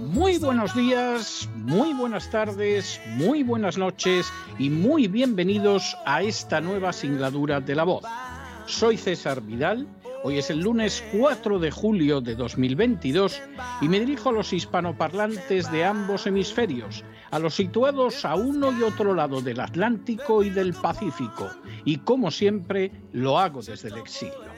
muy buenos días, muy buenas tardes, muy buenas noches y muy bienvenidos a esta nueva singladura de la voz. Soy César Vidal, hoy es el lunes 4 de julio de 2022 y me dirijo a los hispanoparlantes de ambos hemisferios, a los situados a uno y otro lado del Atlántico y del Pacífico, y como siempre lo hago desde el exilio.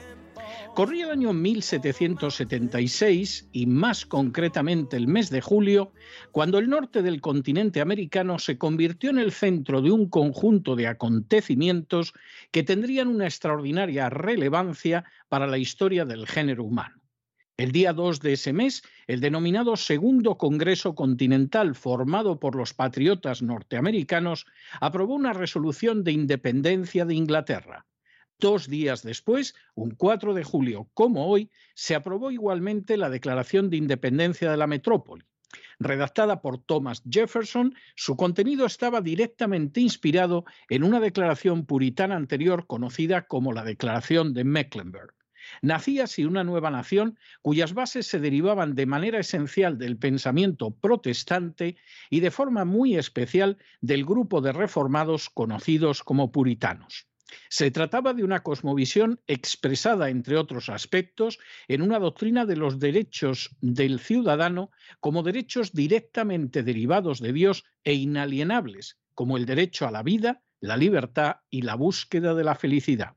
Corría el año 1776 y más concretamente el mes de julio, cuando el norte del continente americano se convirtió en el centro de un conjunto de acontecimientos que tendrían una extraordinaria relevancia para la historia del género humano. El día 2 de ese mes, el denominado Segundo Congreso Continental, formado por los patriotas norteamericanos, aprobó una resolución de independencia de Inglaterra. Dos días después, un 4 de julio como hoy, se aprobó igualmente la Declaración de Independencia de la Metrópoli. Redactada por Thomas Jefferson, su contenido estaba directamente inspirado en una declaración puritana anterior conocida como la Declaración de Mecklenburg. Nacía así una nueva nación cuyas bases se derivaban de manera esencial del pensamiento protestante y de forma muy especial del grupo de reformados conocidos como puritanos. Se trataba de una cosmovisión expresada, entre otros aspectos, en una doctrina de los derechos del ciudadano como derechos directamente derivados de Dios e inalienables, como el derecho a la vida, la libertad y la búsqueda de la felicidad.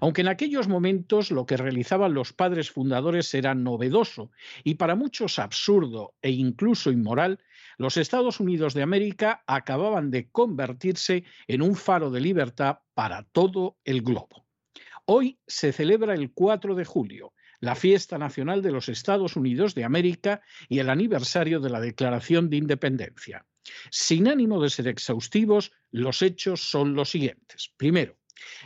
Aunque en aquellos momentos lo que realizaban los padres fundadores era novedoso y para muchos absurdo e incluso inmoral, los Estados Unidos de América acababan de convertirse en un faro de libertad para todo el globo. Hoy se celebra el 4 de julio, la fiesta nacional de los Estados Unidos de América y el aniversario de la Declaración de Independencia. Sin ánimo de ser exhaustivos, los hechos son los siguientes. Primero,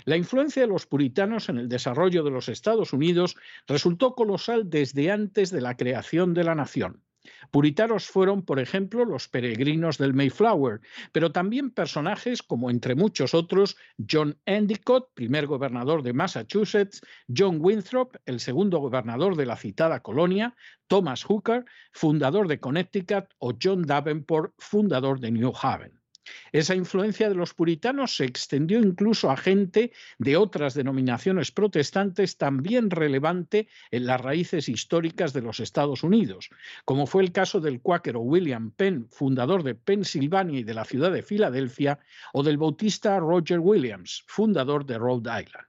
la influencia de los puritanos en el desarrollo de los Estados Unidos resultó colosal desde antes de la creación de la nación. Puritanos fueron, por ejemplo, los peregrinos del Mayflower, pero también personajes como, entre muchos otros, John Endicott, primer gobernador de Massachusetts, John Winthrop, el segundo gobernador de la citada colonia, Thomas Hooker, fundador de Connecticut, o John Davenport, fundador de New Haven. Esa influencia de los puritanos se extendió incluso a gente de otras denominaciones protestantes también relevante en las raíces históricas de los Estados Unidos, como fue el caso del cuáquero William Penn, fundador de Pensilvania y de la ciudad de Filadelfia, o del bautista Roger Williams, fundador de Rhode Island.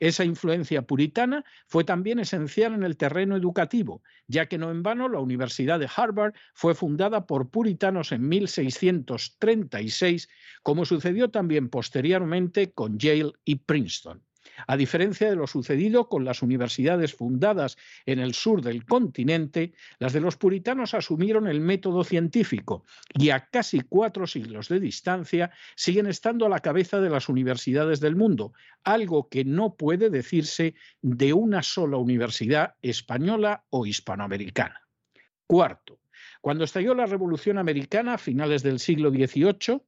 Esa influencia puritana fue también esencial en el terreno educativo, ya que no en vano la Universidad de Harvard fue fundada por puritanos en 1636, como sucedió también posteriormente con Yale y Princeton. A diferencia de lo sucedido con las universidades fundadas en el sur del continente, las de los puritanos asumieron el método científico y a casi cuatro siglos de distancia siguen estando a la cabeza de las universidades del mundo, algo que no puede decirse de una sola universidad española o hispanoamericana. Cuarto, cuando estalló la Revolución Americana a finales del siglo XVIII,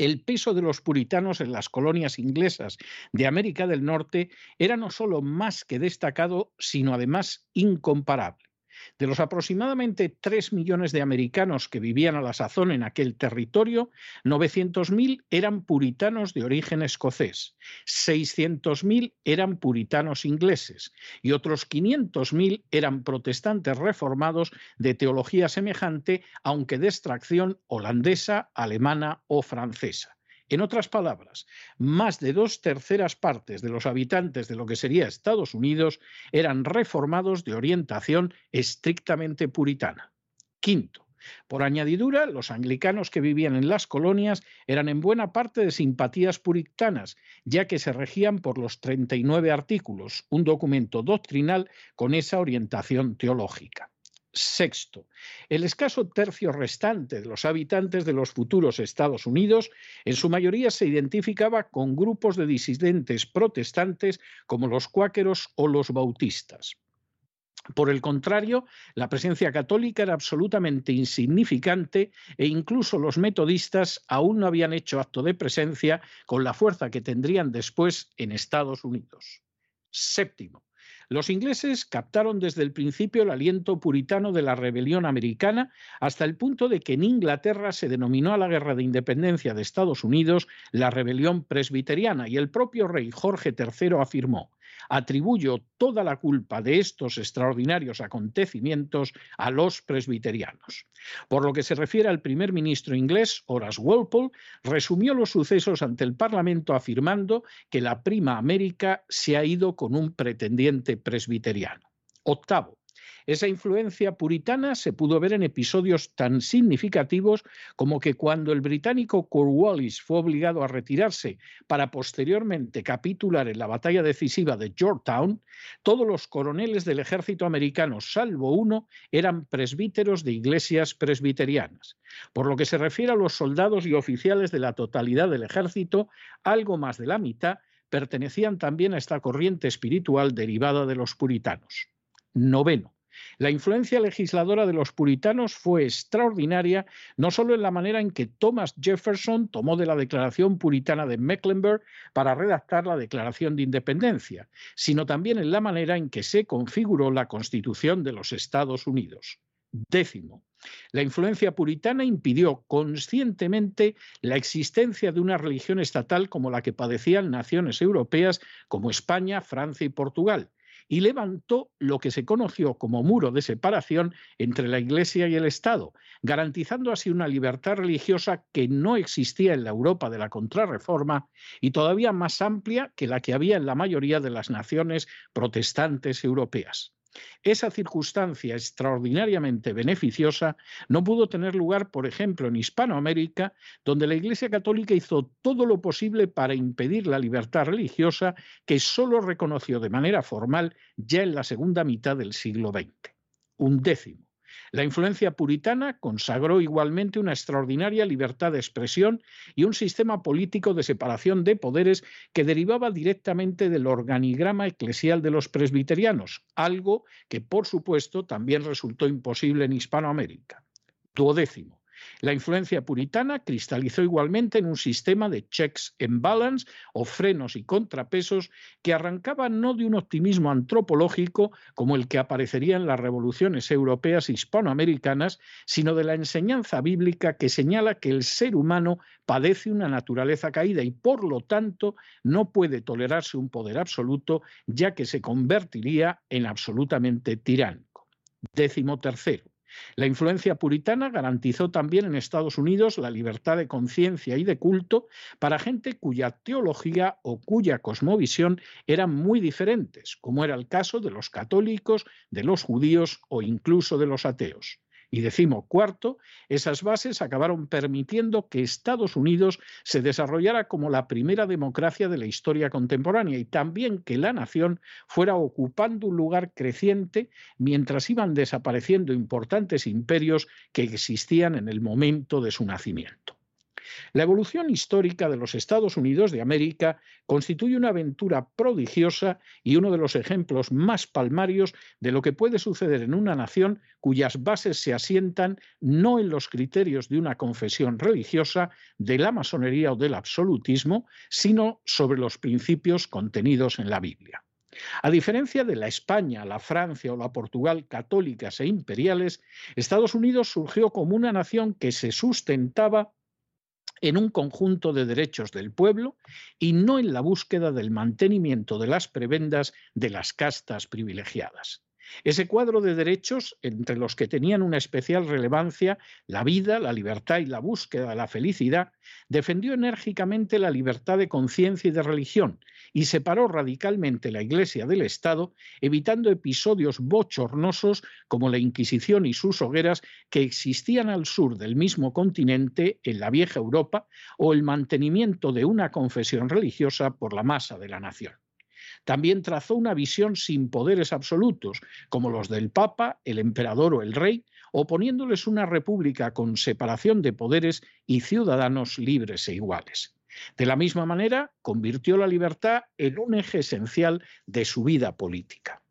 el peso de los puritanos en las colonias inglesas de América del Norte era no solo más que destacado, sino además incomparable. De los aproximadamente 3 millones de americanos que vivían a la sazón en aquel territorio, 900.000 eran puritanos de origen escocés, 600.000 eran puritanos ingleses y otros 500.000 eran protestantes reformados de teología semejante, aunque de extracción holandesa, alemana o francesa. En otras palabras, más de dos terceras partes de los habitantes de lo que sería Estados Unidos eran reformados de orientación estrictamente puritana. Quinto, por añadidura, los anglicanos que vivían en las colonias eran en buena parte de simpatías puritanas, ya que se regían por los 39 artículos, un documento doctrinal con esa orientación teológica. Sexto, el escaso tercio restante de los habitantes de los futuros Estados Unidos en su mayoría se identificaba con grupos de disidentes protestantes como los cuáqueros o los bautistas. Por el contrario, la presencia católica era absolutamente insignificante e incluso los metodistas aún no habían hecho acto de presencia con la fuerza que tendrían después en Estados Unidos. Séptimo, los ingleses captaron desde el principio el aliento puritano de la rebelión americana hasta el punto de que en Inglaterra se denominó a la guerra de independencia de Estados Unidos la rebelión presbiteriana y el propio rey Jorge III afirmó Atribuyo toda la culpa de estos extraordinarios acontecimientos a los presbiterianos. Por lo que se refiere al primer ministro inglés, Horace Walpole, resumió los sucesos ante el Parlamento afirmando que la prima América se ha ido con un pretendiente presbiteriano. Octavo, esa influencia puritana se pudo ver en episodios tan significativos como que cuando el británico Cornwallis fue obligado a retirarse para posteriormente capitular en la batalla decisiva de Yorktown, todos los coroneles del ejército americano, salvo uno, eran presbíteros de iglesias presbiterianas. Por lo que se refiere a los soldados y oficiales de la totalidad del ejército, algo más de la mitad pertenecían también a esta corriente espiritual derivada de los puritanos. Noveno. La influencia legisladora de los puritanos fue extraordinaria, no solo en la manera en que Thomas Jefferson tomó de la Declaración Puritana de Mecklenburg para redactar la Declaración de Independencia, sino también en la manera en que se configuró la Constitución de los Estados Unidos. Décimo. La influencia puritana impidió conscientemente la existencia de una religión estatal como la que padecían naciones europeas como España, Francia y Portugal, y levantó lo que se conoció como muro de separación entre la Iglesia y el Estado, garantizando así una libertad religiosa que no existía en la Europa de la Contrarreforma y todavía más amplia que la que había en la mayoría de las naciones protestantes europeas. Esa circunstancia extraordinariamente beneficiosa no pudo tener lugar, por ejemplo, en Hispanoamérica, donde la Iglesia Católica hizo todo lo posible para impedir la libertad religiosa que sólo reconoció de manera formal ya en la segunda mitad del siglo XX. Un décimo. La influencia puritana consagró igualmente una extraordinaria libertad de expresión y un sistema político de separación de poderes que derivaba directamente del organigrama eclesial de los presbiterianos, algo que por supuesto también resultó imposible en Hispanoamérica. Duodécimo. La influencia puritana cristalizó igualmente en un sistema de checks and balance o frenos y contrapesos que arrancaba no de un optimismo antropológico como el que aparecería en las revoluciones europeas hispanoamericanas, sino de la enseñanza bíblica que señala que el ser humano padece una naturaleza caída y por lo tanto no puede tolerarse un poder absoluto ya que se convertiría en absolutamente tiránico. Décimo tercero. La influencia puritana garantizó también en Estados Unidos la libertad de conciencia y de culto para gente cuya teología o cuya cosmovisión eran muy diferentes, como era el caso de los católicos, de los judíos o incluso de los ateos. Y decimo cuarto, esas bases acabaron permitiendo que Estados Unidos se desarrollara como la primera democracia de la historia contemporánea y también que la nación fuera ocupando un lugar creciente mientras iban desapareciendo importantes imperios que existían en el momento de su nacimiento. La evolución histórica de los Estados Unidos de América constituye una aventura prodigiosa y uno de los ejemplos más palmarios de lo que puede suceder en una nación cuyas bases se asientan no en los criterios de una confesión religiosa, de la masonería o del absolutismo, sino sobre los principios contenidos en la Biblia. A diferencia de la España, la Francia o la Portugal católicas e imperiales, Estados Unidos surgió como una nación que se sustentaba en un conjunto de derechos del pueblo y no en la búsqueda del mantenimiento de las prebendas de las castas privilegiadas. Ese cuadro de derechos, entre los que tenían una especial relevancia la vida, la libertad y la búsqueda de la felicidad, defendió enérgicamente la libertad de conciencia y de religión y separó radicalmente la Iglesia del Estado, evitando episodios bochornosos como la Inquisición y sus hogueras que existían al sur del mismo continente, en la vieja Europa, o el mantenimiento de una confesión religiosa por la masa de la nación. También trazó una visión sin poderes absolutos, como los del Papa, el emperador o el rey, oponiéndoles una república con separación de poderes y ciudadanos libres e iguales. De la misma manera, convirtió la libertad en un eje esencial de su vida política.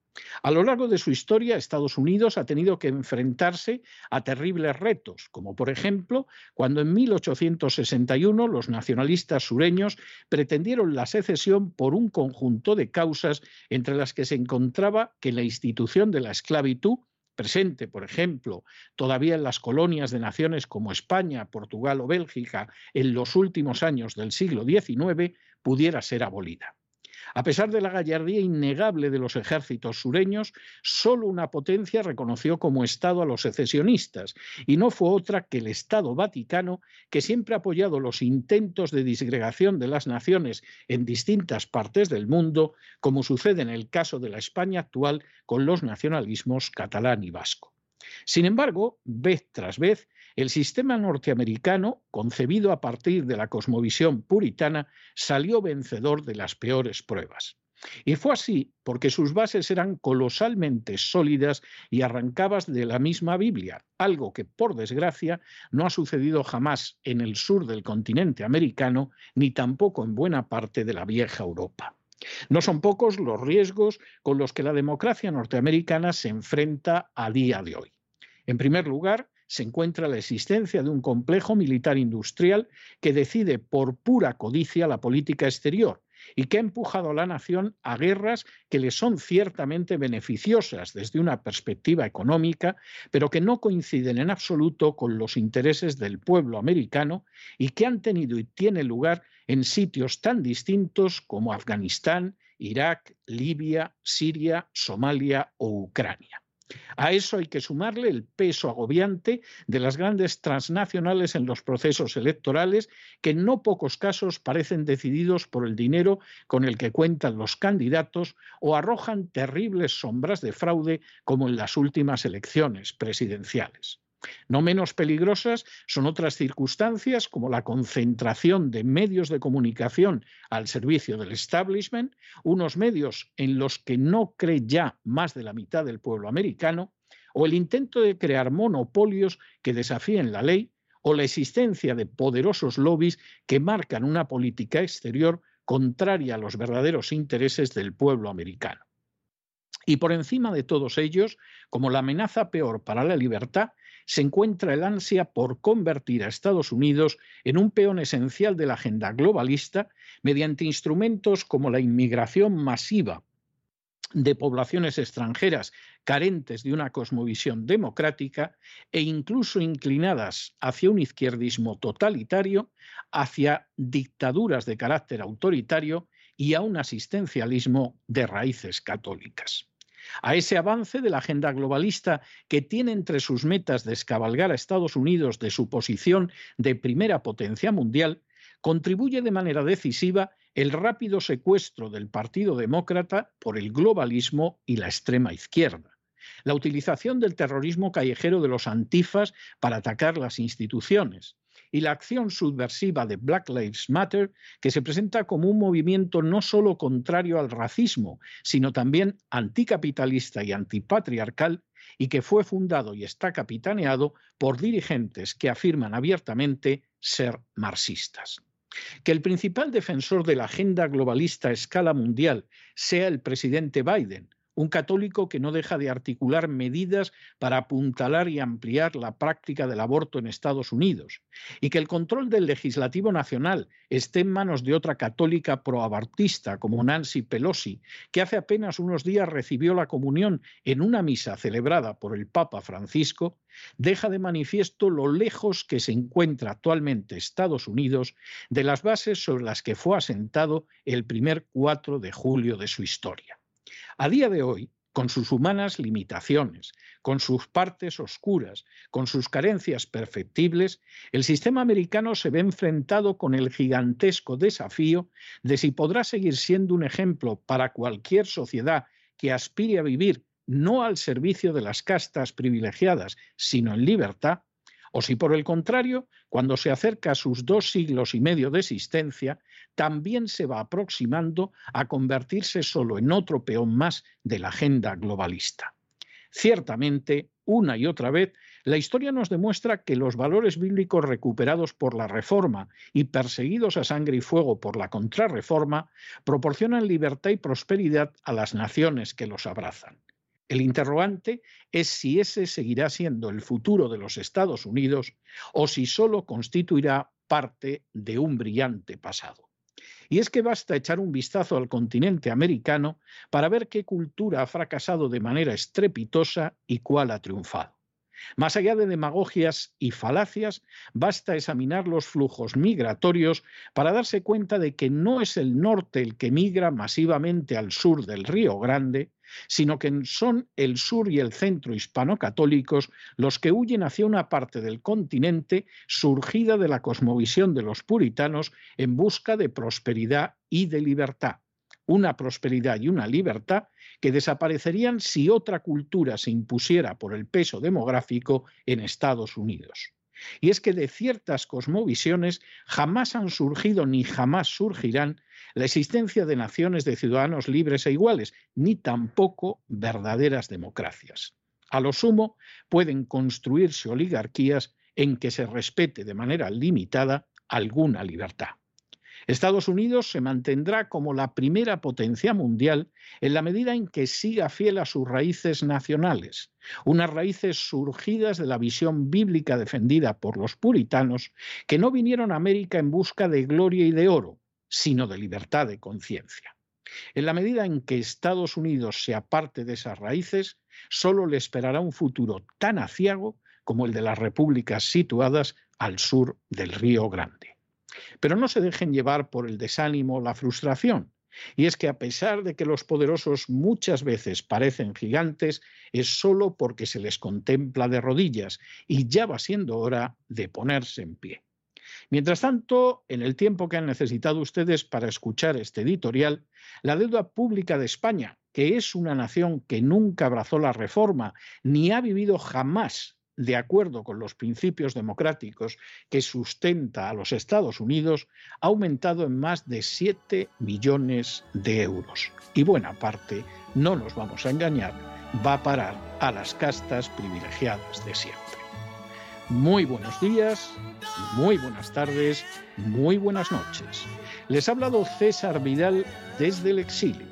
A lo largo de su historia, Estados Unidos ha tenido que enfrentarse a terribles retos, como por ejemplo cuando en 1861 los nacionalistas sureños pretendieron la secesión por un conjunto de causas entre las que se encontraba que la institución de la esclavitud presente, por ejemplo, todavía en las colonias de naciones como España, Portugal o Bélgica en los últimos años del siglo XIX, pudiera ser abolida. A pesar de la gallardía innegable de los ejércitos sureños, solo una potencia reconoció como Estado a los secesionistas, y no fue otra que el Estado Vaticano, que siempre ha apoyado los intentos de disgregación de las naciones en distintas partes del mundo, como sucede en el caso de la España actual con los nacionalismos catalán y vasco. Sin embargo, vez tras vez, el sistema norteamericano, concebido a partir de la cosmovisión puritana, salió vencedor de las peores pruebas. Y fue así porque sus bases eran colosalmente sólidas y arrancadas de la misma Biblia, algo que, por desgracia, no ha sucedido jamás en el sur del continente americano ni tampoco en buena parte de la vieja Europa. No son pocos los riesgos con los que la democracia norteamericana se enfrenta a día de hoy. En primer lugar, se encuentra la existencia de un complejo militar industrial que decide por pura codicia la política exterior y que ha empujado a la nación a guerras que le son ciertamente beneficiosas desde una perspectiva económica, pero que no coinciden en absoluto con los intereses del pueblo americano y que han tenido y tienen lugar en sitios tan distintos como Afganistán, Irak, Libia, Siria, Somalia o Ucrania. A eso hay que sumarle el peso agobiante de las grandes transnacionales en los procesos electorales, que en no pocos casos parecen decididos por el dinero con el que cuentan los candidatos o arrojan terribles sombras de fraude como en las últimas elecciones presidenciales. No menos peligrosas son otras circunstancias como la concentración de medios de comunicación al servicio del establishment, unos medios en los que no cree ya más de la mitad del pueblo americano, o el intento de crear monopolios que desafíen la ley, o la existencia de poderosos lobbies que marcan una política exterior contraria a los verdaderos intereses del pueblo americano. Y por encima de todos ellos, como la amenaza peor para la libertad, se encuentra el ansia por convertir a Estados Unidos en un peón esencial de la agenda globalista mediante instrumentos como la inmigración masiva de poblaciones extranjeras carentes de una cosmovisión democrática e incluso inclinadas hacia un izquierdismo totalitario, hacia dictaduras de carácter autoritario y a un asistencialismo de raíces católicas a ese avance de la agenda globalista que tiene entre sus metas descabalgar a Estados Unidos de su posición de primera potencia mundial, contribuye de manera decisiva el rápido secuestro del Partido Demócrata por el globalismo y la extrema izquierda. La utilización del terrorismo callejero de los antifas para atacar las instituciones, y la acción subversiva de Black Lives Matter, que se presenta como un movimiento no solo contrario al racismo, sino también anticapitalista y antipatriarcal, y que fue fundado y está capitaneado por dirigentes que afirman abiertamente ser marxistas. Que el principal defensor de la agenda globalista a escala mundial sea el presidente Biden, un católico que no deja de articular medidas para apuntalar y ampliar la práctica del aborto en Estados Unidos, y que el control del legislativo nacional esté en manos de otra católica proabortista como Nancy Pelosi, que hace apenas unos días recibió la comunión en una misa celebrada por el Papa Francisco, deja de manifiesto lo lejos que se encuentra actualmente Estados Unidos de las bases sobre las que fue asentado el primer 4 de julio de su historia. A día de hoy, con sus humanas limitaciones, con sus partes oscuras, con sus carencias perfectibles, el sistema americano se ve enfrentado con el gigantesco desafío de si podrá seguir siendo un ejemplo para cualquier sociedad que aspire a vivir no al servicio de las castas privilegiadas, sino en libertad, o si por el contrario, cuando se acerca a sus dos siglos y medio de existencia, también se va aproximando a convertirse solo en otro peón más de la agenda globalista. Ciertamente, una y otra vez, la historia nos demuestra que los valores bíblicos recuperados por la Reforma y perseguidos a sangre y fuego por la Contrarreforma proporcionan libertad y prosperidad a las naciones que los abrazan. El interrogante es si ese seguirá siendo el futuro de los Estados Unidos o si solo constituirá parte de un brillante pasado. Y es que basta echar un vistazo al continente americano para ver qué cultura ha fracasado de manera estrepitosa y cuál ha triunfado. Más allá de demagogias y falacias, basta examinar los flujos migratorios para darse cuenta de que no es el norte el que migra masivamente al sur del Río Grande, sino que son el sur y el centro hispano-católicos los que huyen hacia una parte del continente surgida de la cosmovisión de los puritanos en busca de prosperidad y de libertad una prosperidad y una libertad que desaparecerían si otra cultura se impusiera por el peso demográfico en Estados Unidos. Y es que de ciertas cosmovisiones jamás han surgido ni jamás surgirán la existencia de naciones de ciudadanos libres e iguales, ni tampoco verdaderas democracias. A lo sumo, pueden construirse oligarquías en que se respete de manera limitada alguna libertad. Estados Unidos se mantendrá como la primera potencia mundial en la medida en que siga fiel a sus raíces nacionales, unas raíces surgidas de la visión bíblica defendida por los puritanos que no vinieron a América en busca de gloria y de oro, sino de libertad de conciencia. En la medida en que Estados Unidos se aparte de esas raíces, solo le esperará un futuro tan aciago como el de las repúblicas situadas al sur del Río Grande. Pero no se dejen llevar por el desánimo o la frustración. Y es que a pesar de que los poderosos muchas veces parecen gigantes, es solo porque se les contempla de rodillas y ya va siendo hora de ponerse en pie. Mientras tanto, en el tiempo que han necesitado ustedes para escuchar este editorial, la deuda pública de España, que es una nación que nunca abrazó la reforma ni ha vivido jamás de acuerdo con los principios democráticos que sustenta a los Estados Unidos, ha aumentado en más de 7 millones de euros. Y buena parte, no nos vamos a engañar, va a parar a las castas privilegiadas de siempre. Muy buenos días, muy buenas tardes, muy buenas noches. Les ha hablado César Vidal desde el exilio.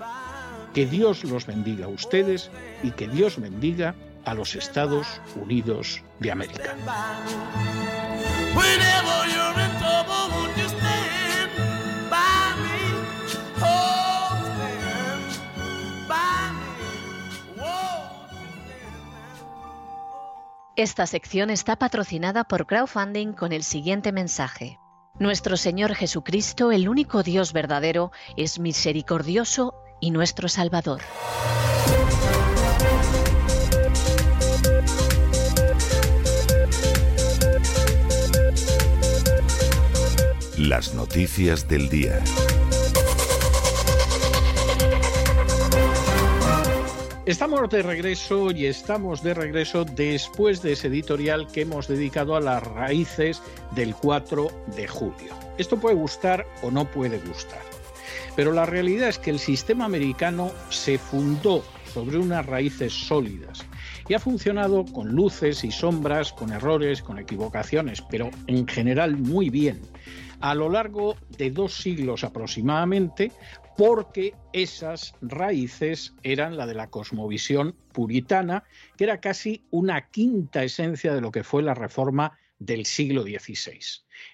Que Dios los bendiga a ustedes y que Dios bendiga a los Estados Unidos de América. Esta sección está patrocinada por crowdfunding con el siguiente mensaje. Nuestro Señor Jesucristo, el único Dios verdadero, es misericordioso y nuestro Salvador. Las noticias del día. Estamos de regreso y estamos de regreso después de ese editorial que hemos dedicado a las raíces del 4 de julio. Esto puede gustar o no puede gustar, pero la realidad es que el sistema americano se fundó sobre unas raíces sólidas y ha funcionado con luces y sombras, con errores, con equivocaciones, pero en general muy bien a lo largo de dos siglos aproximadamente, porque esas raíces eran la de la cosmovisión puritana, que era casi una quinta esencia de lo que fue la reforma del siglo XVI.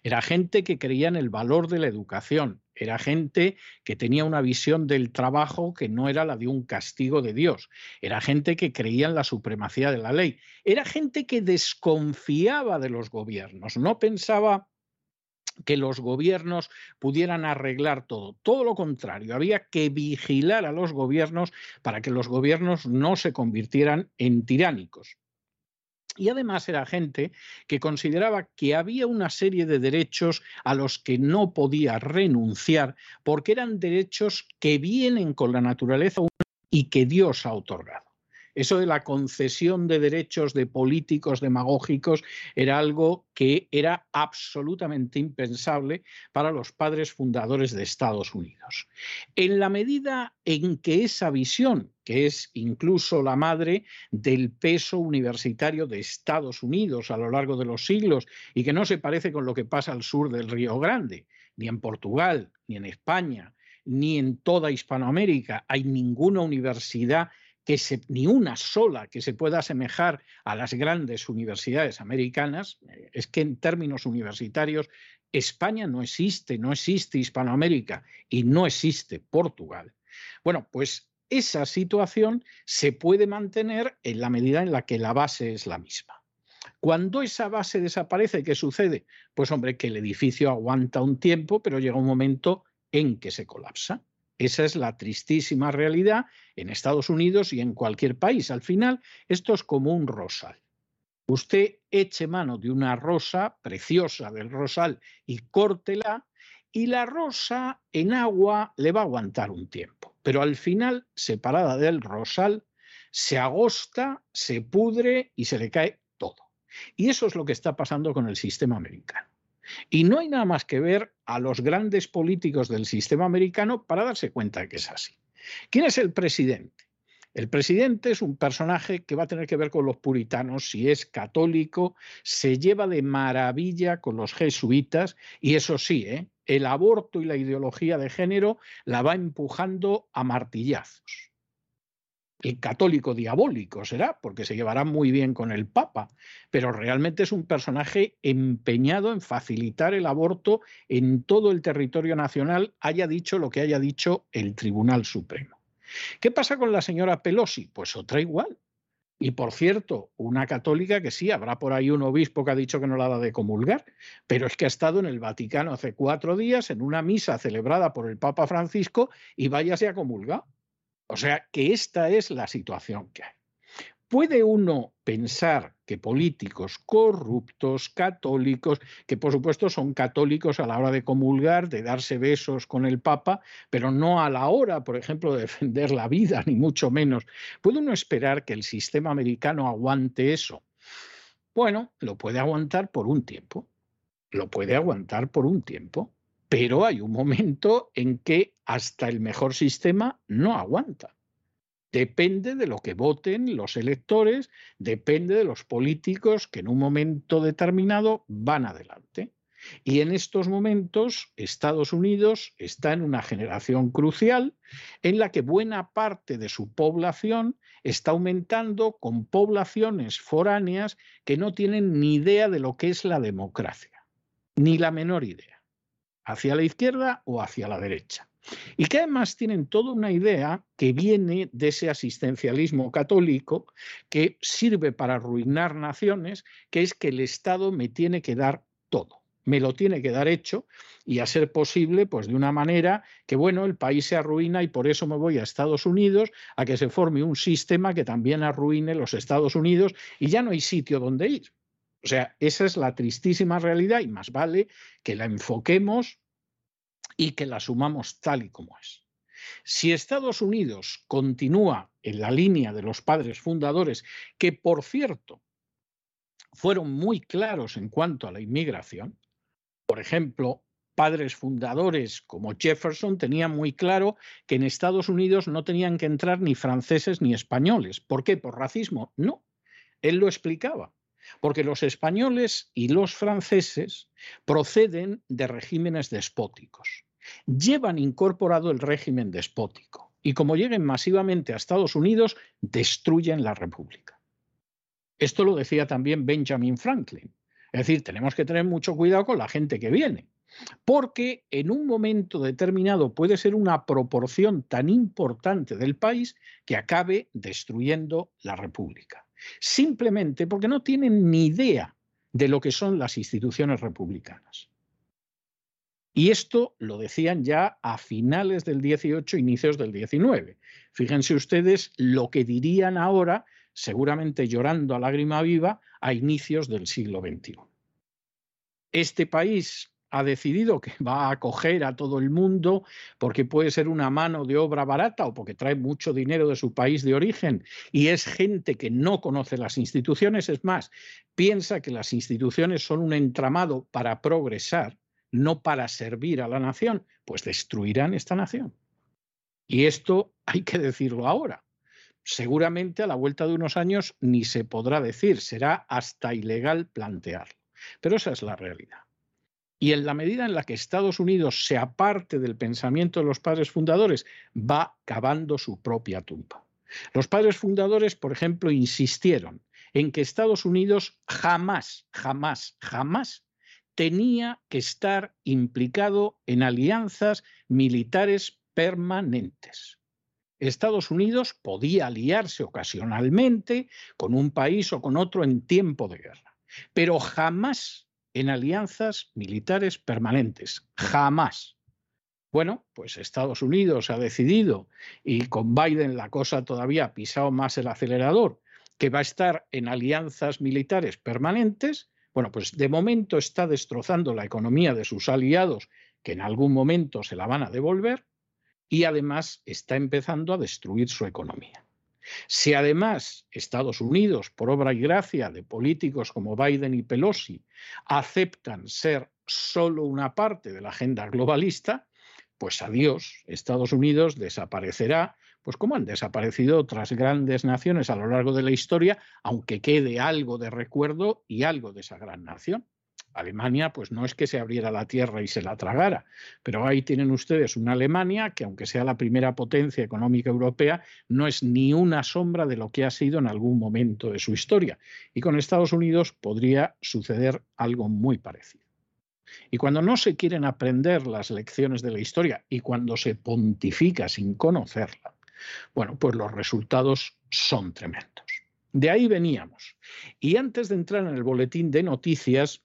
Era gente que creía en el valor de la educación, era gente que tenía una visión del trabajo que no era la de un castigo de Dios, era gente que creía en la supremacía de la ley, era gente que desconfiaba de los gobiernos, no pensaba que los gobiernos pudieran arreglar todo. Todo lo contrario, había que vigilar a los gobiernos para que los gobiernos no se convirtieran en tiránicos. Y además era gente que consideraba que había una serie de derechos a los que no podía renunciar porque eran derechos que vienen con la naturaleza humana y que Dios ha otorgado. Eso de la concesión de derechos de políticos demagógicos era algo que era absolutamente impensable para los padres fundadores de Estados Unidos. En la medida en que esa visión, que es incluso la madre del peso universitario de Estados Unidos a lo largo de los siglos y que no se parece con lo que pasa al sur del Río Grande, ni en Portugal, ni en España, ni en toda Hispanoamérica hay ninguna universidad que ni una sola que se pueda asemejar a las grandes universidades americanas, eh, es que en términos universitarios España no existe, no existe Hispanoamérica y no existe Portugal. Bueno, pues esa situación se puede mantener en la medida en la que la base es la misma. Cuando esa base desaparece, ¿qué sucede? Pues hombre, que el edificio aguanta un tiempo, pero llega un momento en que se colapsa. Esa es la tristísima realidad en Estados Unidos y en cualquier país. Al final, esto es como un rosal. Usted eche mano de una rosa preciosa del rosal y córtela y la rosa en agua le va a aguantar un tiempo. Pero al final, separada del rosal, se agosta, se pudre y se le cae todo. Y eso es lo que está pasando con el sistema americano. Y no hay nada más que ver a los grandes políticos del sistema americano para darse cuenta de que es así. ¿Quién es el presidente? El presidente es un personaje que va a tener que ver con los puritanos, si es católico, se lleva de maravilla con los jesuitas y eso sí, ¿eh? el aborto y la ideología de género la va empujando a martillazos. El católico diabólico será, porque se llevará muy bien con el Papa, pero realmente es un personaje empeñado en facilitar el aborto en todo el territorio nacional, haya dicho lo que haya dicho el Tribunal Supremo. ¿Qué pasa con la señora Pelosi? Pues otra igual. Y por cierto, una católica que sí, habrá por ahí un obispo que ha dicho que no la da de comulgar, pero es que ha estado en el Vaticano hace cuatro días en una misa celebrada por el Papa Francisco y váyase a comulgar. O sea que esta es la situación que hay. ¿Puede uno pensar que políticos corruptos, católicos, que por supuesto son católicos a la hora de comulgar, de darse besos con el Papa, pero no a la hora, por ejemplo, de defender la vida, ni mucho menos, ¿puede uno esperar que el sistema americano aguante eso? Bueno, lo puede aguantar por un tiempo, lo puede aguantar por un tiempo, pero hay un momento en que hasta el mejor sistema no aguanta. Depende de lo que voten los electores, depende de los políticos que en un momento determinado van adelante. Y en estos momentos Estados Unidos está en una generación crucial en la que buena parte de su población está aumentando con poblaciones foráneas que no tienen ni idea de lo que es la democracia, ni la menor idea, hacia la izquierda o hacia la derecha y que además tienen toda una idea que viene de ese asistencialismo católico que sirve para arruinar naciones, que es que el Estado me tiene que dar todo me lo tiene que dar hecho y a ser posible, pues de una manera que, bueno, el país se arruina y por eso me voy a Estados Unidos a que se forme un sistema que también arruine los Estados Unidos y ya no hay sitio donde ir. O sea, esa es la tristísima realidad y más vale que la enfoquemos y que la sumamos tal y como es. Si Estados Unidos continúa en la línea de los padres fundadores, que por cierto fueron muy claros en cuanto a la inmigración, por ejemplo, padres fundadores como Jefferson tenían muy claro que en Estados Unidos no tenían que entrar ni franceses ni españoles. ¿Por qué? ¿Por racismo? No. Él lo explicaba. Porque los españoles y los franceses proceden de regímenes despóticos. Llevan incorporado el régimen despótico y como lleguen masivamente a Estados Unidos, destruyen la República. Esto lo decía también Benjamin Franklin. Es decir, tenemos que tener mucho cuidado con la gente que viene, porque en un momento determinado puede ser una proporción tan importante del país que acabe destruyendo la República simplemente porque no tienen ni idea de lo que son las instituciones republicanas. Y esto lo decían ya a finales del 18, inicios del 19. Fíjense ustedes lo que dirían ahora, seguramente llorando a lágrima viva, a inicios del siglo XXI. Este país ha decidido que va a acoger a todo el mundo porque puede ser una mano de obra barata o porque trae mucho dinero de su país de origen y es gente que no conoce las instituciones, es más, piensa que las instituciones son un entramado para progresar, no para servir a la nación, pues destruirán esta nación. Y esto hay que decirlo ahora. Seguramente a la vuelta de unos años ni se podrá decir, será hasta ilegal plantearlo. Pero esa es la realidad. Y en la medida en la que Estados Unidos se aparte del pensamiento de los padres fundadores, va cavando su propia tumba. Los padres fundadores, por ejemplo, insistieron en que Estados Unidos jamás, jamás, jamás tenía que estar implicado en alianzas militares permanentes. Estados Unidos podía aliarse ocasionalmente con un país o con otro en tiempo de guerra, pero jamás en alianzas militares permanentes. Jamás. Bueno, pues Estados Unidos ha decidido, y con Biden la cosa todavía ha pisado más el acelerador, que va a estar en alianzas militares permanentes. Bueno, pues de momento está destrozando la economía de sus aliados, que en algún momento se la van a devolver, y además está empezando a destruir su economía. Si además Estados Unidos, por obra y gracia de políticos como Biden y Pelosi, aceptan ser solo una parte de la agenda globalista, pues adiós, Estados Unidos desaparecerá, pues como han desaparecido otras grandes naciones a lo largo de la historia, aunque quede algo de recuerdo y algo de esa gran nación. Alemania, pues no es que se abriera la tierra y se la tragara, pero ahí tienen ustedes una Alemania que, aunque sea la primera potencia económica europea, no es ni una sombra de lo que ha sido en algún momento de su historia. Y con Estados Unidos podría suceder algo muy parecido. Y cuando no se quieren aprender las lecciones de la historia y cuando se pontifica sin conocerla, bueno, pues los resultados son tremendos. De ahí veníamos. Y antes de entrar en el boletín de noticias,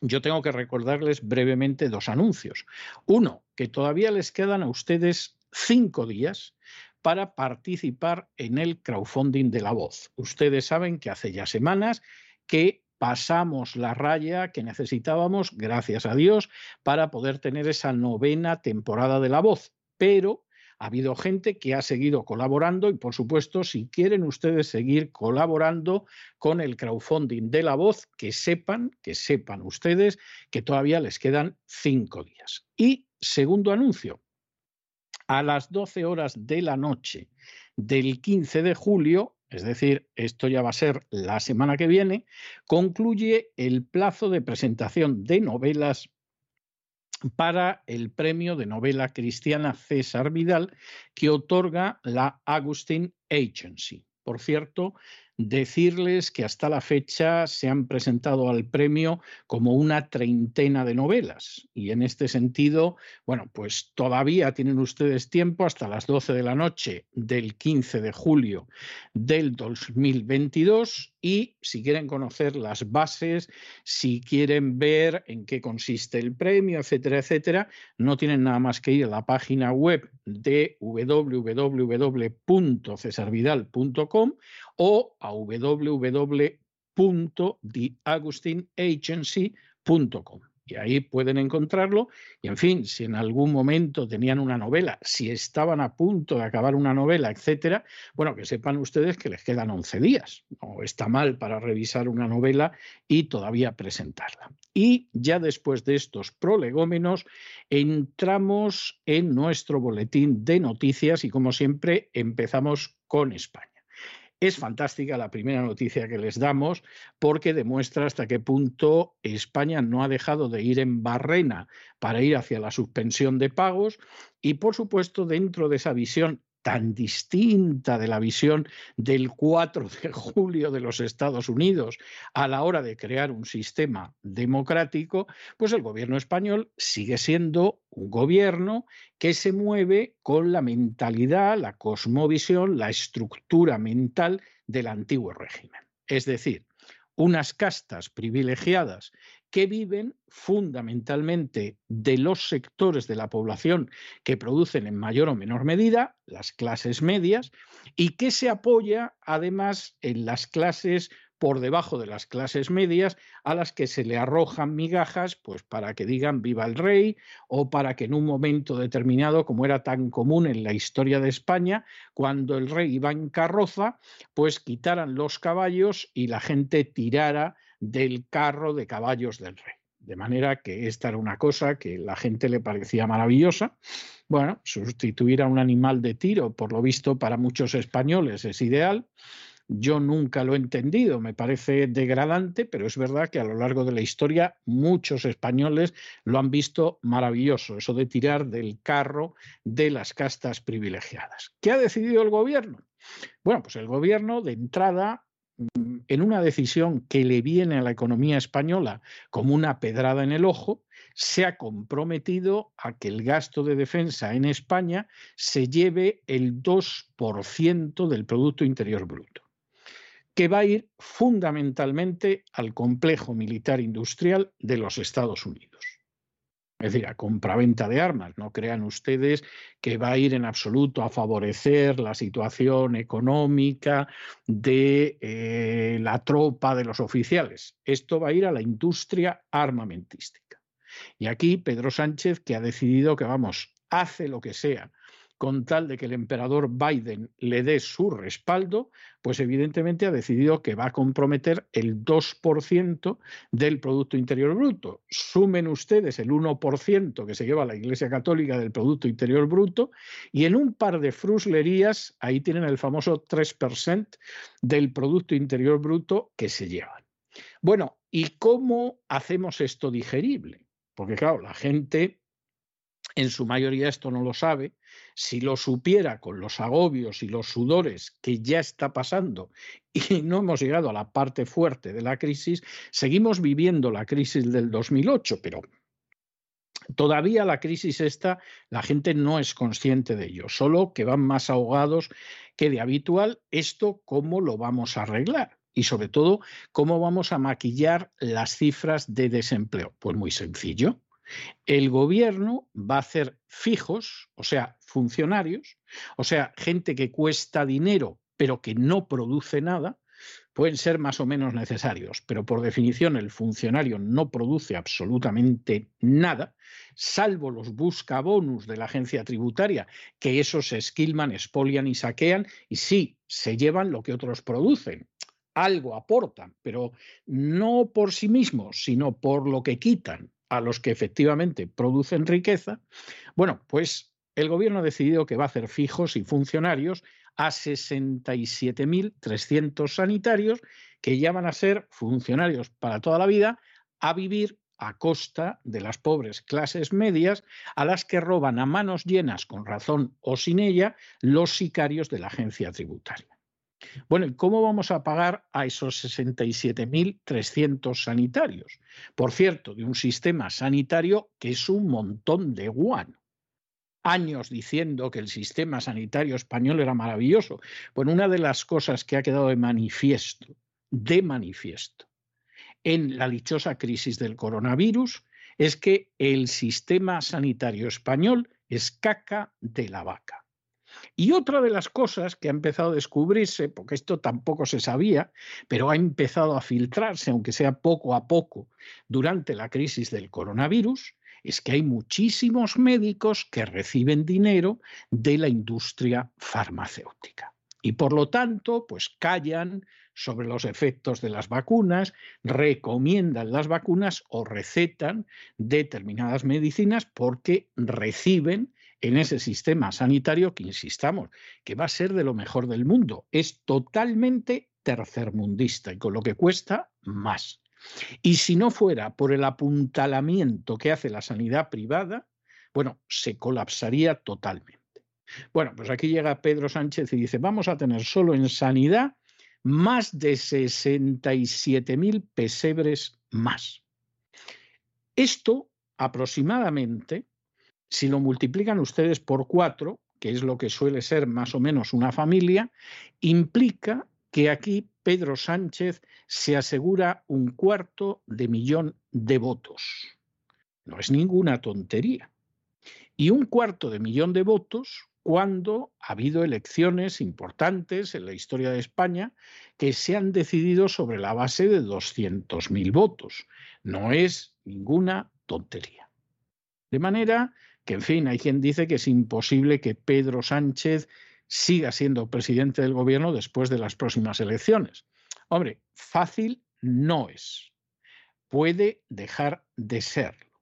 yo tengo que recordarles brevemente dos anuncios. Uno, que todavía les quedan a ustedes cinco días para participar en el crowdfunding de la voz. Ustedes saben que hace ya semanas que pasamos la raya que necesitábamos, gracias a Dios, para poder tener esa novena temporada de la voz. Pero ha habido gente que ha seguido colaborando y, por supuesto, si quieren ustedes seguir colaborando con el crowdfunding de la voz, que sepan, que sepan ustedes que todavía les quedan cinco días. Y segundo anuncio, a las 12 horas de la noche del 15 de julio, es decir, esto ya va a ser la semana que viene, concluye el plazo de presentación de novelas para el premio de novela cristiana César Vidal que otorga la Agustin Agency. Por cierto, decirles que hasta la fecha se han presentado al premio como una treintena de novelas. Y en este sentido, bueno, pues todavía tienen ustedes tiempo hasta las 12 de la noche del 15 de julio del 2022 y si quieren conocer las bases, si quieren ver en qué consiste el premio, etcétera, etcétera, no tienen nada más que ir a la página web de www.cesarvidal.com o a www.theagustinagency.com y ahí pueden encontrarlo. Y en fin, si en algún momento tenían una novela, si estaban a punto de acabar una novela, etcétera, bueno, que sepan ustedes que les quedan 11 días. No está mal para revisar una novela y todavía presentarla. Y ya después de estos prolegómenos, entramos en nuestro boletín de noticias y como siempre empezamos con España. Es fantástica la primera noticia que les damos porque demuestra hasta qué punto España no ha dejado de ir en barrena para ir hacia la suspensión de pagos y, por supuesto, dentro de esa visión tan distinta de la visión del 4 de julio de los Estados Unidos a la hora de crear un sistema democrático, pues el gobierno español sigue siendo un gobierno que se mueve con la mentalidad, la cosmovisión, la estructura mental del antiguo régimen. Es decir, unas castas privilegiadas que viven fundamentalmente de los sectores de la población que producen en mayor o menor medida, las clases medias, y que se apoya además en las clases por debajo de las clases medias a las que se le arrojan migajas pues para que digan viva el rey o para que en un momento determinado como era tan común en la historia de España cuando el rey iba en carroza pues quitaran los caballos y la gente tirara del carro de caballos del rey. De manera que esta era una cosa que la gente le parecía maravillosa. Bueno, sustituir a un animal de tiro, por lo visto, para muchos españoles es ideal. Yo nunca lo he entendido, me parece degradante, pero es verdad que a lo largo de la historia muchos españoles lo han visto maravilloso, eso de tirar del carro de las castas privilegiadas. ¿Qué ha decidido el gobierno? Bueno, pues el gobierno de entrada en una decisión que le viene a la economía española como una pedrada en el ojo, se ha comprometido a que el gasto de defensa en España se lleve el 2% del Producto Interior Bruto, que va a ir fundamentalmente al complejo militar industrial de los Estados Unidos. Es decir, a compraventa de armas. No crean ustedes que va a ir en absoluto a favorecer la situación económica de eh, la tropa de los oficiales. Esto va a ir a la industria armamentística. Y aquí Pedro Sánchez, que ha decidido que, vamos, hace lo que sea con tal de que el emperador Biden le dé su respaldo, pues evidentemente ha decidido que va a comprometer el 2% del Producto Interior Bruto. Sumen ustedes el 1% que se lleva la Iglesia Católica del Producto Interior Bruto y en un par de fruslerías, ahí tienen el famoso 3% del Producto Interior Bruto que se llevan. Bueno, ¿y cómo hacemos esto digerible? Porque claro, la gente en su mayoría esto no lo sabe. Si lo supiera con los agobios y los sudores que ya está pasando y no hemos llegado a la parte fuerte de la crisis, seguimos viviendo la crisis del 2008, pero Todavía la crisis esta, la gente no es consciente de ello, solo que van más ahogados que de habitual. Esto, ¿cómo lo vamos a arreglar? Y sobre todo, ¿cómo vamos a maquillar las cifras de desempleo? Pues muy sencillo. El gobierno va a hacer fijos, o sea, funcionarios, o sea, gente que cuesta dinero pero que no produce nada, pueden ser más o menos necesarios, pero por definición el funcionario no produce absolutamente nada, salvo los busca bonus de la agencia tributaria, que esos esquilman, espolian y saquean, y sí, se llevan lo que otros producen. Algo aportan, pero no por sí mismos, sino por lo que quitan a los que efectivamente producen riqueza. Bueno, pues el gobierno ha decidido que va a hacer fijos y funcionarios a 67.300 sanitarios que ya van a ser funcionarios para toda la vida a vivir a costa de las pobres clases medias a las que roban a manos llenas, con razón o sin ella, los sicarios de la agencia tributaria. Bueno, ¿y cómo vamos a pagar a esos 67.300 sanitarios? Por cierto, de un sistema sanitario que es un montón de guano años diciendo que el sistema sanitario español era maravilloso. Bueno, una de las cosas que ha quedado de manifiesto, de manifiesto, en la dichosa crisis del coronavirus es que el sistema sanitario español es caca de la vaca. Y otra de las cosas que ha empezado a descubrirse, porque esto tampoco se sabía, pero ha empezado a filtrarse, aunque sea poco a poco, durante la crisis del coronavirus, es que hay muchísimos médicos que reciben dinero de la industria farmacéutica. Y por lo tanto, pues callan sobre los efectos de las vacunas, recomiendan las vacunas o recetan determinadas medicinas porque reciben en ese sistema sanitario que, insistamos, que va a ser de lo mejor del mundo. Es totalmente tercermundista y con lo que cuesta más. Y si no fuera por el apuntalamiento que hace la sanidad privada, bueno, se colapsaría totalmente. Bueno, pues aquí llega Pedro Sánchez y dice, vamos a tener solo en sanidad más de 67 mil pesebres más. Esto aproximadamente, si lo multiplican ustedes por cuatro, que es lo que suele ser más o menos una familia, implica que aquí Pedro Sánchez se asegura un cuarto de millón de votos. No es ninguna tontería. Y un cuarto de millón de votos cuando ha habido elecciones importantes en la historia de España que se han decidido sobre la base de 200.000 votos. No es ninguna tontería. De manera que, en fin, hay quien dice que es imposible que Pedro Sánchez siga siendo presidente del gobierno después de las próximas elecciones. Hombre, fácil no es. Puede dejar de serlo.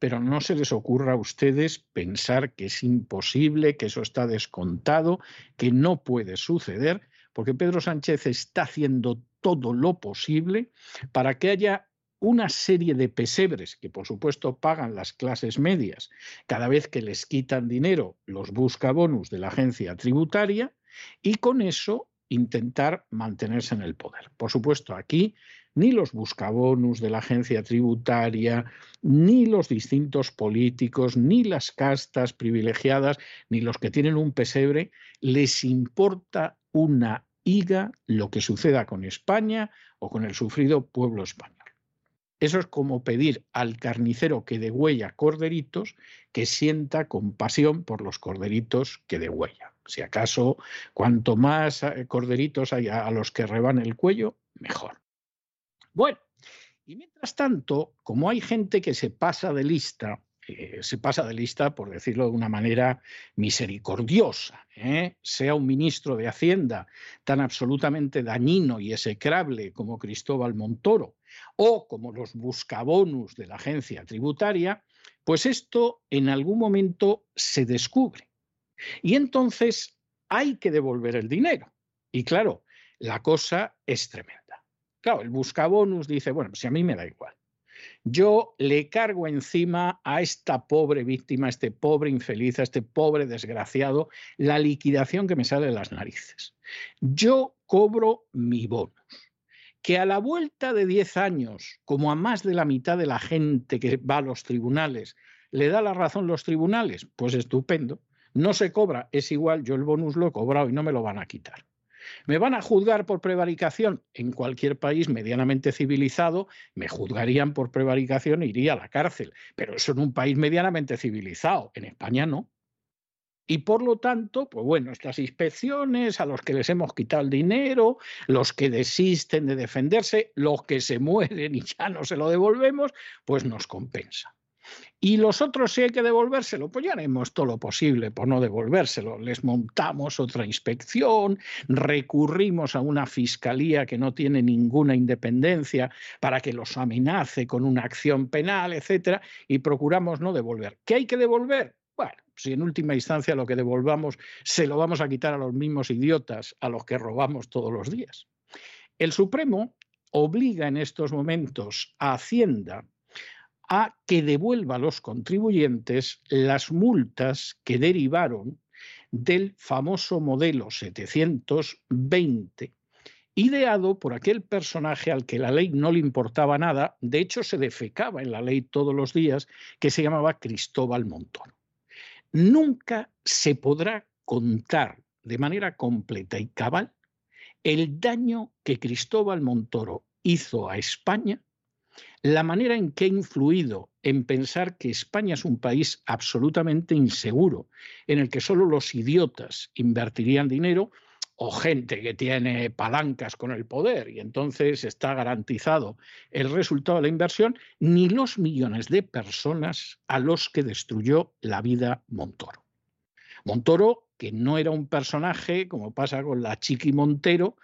Pero no se les ocurra a ustedes pensar que es imposible, que eso está descontado, que no puede suceder, porque Pedro Sánchez está haciendo todo lo posible para que haya una serie de pesebres que por supuesto pagan las clases medias cada vez que les quitan dinero los busca bonus de la agencia tributaria y con eso intentar mantenerse en el poder. Por supuesto, aquí ni los buscabonus de la agencia tributaria, ni los distintos políticos, ni las castas privilegiadas, ni los que tienen un pesebre, les importa una higa lo que suceda con España o con el sufrido pueblo español. Eso es como pedir al carnicero que degüella corderitos que sienta compasión por los corderitos que degüella. Si acaso, cuanto más eh, corderitos haya a los que reban el cuello, mejor. Bueno, y mientras tanto, como hay gente que se pasa de lista eh, se pasa de lista, por decirlo de una manera misericordiosa, ¿eh? sea un ministro de Hacienda tan absolutamente dañino y execrable como Cristóbal Montoro o como los buscabonus de la agencia tributaria, pues esto en algún momento se descubre. Y entonces hay que devolver el dinero. Y claro, la cosa es tremenda. Claro, el buscabonus dice, bueno, pues si a mí me da igual. Yo le cargo encima a esta pobre víctima, a este pobre infeliz, a este pobre desgraciado, la liquidación que me sale de las narices. Yo cobro mi bonus. Que a la vuelta de 10 años, como a más de la mitad de la gente que va a los tribunales, le da la razón los tribunales, pues estupendo. No se cobra, es igual, yo el bonus lo he cobrado y no me lo van a quitar. ¿Me van a juzgar por prevaricación? En cualquier país medianamente civilizado me juzgarían por prevaricación e iría a la cárcel. Pero eso en un país medianamente civilizado. En España no. Y por lo tanto, pues bueno, estas inspecciones a los que les hemos quitado el dinero, los que desisten de defenderse, los que se mueren y ya no se lo devolvemos, pues nos compensa. Y los otros, si hay que devolvérselo, pues ya haremos todo lo posible por no devolvérselo. Les montamos otra inspección, recurrimos a una fiscalía que no tiene ninguna independencia para que los amenace con una acción penal, etcétera, y procuramos no devolver. ¿Qué hay que devolver? Bueno, si en última instancia lo que devolvamos se lo vamos a quitar a los mismos idiotas a los que robamos todos los días. El Supremo obliga en estos momentos a Hacienda a que devuelva a los contribuyentes las multas que derivaron del famoso modelo 720, ideado por aquel personaje al que la ley no le importaba nada, de hecho se defecaba en la ley todos los días, que se llamaba Cristóbal Montoro. Nunca se podrá contar de manera completa y cabal el daño que Cristóbal Montoro hizo a España la manera en que ha influido en pensar que España es un país absolutamente inseguro, en el que solo los idiotas invertirían dinero o gente que tiene palancas con el poder y entonces está garantizado el resultado de la inversión, ni los millones de personas a los que destruyó la vida Montoro. Montoro que no era un personaje, como pasa con la Chiqui Montero,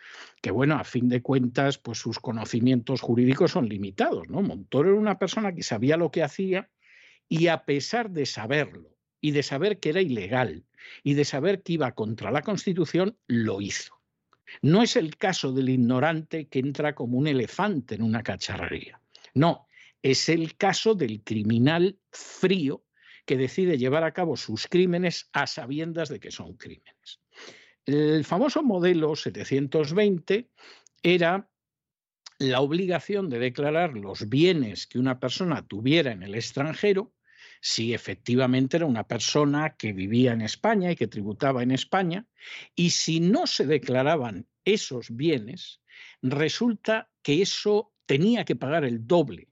que bueno, a fin de cuentas, pues sus conocimientos jurídicos son limitados, ¿no? Montoro era una persona que sabía lo que hacía y a pesar de saberlo y de saber que era ilegal y de saber que iba contra la Constitución, lo hizo. No es el caso del ignorante que entra como un elefante en una cacharrería. No, es el caso del criminal frío que decide llevar a cabo sus crímenes a sabiendas de que son crímenes. El famoso modelo 720 era la obligación de declarar los bienes que una persona tuviera en el extranjero si efectivamente era una persona que vivía en España y que tributaba en España, y si no se declaraban esos bienes, resulta que eso tenía que pagar el doble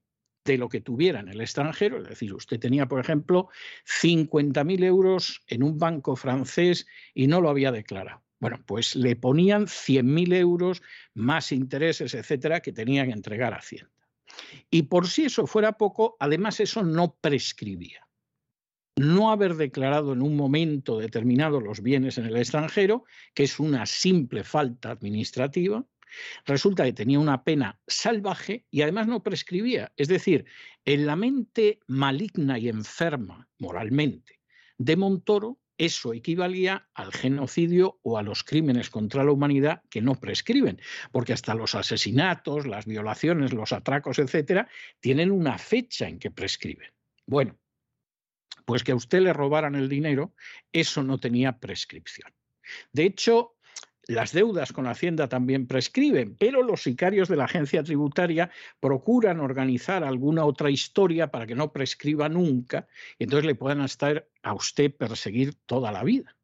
de lo que tuviera en el extranjero, es decir, usted tenía, por ejemplo, 50.000 euros en un banco francés y no lo había declarado. Bueno, pues le ponían 100.000 euros más intereses, etcétera, que tenía que entregar a Hacienda. Y por si eso fuera poco, además eso no prescribía. No haber declarado en un momento determinado los bienes en el extranjero, que es una simple falta administrativa, Resulta que tenía una pena salvaje y además no prescribía. Es decir, en la mente maligna y enferma moralmente de Montoro, eso equivalía al genocidio o a los crímenes contra la humanidad que no prescriben, porque hasta los asesinatos, las violaciones, los atracos, etcétera, tienen una fecha en que prescriben. Bueno, pues que a usted le robaran el dinero, eso no tenía prescripción. De hecho, las deudas con Hacienda también prescriben, pero los sicarios de la agencia tributaria procuran organizar alguna otra historia para que no prescriba nunca y entonces le puedan estar a usted perseguir toda la vida.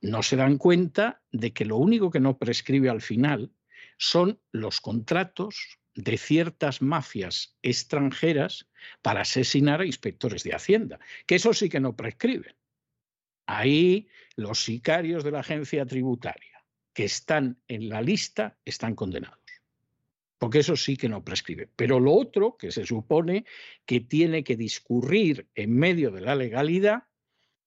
No se dan cuenta de que lo único que no prescribe al final son los contratos de ciertas mafias extranjeras para asesinar a inspectores de Hacienda, que eso sí que no prescriben. Ahí los sicarios de la agencia tributaria que están en la lista están condenados. Porque eso sí que no prescribe. Pero lo otro, que se supone que tiene que discurrir en medio de la legalidad,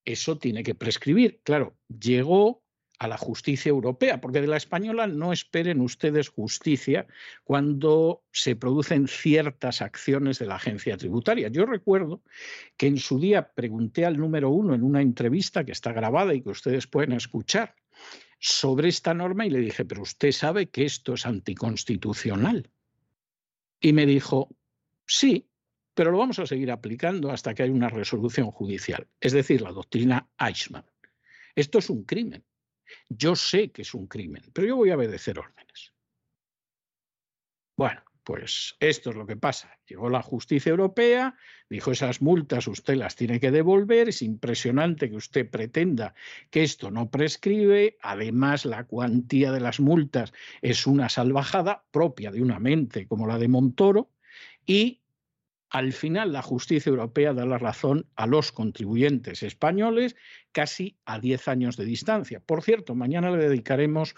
eso tiene que prescribir. Claro, llegó a la justicia europea, porque de la española no esperen ustedes justicia cuando se producen ciertas acciones de la agencia tributaria. Yo recuerdo que en su día pregunté al número uno en una entrevista que está grabada y que ustedes pueden escuchar sobre esta norma y le dije, pero usted sabe que esto es anticonstitucional. Y me dijo, sí, pero lo vamos a seguir aplicando hasta que haya una resolución judicial, es decir, la doctrina Eichmann. Esto es un crimen. Yo sé que es un crimen, pero yo voy a obedecer órdenes. Bueno, pues esto es lo que pasa. Llegó la justicia europea, dijo esas multas usted las tiene que devolver, es impresionante que usted pretenda que esto no prescribe, además la cuantía de las multas es una salvajada propia de una mente como la de Montoro y al final la justicia europea da la razón a los contribuyentes españoles casi a 10 años de distancia. Por cierto, mañana le dedicaremos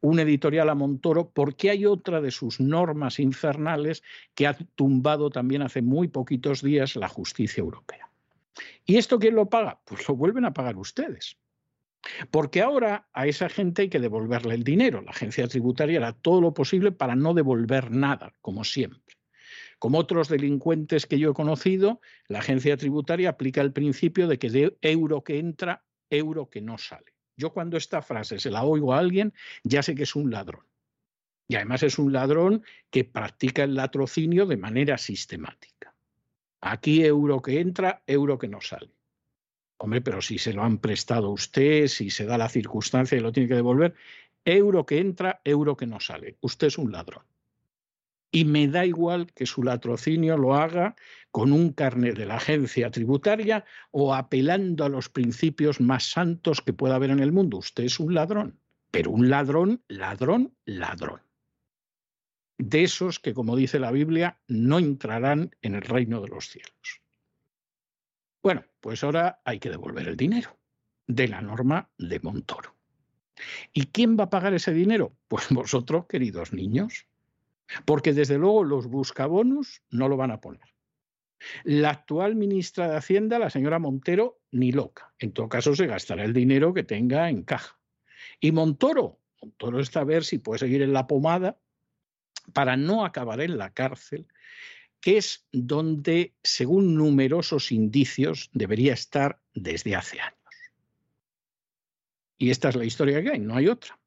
un editorial a Montoro porque hay otra de sus normas infernales que ha tumbado también hace muy poquitos días la justicia europea. ¿Y esto quién lo paga? Pues lo vuelven a pagar ustedes. Porque ahora a esa gente hay que devolverle el dinero. La agencia tributaria hará todo lo posible para no devolver nada, como siempre. Como otros delincuentes que yo he conocido, la agencia tributaria aplica el principio de que de euro que entra, euro que no sale. Yo cuando esta frase se la oigo a alguien, ya sé que es un ladrón. Y además es un ladrón que practica el latrocinio de manera sistemática. Aquí euro que entra, euro que no sale. Hombre, pero si se lo han prestado usted, si se da la circunstancia y lo tiene que devolver, euro que entra, euro que no sale. Usted es un ladrón y me da igual que su latrocinio lo haga con un carnet de la agencia tributaria o apelando a los principios más santos que pueda haber en el mundo. Usted es un ladrón, pero un ladrón, ladrón, ladrón. De esos que, como dice la Biblia, no entrarán en el reino de los cielos. Bueno, pues ahora hay que devolver el dinero de la norma de Montoro. ¿Y quién va a pagar ese dinero? Pues vosotros, queridos niños. Porque desde luego los buscabonus no lo van a poner. La actual ministra de Hacienda, la señora Montero, ni loca. En todo caso, se gastará el dinero que tenga en caja. Y Montoro, Montoro está a ver si puede seguir en la pomada para no acabar en la cárcel, que es donde, según numerosos indicios, debería estar desde hace años. Y esta es la historia que hay, no hay otra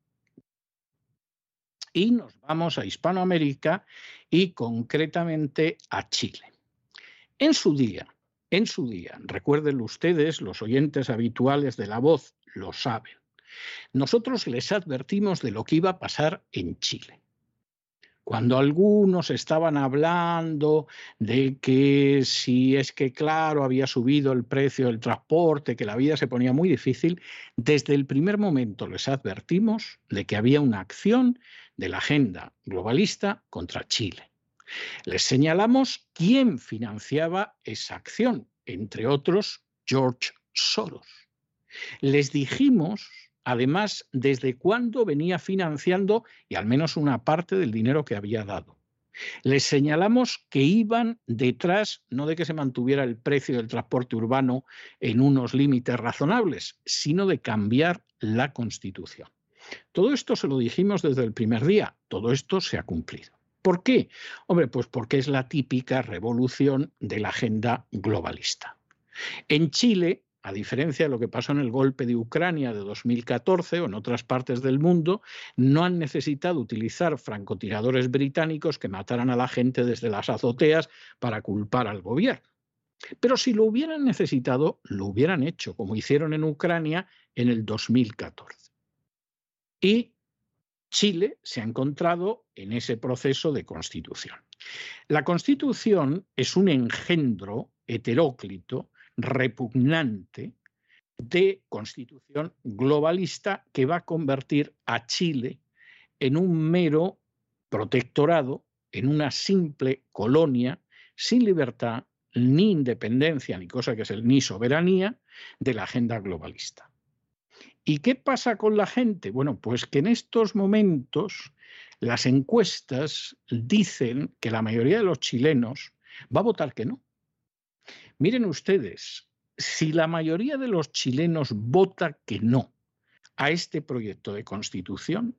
y nos vamos a Hispanoamérica y concretamente a Chile. En su día, en su día, recuerden ustedes, los oyentes habituales de la voz lo saben, nosotros les advertimos de lo que iba a pasar en Chile. Cuando algunos estaban hablando de que si es que, claro, había subido el precio del transporte, que la vida se ponía muy difícil, desde el primer momento les advertimos de que había una acción de la agenda globalista contra Chile. Les señalamos quién financiaba esa acción, entre otros George Soros. Les dijimos, además, desde cuándo venía financiando y al menos una parte del dinero que había dado. Les señalamos que iban detrás no de que se mantuviera el precio del transporte urbano en unos límites razonables, sino de cambiar la Constitución. Todo esto se lo dijimos desde el primer día, todo esto se ha cumplido. ¿Por qué? Hombre, pues porque es la típica revolución de la agenda globalista. En Chile, a diferencia de lo que pasó en el golpe de Ucrania de 2014 o en otras partes del mundo, no han necesitado utilizar francotiradores británicos que mataran a la gente desde las azoteas para culpar al gobierno. Pero si lo hubieran necesitado, lo hubieran hecho, como hicieron en Ucrania en el 2014. Y Chile se ha encontrado en ese proceso de constitución. La constitución es un engendro heteróclito, repugnante, de constitución globalista que va a convertir a Chile en un mero protectorado, en una simple colonia sin libertad, ni independencia, ni cosa que es el ni soberanía de la agenda globalista. ¿Y qué pasa con la gente? Bueno, pues que en estos momentos las encuestas dicen que la mayoría de los chilenos va a votar que no. Miren ustedes, si la mayoría de los chilenos vota que no a este proyecto de constitución,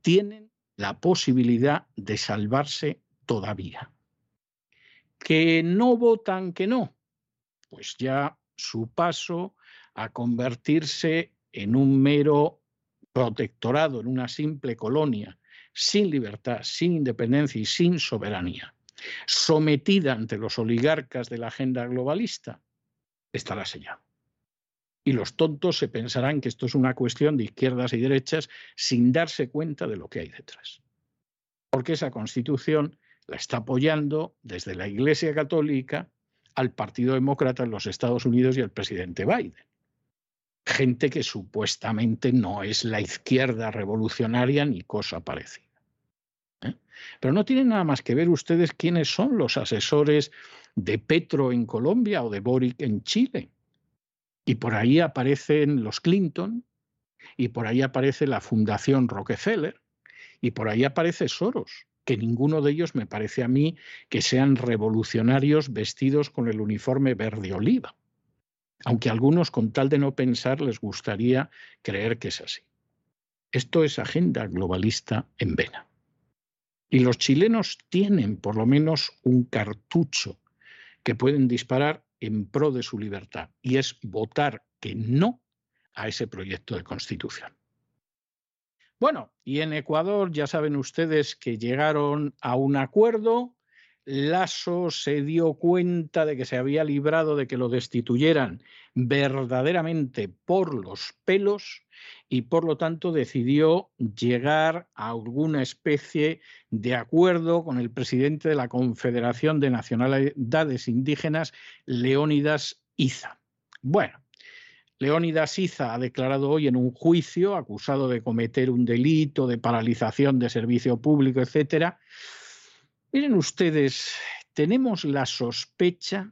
tienen la posibilidad de salvarse todavía. Que no votan que no, pues ya su paso a convertirse en un mero protectorado, en una simple colonia, sin libertad, sin independencia y sin soberanía. sometida ante los oligarcas de la agenda globalista, estará sellado. Y los tontos se pensarán que esto es una cuestión de izquierdas y derechas sin darse cuenta de lo que hay detrás. Porque esa constitución la está apoyando desde la Iglesia Católica al Partido Demócrata en los Estados Unidos y al presidente Biden. Gente que supuestamente no es la izquierda revolucionaria ni cosa parecida. ¿eh? Pero no tienen nada más que ver ustedes quiénes son los asesores de Petro en Colombia o de Boric en Chile. Y por ahí aparecen los Clinton, y por ahí aparece la Fundación Rockefeller, y por ahí aparece Soros, que ninguno de ellos me parece a mí que sean revolucionarios vestidos con el uniforme verde oliva. Aunque a algunos, con tal de no pensar, les gustaría creer que es así. Esto es agenda globalista en vena. Y los chilenos tienen por lo menos un cartucho que pueden disparar en pro de su libertad y es votar que no a ese proyecto de constitución. Bueno, y en Ecuador ya saben ustedes que llegaron a un acuerdo. Lasso se dio cuenta de que se había librado de que lo destituyeran verdaderamente por los pelos y por lo tanto decidió llegar a alguna especie de acuerdo con el presidente de la Confederación de Nacionalidades Indígenas, Leónidas Iza. Bueno, Leónidas Iza ha declarado hoy en un juicio, acusado de cometer un delito de paralización de servicio público, etcétera. Miren ustedes, tenemos la sospecha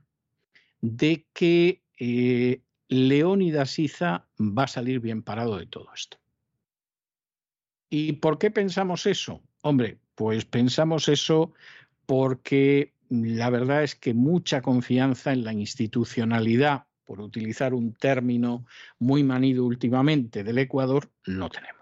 de que eh, Leónidas Iza va a salir bien parado de todo esto. ¿Y por qué pensamos eso? Hombre, pues pensamos eso porque la verdad es que mucha confianza en la institucionalidad, por utilizar un término muy manido últimamente del Ecuador, no tenemos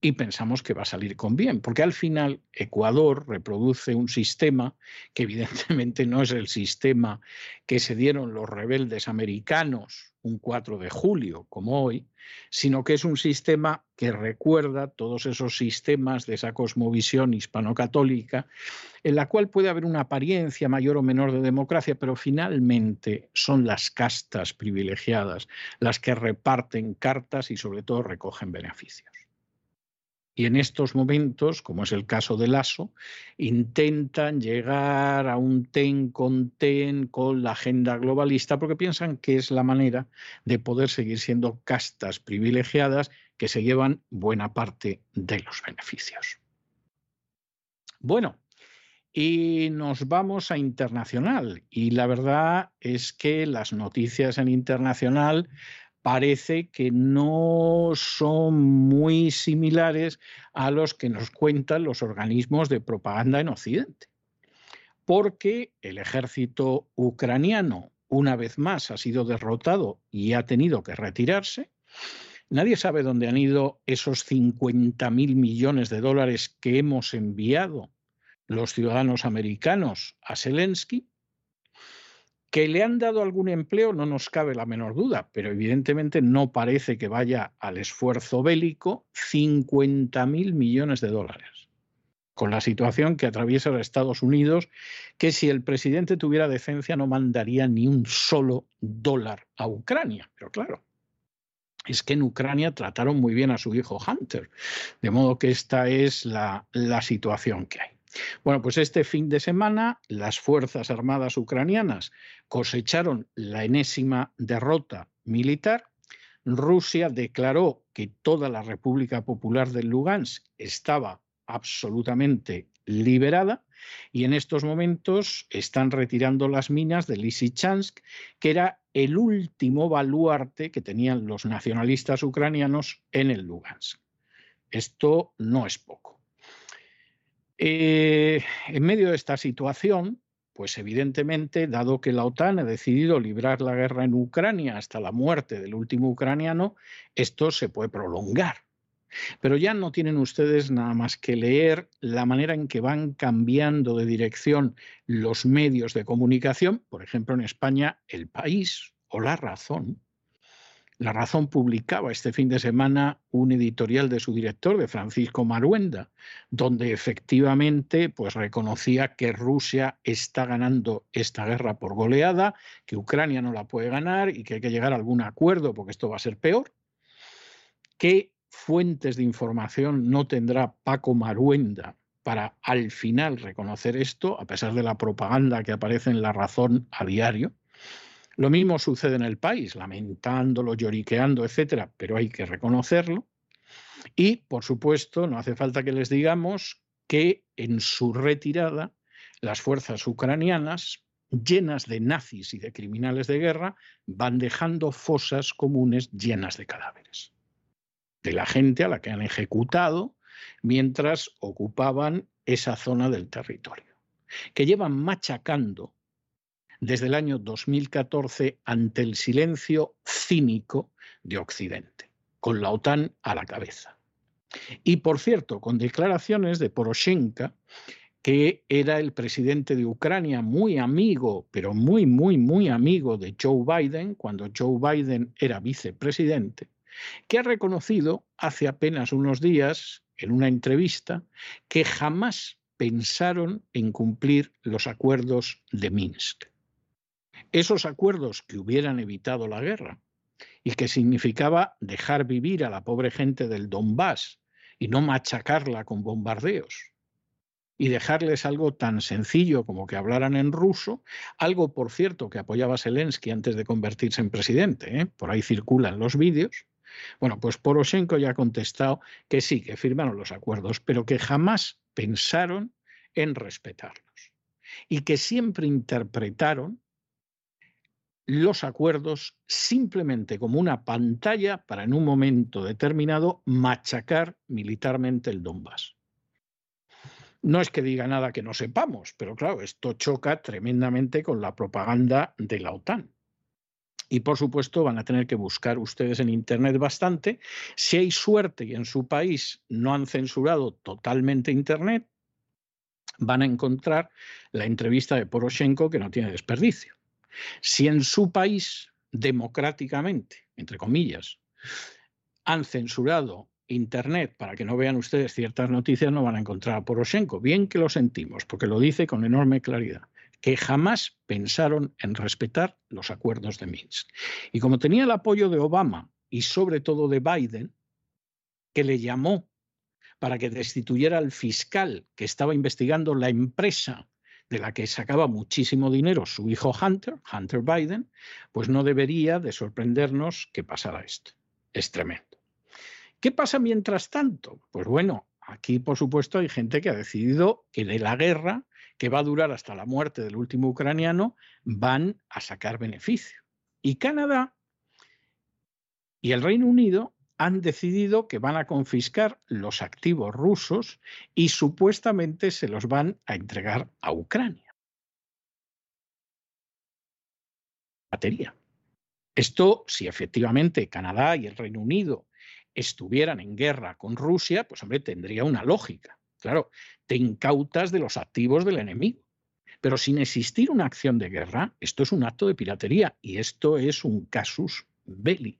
y pensamos que va a salir con bien, porque al final Ecuador reproduce un sistema que evidentemente no es el sistema que se dieron los rebeldes americanos un 4 de julio como hoy, sino que es un sistema que recuerda todos esos sistemas de esa cosmovisión hispano-católica, en la cual puede haber una apariencia mayor o menor de democracia, pero finalmente son las castas privilegiadas las que reparten cartas y sobre todo recogen beneficios. Y en estos momentos, como es el caso del ASO, intentan llegar a un ten con ten con la agenda globalista porque piensan que es la manera de poder seguir siendo castas privilegiadas que se llevan buena parte de los beneficios. Bueno, y nos vamos a internacional. Y la verdad es que las noticias en internacional parece que no son muy similares a los que nos cuentan los organismos de propaganda en Occidente. Porque el ejército ucraniano, una vez más, ha sido derrotado y ha tenido que retirarse. Nadie sabe dónde han ido esos 50 mil millones de dólares que hemos enviado los ciudadanos americanos a Zelensky. Que le han dado algún empleo no nos cabe la menor duda, pero evidentemente no parece que vaya al esfuerzo bélico 50 mil millones de dólares. Con la situación que atraviesa Estados Unidos, que si el presidente tuviera decencia no mandaría ni un solo dólar a Ucrania. Pero claro, es que en Ucrania trataron muy bien a su hijo Hunter. De modo que esta es la, la situación que hay. Bueno, pues este fin de semana las Fuerzas Armadas ucranianas cosecharon la enésima derrota militar. Rusia declaró que toda la República Popular del Lugansk estaba absolutamente liberada y en estos momentos están retirando las minas de Lysychansk, que era el último baluarte que tenían los nacionalistas ucranianos en el Lugansk. Esto no es poco. Eh, en medio de esta situación, pues evidentemente, dado que la OTAN ha decidido librar la guerra en Ucrania hasta la muerte del último ucraniano, esto se puede prolongar. Pero ya no tienen ustedes nada más que leer la manera en que van cambiando de dirección los medios de comunicación, por ejemplo en España, El País o La Razón, La Razón publicaba este fin de semana un editorial de su director, de Francisco Maruenda, donde efectivamente pues, reconocía que Rusia está ganando esta guerra por goleada, que Ucrania no la puede ganar y que hay que llegar a algún acuerdo porque esto va a ser peor. ¿Qué fuentes de información no tendrá Paco Maruenda para al final reconocer esto, a pesar de la propaganda que aparece en La Razón a diario? Lo mismo sucede en el país, lamentándolo, lloriqueando, etcétera, pero hay que reconocerlo. Y, por supuesto, no hace falta que les digamos que en su retirada las fuerzas ucranianas, llenas de nazis y de criminales de guerra, van dejando fosas comunes llenas de cadáveres. De la gente a la que han ejecutado mientras ocupaban esa zona del territorio, que llevan machacando desde el año 2014 ante el silencio cínico de Occidente, con la OTAN a la cabeza. Y por cierto, con declaraciones de Poroshenko, que era el presidente de Ucrania, muy amigo, pero muy, muy, muy amigo de Joe Biden, cuando Joe Biden era vicepresidente, que ha reconocido hace apenas unos días, en una entrevista, que jamás pensaron en cumplir los acuerdos de Minsk esos acuerdos que hubieran evitado la guerra y que significaba dejar vivir a la pobre gente del Donbass y no machacarla con bombardeos y dejarles algo tan sencillo como que hablaran en ruso, algo por cierto que apoyaba Zelensky antes de convertirse en presidente, ¿eh? por ahí circulan los vídeos. Bueno, pues Poroshenko ya ha contestado que sí, que firmaron los acuerdos, pero que jamás pensaron en respetarlos y que siempre interpretaron los acuerdos simplemente como una pantalla para en un momento determinado machacar militarmente el Donbass. No es que diga nada que no sepamos, pero claro, esto choca tremendamente con la propaganda de la OTAN. Y por supuesto van a tener que buscar ustedes en Internet bastante. Si hay suerte y en su país no han censurado totalmente Internet, van a encontrar la entrevista de Poroshenko que no tiene desperdicio. Si en su país, democráticamente, entre comillas, han censurado Internet para que no vean ustedes ciertas noticias, no van a encontrar a Poroshenko. Bien que lo sentimos, porque lo dice con enorme claridad, que jamás pensaron en respetar los acuerdos de Minsk. Y como tenía el apoyo de Obama y sobre todo de Biden, que le llamó para que destituyera al fiscal que estaba investigando la empresa de la que sacaba muchísimo dinero su hijo Hunter, Hunter Biden, pues no debería de sorprendernos que pasara esto. Es tremendo. ¿Qué pasa mientras tanto? Pues bueno, aquí por supuesto hay gente que ha decidido que de la guerra, que va a durar hasta la muerte del último ucraniano, van a sacar beneficio. Y Canadá y el Reino Unido han decidido que van a confiscar los activos rusos y supuestamente se los van a entregar a Ucrania. Esto, si efectivamente Canadá y el Reino Unido estuvieran en guerra con Rusia, pues hombre, tendría una lógica. Claro, te incautas de los activos del enemigo. Pero sin existir una acción de guerra, esto es un acto de piratería y esto es un casus belli.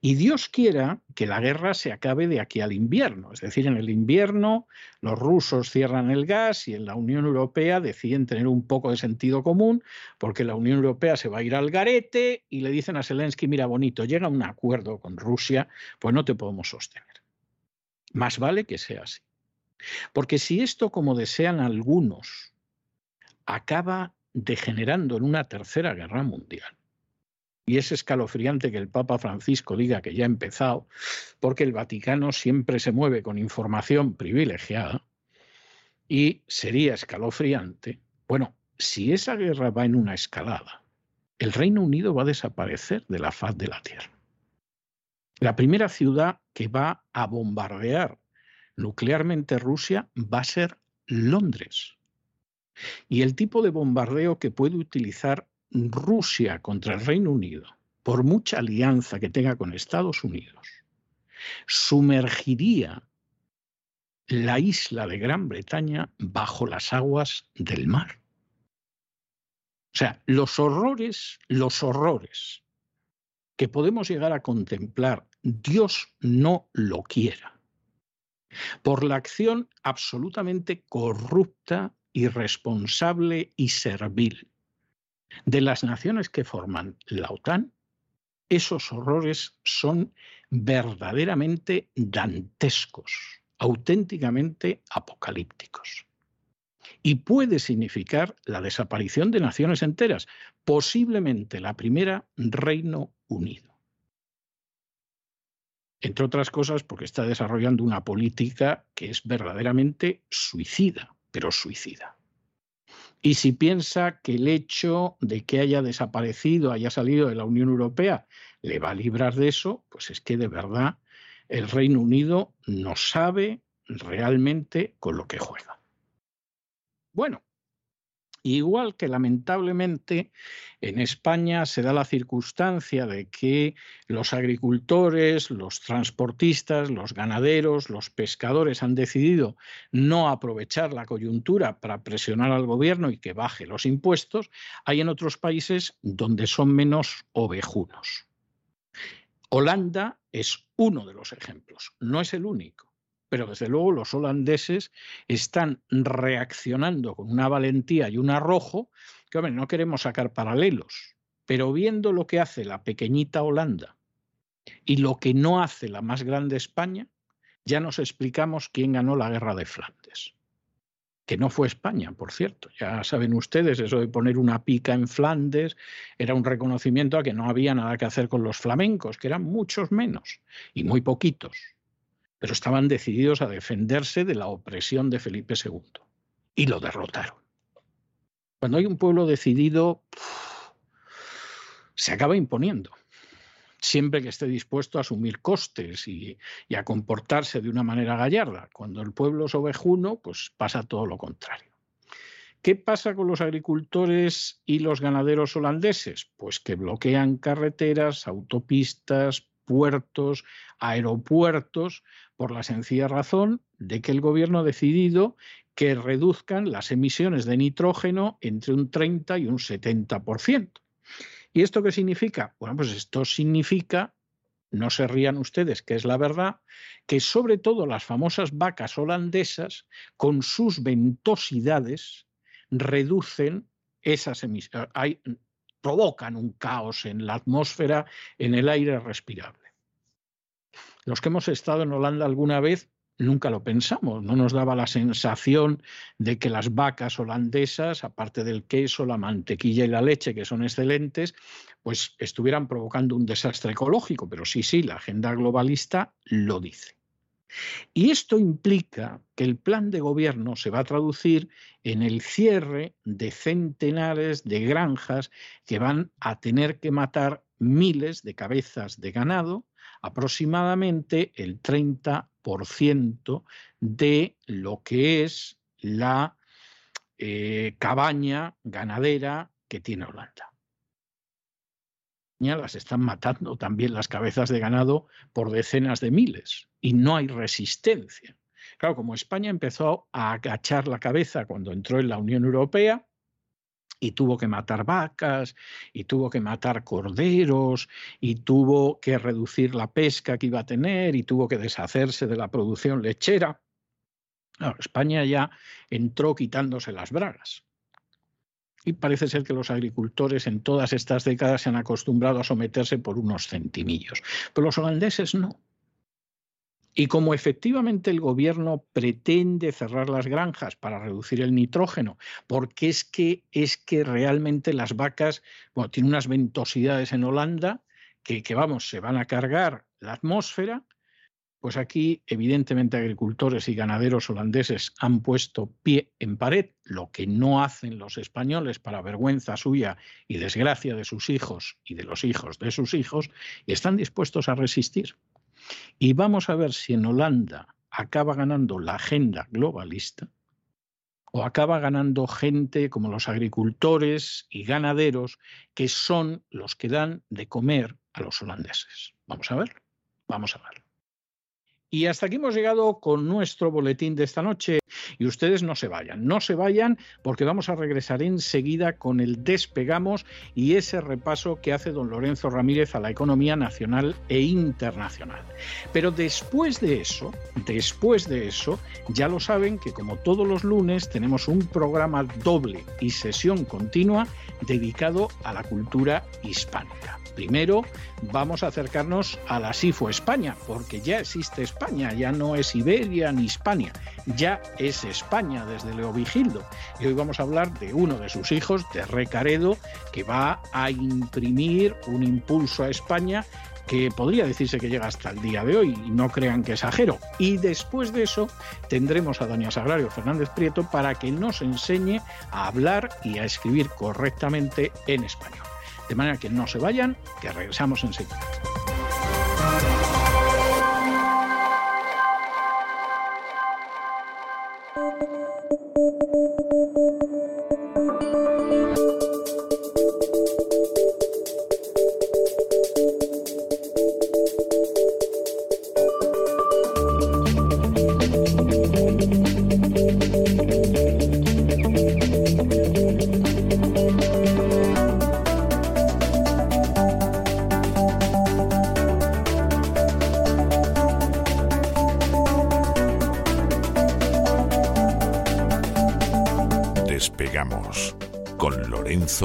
Y Dios quiera que la guerra se acabe de aquí al invierno. Es decir, en el invierno los rusos cierran el gas y en la Unión Europea deciden tener un poco de sentido común porque la Unión Europea se va a ir al garete y le dicen a Zelensky, mira bonito, llega un acuerdo con Rusia, pues no te podemos sostener. Más vale que sea así. Porque si esto, como desean algunos, acaba degenerando en una tercera guerra mundial, y es escalofriante que el Papa Francisco diga que ya ha empezado, porque el Vaticano siempre se mueve con información privilegiada y sería escalofriante. Bueno, si esa guerra va en una escalada, el Reino Unido va a desaparecer de la faz de la Tierra. La primera ciudad que va a bombardear nuclearmente Rusia va a ser Londres. Y el tipo de bombardeo que puede utilizar Rusia contra el Reino Unido, por mucha alianza que tenga con Estados Unidos, sumergiría la isla de Gran Bretaña bajo las aguas del mar. O sea, los horrores, los horrores que podemos llegar a contemplar, Dios no lo quiera, por la acción absolutamente corrupta, irresponsable y servil de las naciones que forman la OTAN, esos horrores son verdaderamente dantescos, auténticamente apocalípticos. Y puede significar la desaparición de naciones enteras, posiblemente la primera Reino Unido. Entre otras cosas porque está desarrollando una política que es verdaderamente suicida, pero suicida. Y si piensa que el hecho de que haya desaparecido, haya salido de la Unión Europea, le va a librar de eso, pues es que de verdad el Reino Unido no sabe realmente con lo que juega. Bueno, Igual que lamentablemente en España se da la circunstancia de que los agricultores, los transportistas, los ganaderos, los pescadores han decidido no aprovechar la coyuntura para presionar al gobierno y que baje los impuestos, hay en otros países donde son menos ovejunos. Holanda es uno de los ejemplos, no es el único pero desde luego los holandeses están reaccionando con una valentía y un arrojo que, hombre, no queremos sacar paralelos, pero viendo lo que hace la pequeñita Holanda y lo que no hace la más grande España, ya nos explicamos quién ganó la guerra de Flandes. Que no fue España, por cierto. Ya saben ustedes, eso de poner una pica en Flandes era un reconocimiento a que no había nada que hacer con los flamencos, que eran muchos menos y muy poquitos pero estaban decididos a defenderse de la opresión de Felipe II y lo derrotaron. Cuando hay un pueblo decidido, se acaba imponiendo, siempre que esté dispuesto a asumir costes y, a comportarse de una manera gallarda. Cuando el pueblo es ovejuno, pues pasa todo lo contrario. ¿Qué pasa con los agricultores y los ganaderos holandeses? Pues que bloquean carreteras, autopistas, puertos, aeropuertos, por la sencilla razón de que el gobierno ha decidido que reduzcan las emisiones de nitrógeno entre un 30 y un 70%. ¿Y esto qué significa? Bueno, pues esto significa, no se rían ustedes, que es la verdad, que sobre todo las famosas vacas holandesas, con sus ventosidades, reducen esas emisiones, provocan un caos en la atmósfera, en el aire respirable. Los que hemos estado en Holanda alguna vez nunca lo pensamos, no nos daba la sensación de que las vacas holandesas, aparte del queso, la mantequilla y la leche, que son excelentes, pues estuvieran provocando un desastre ecológico, pero sí, sí, la agenda globalista lo dice. Y esto implica que el plan de gobierno se va a traducir en el cierre de centenares de granjas que van a tener que matar miles de cabezas de ganado, aproximadamente el 30% de lo que es la eh, cabaña ganadera que tiene Holanda. Las están matando también las cabezas de ganado por decenas de miles y no hay resistencia. Claro, como España empezó a agachar la cabeza cuando entró en la Unión Europea, y tuvo que matar vacas, y tuvo que matar corderos, y tuvo que reducir la pesca que iba a tener, y tuvo que deshacerse de la producción lechera. España ya entró quitándose las bragas. Y parece ser que los agricultores en todas estas décadas se han acostumbrado a someterse por unos centimillos. Pero los holandeses no. Y como efectivamente el gobierno pretende cerrar las granjas para reducir el nitrógeno, porque es que, es que realmente las vacas, bueno, tienen unas ventosidades en Holanda que, que, vamos, se van a cargar la atmósfera, pues aquí evidentemente agricultores y ganaderos holandeses han puesto pie en pared, lo que no hacen los españoles para vergüenza suya y desgracia de sus hijos y de los hijos de sus hijos, y están dispuestos a resistir. Y vamos a ver si en Holanda acaba ganando la agenda globalista o acaba ganando gente como los agricultores y ganaderos que son los que dan de comer a los holandeses. Vamos a ver, vamos a ver. Y hasta aquí hemos llegado con nuestro boletín de esta noche. Y ustedes no se vayan, no se vayan porque vamos a regresar enseguida con el despegamos y ese repaso que hace don Lorenzo Ramírez a la economía nacional e internacional. Pero después de eso, después de eso, ya lo saben que como todos los lunes tenemos un programa doble y sesión continua dedicado a la cultura hispánica. Primero vamos a acercarnos a la SIFO España, porque ya existe España, ya no es Iberia ni Hispania, ya es España desde Leovigildo. Y hoy vamos a hablar de uno de sus hijos, de Recaredo, que va a imprimir un impulso a España que podría decirse que llega hasta el día de hoy, y no crean que exagero. Y después de eso tendremos a doña Sagrario Fernández Prieto para que nos enseñe a hablar y a escribir correctamente en español. De manera que no se vayan, que regresamos enseguida.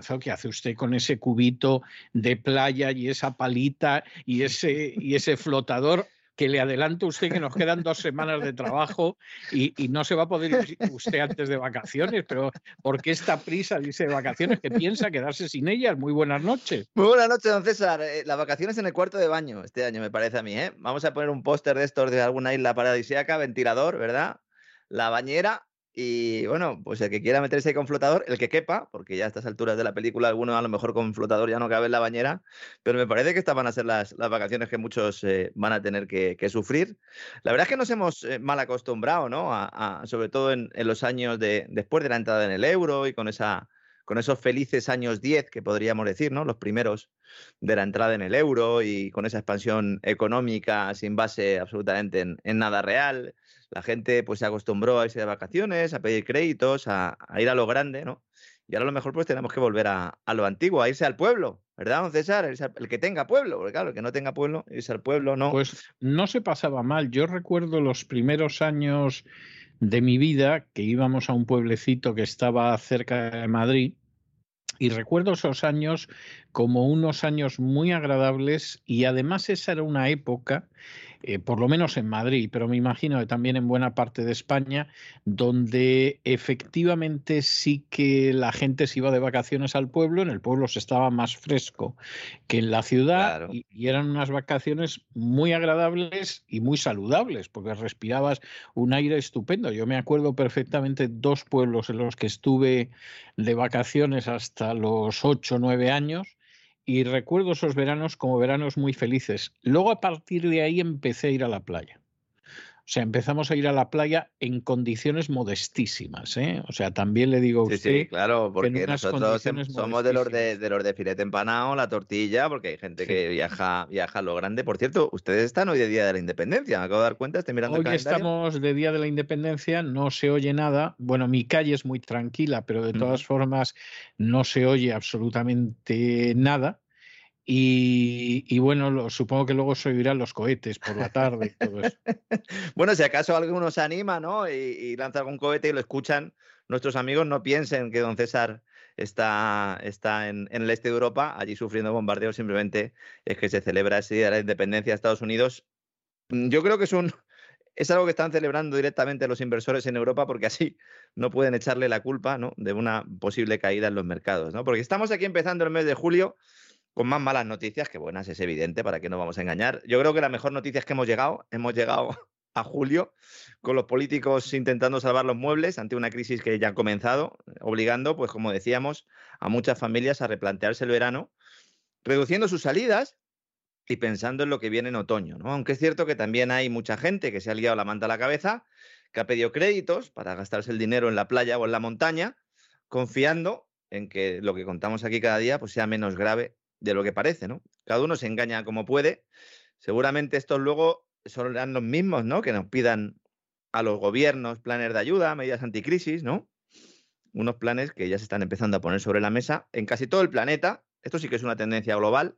Lorenzo, ¿qué hace usted con ese cubito de playa y esa palita y ese, y ese flotador? que le adelanto a usted que nos quedan dos semanas de trabajo y, no se va a poder ir usted antes de vacaciones, pero ¿por qué esta prisa dice de vacaciones que piensa quedarse sin ellas? Muy buenas noches. Muy buenas noches, don César. Eh, las vacaciones en el cuarto de baño este año, me parece a mí. ¿eh? Vamos a poner un póster de estos de alguna isla paradisíaca, ventilador, ¿verdad? La bañera y bueno, pues el que quiera meterse con flotador, el que quepa, porque ya a estas alturas de la película, alguno a lo mejor con flotador ya no cabe en la bañera, pero me parece que estas van a ser las, vacaciones que muchos eh, van a tener que, sufrir. La verdad es que nos hemos eh, mal acostumbrado, ¿no? A, sobre todo en, los años de, después de la entrada en el euro y con, esa, con esos felices años 10 que podríamos decir, ¿no? Los primeros de la entrada en el euro y con esa expansión económica sin base absolutamente en nada real la gente pues se acostumbró a irse de vacaciones, a pedir créditos, a, ir a lo grande, ¿no? Y ahora a lo mejor pues tenemos que volver a, lo antiguo, a irse al pueblo, ¿verdad, don César? El, que tenga pueblo, porque claro, el que no tenga pueblo, irse al pueblo, no. Pues no se pasaba mal. Yo recuerdo los primeros años de mi vida que íbamos a un pueblecito que estaba cerca de Madrid y recuerdo esos años como unos años muy agradables y además esa era una época eh, por lo menos en Madrid, pero me imagino que también en buena parte de España, donde efectivamente sí que la gente se iba de vacaciones al pueblo, en el pueblo se estaba más fresco que en la ciudad y, eran unas vacaciones muy agradables y muy saludables, porque respirabas un aire estupendo. Yo me acuerdo perfectamente dos pueblos en los que estuve de vacaciones hasta los ocho o nueve años y recuerdo esos veranos como veranos muy felices. Luego a partir de ahí empecé a ir a la playa. O sea, empezamos a ir a la playa en condiciones modestísimas, ¿eh? O sea, también le digo a usted. Sí, claro, porque nosotros somos de los de, de, los de filete empanado, la tortilla, porque hay gente que viaja, viaja a lo grande. Por cierto, ustedes están hoy de Día de la Independencia, me acabo de dar cuenta, estoy mirando hoy el calendario. estamos de Día de la Independencia, no se oye nada. Bueno, mi calle es muy tranquila, pero de todas formas no se oye absolutamente nada. Y, bueno, supongo que luego se oirán los cohetes por la tarde y todo eso. bueno, si acaso alguno se anima, ¿no? Y, lanza algún cohete y lo escuchan nuestros amigos, no piensen que don César está, está en, el este de Europa, allí sufriendo bombardeos, simplemente es que se celebra ese día de la independencia de Estados Unidos. Mm, yo creo que es un, es algo que están celebrando directamente los inversores en Europa porque así no pueden echarle la culpa ¿no? de una posible caída en los mercados. ¿no? Porque estamos aquí empezando el mes de julio con más malas noticias que buenas, es evidente, para que no vamos a engañar. Yo creo que la mejor noticia es que hemos llegado, hemos llegado a julio, con los políticos intentando salvar los muebles ante una crisis que ya ha comenzado, obligando, pues como decíamos, a muchas familias a replantearse el verano, reduciendo sus salidas y pensando en lo que viene en otoño. Aunque es cierto que también hay mucha gente que se ha liado la manta a la cabeza, que ha pedido créditos para gastarse el dinero en la playa o en la montaña, confiando en que lo que contamos aquí cada día pues sea menos grave de lo que parece, ¿no? Cada uno se engaña como puede. Seguramente estos luego son los mismos, ¿no? Que nos pidan a los gobiernos planes de ayuda, medidas anticrisis, ¿no? Unos planes que ya se están empezando a poner sobre la mesa en casi todo el planeta. Esto sí que es una tendencia global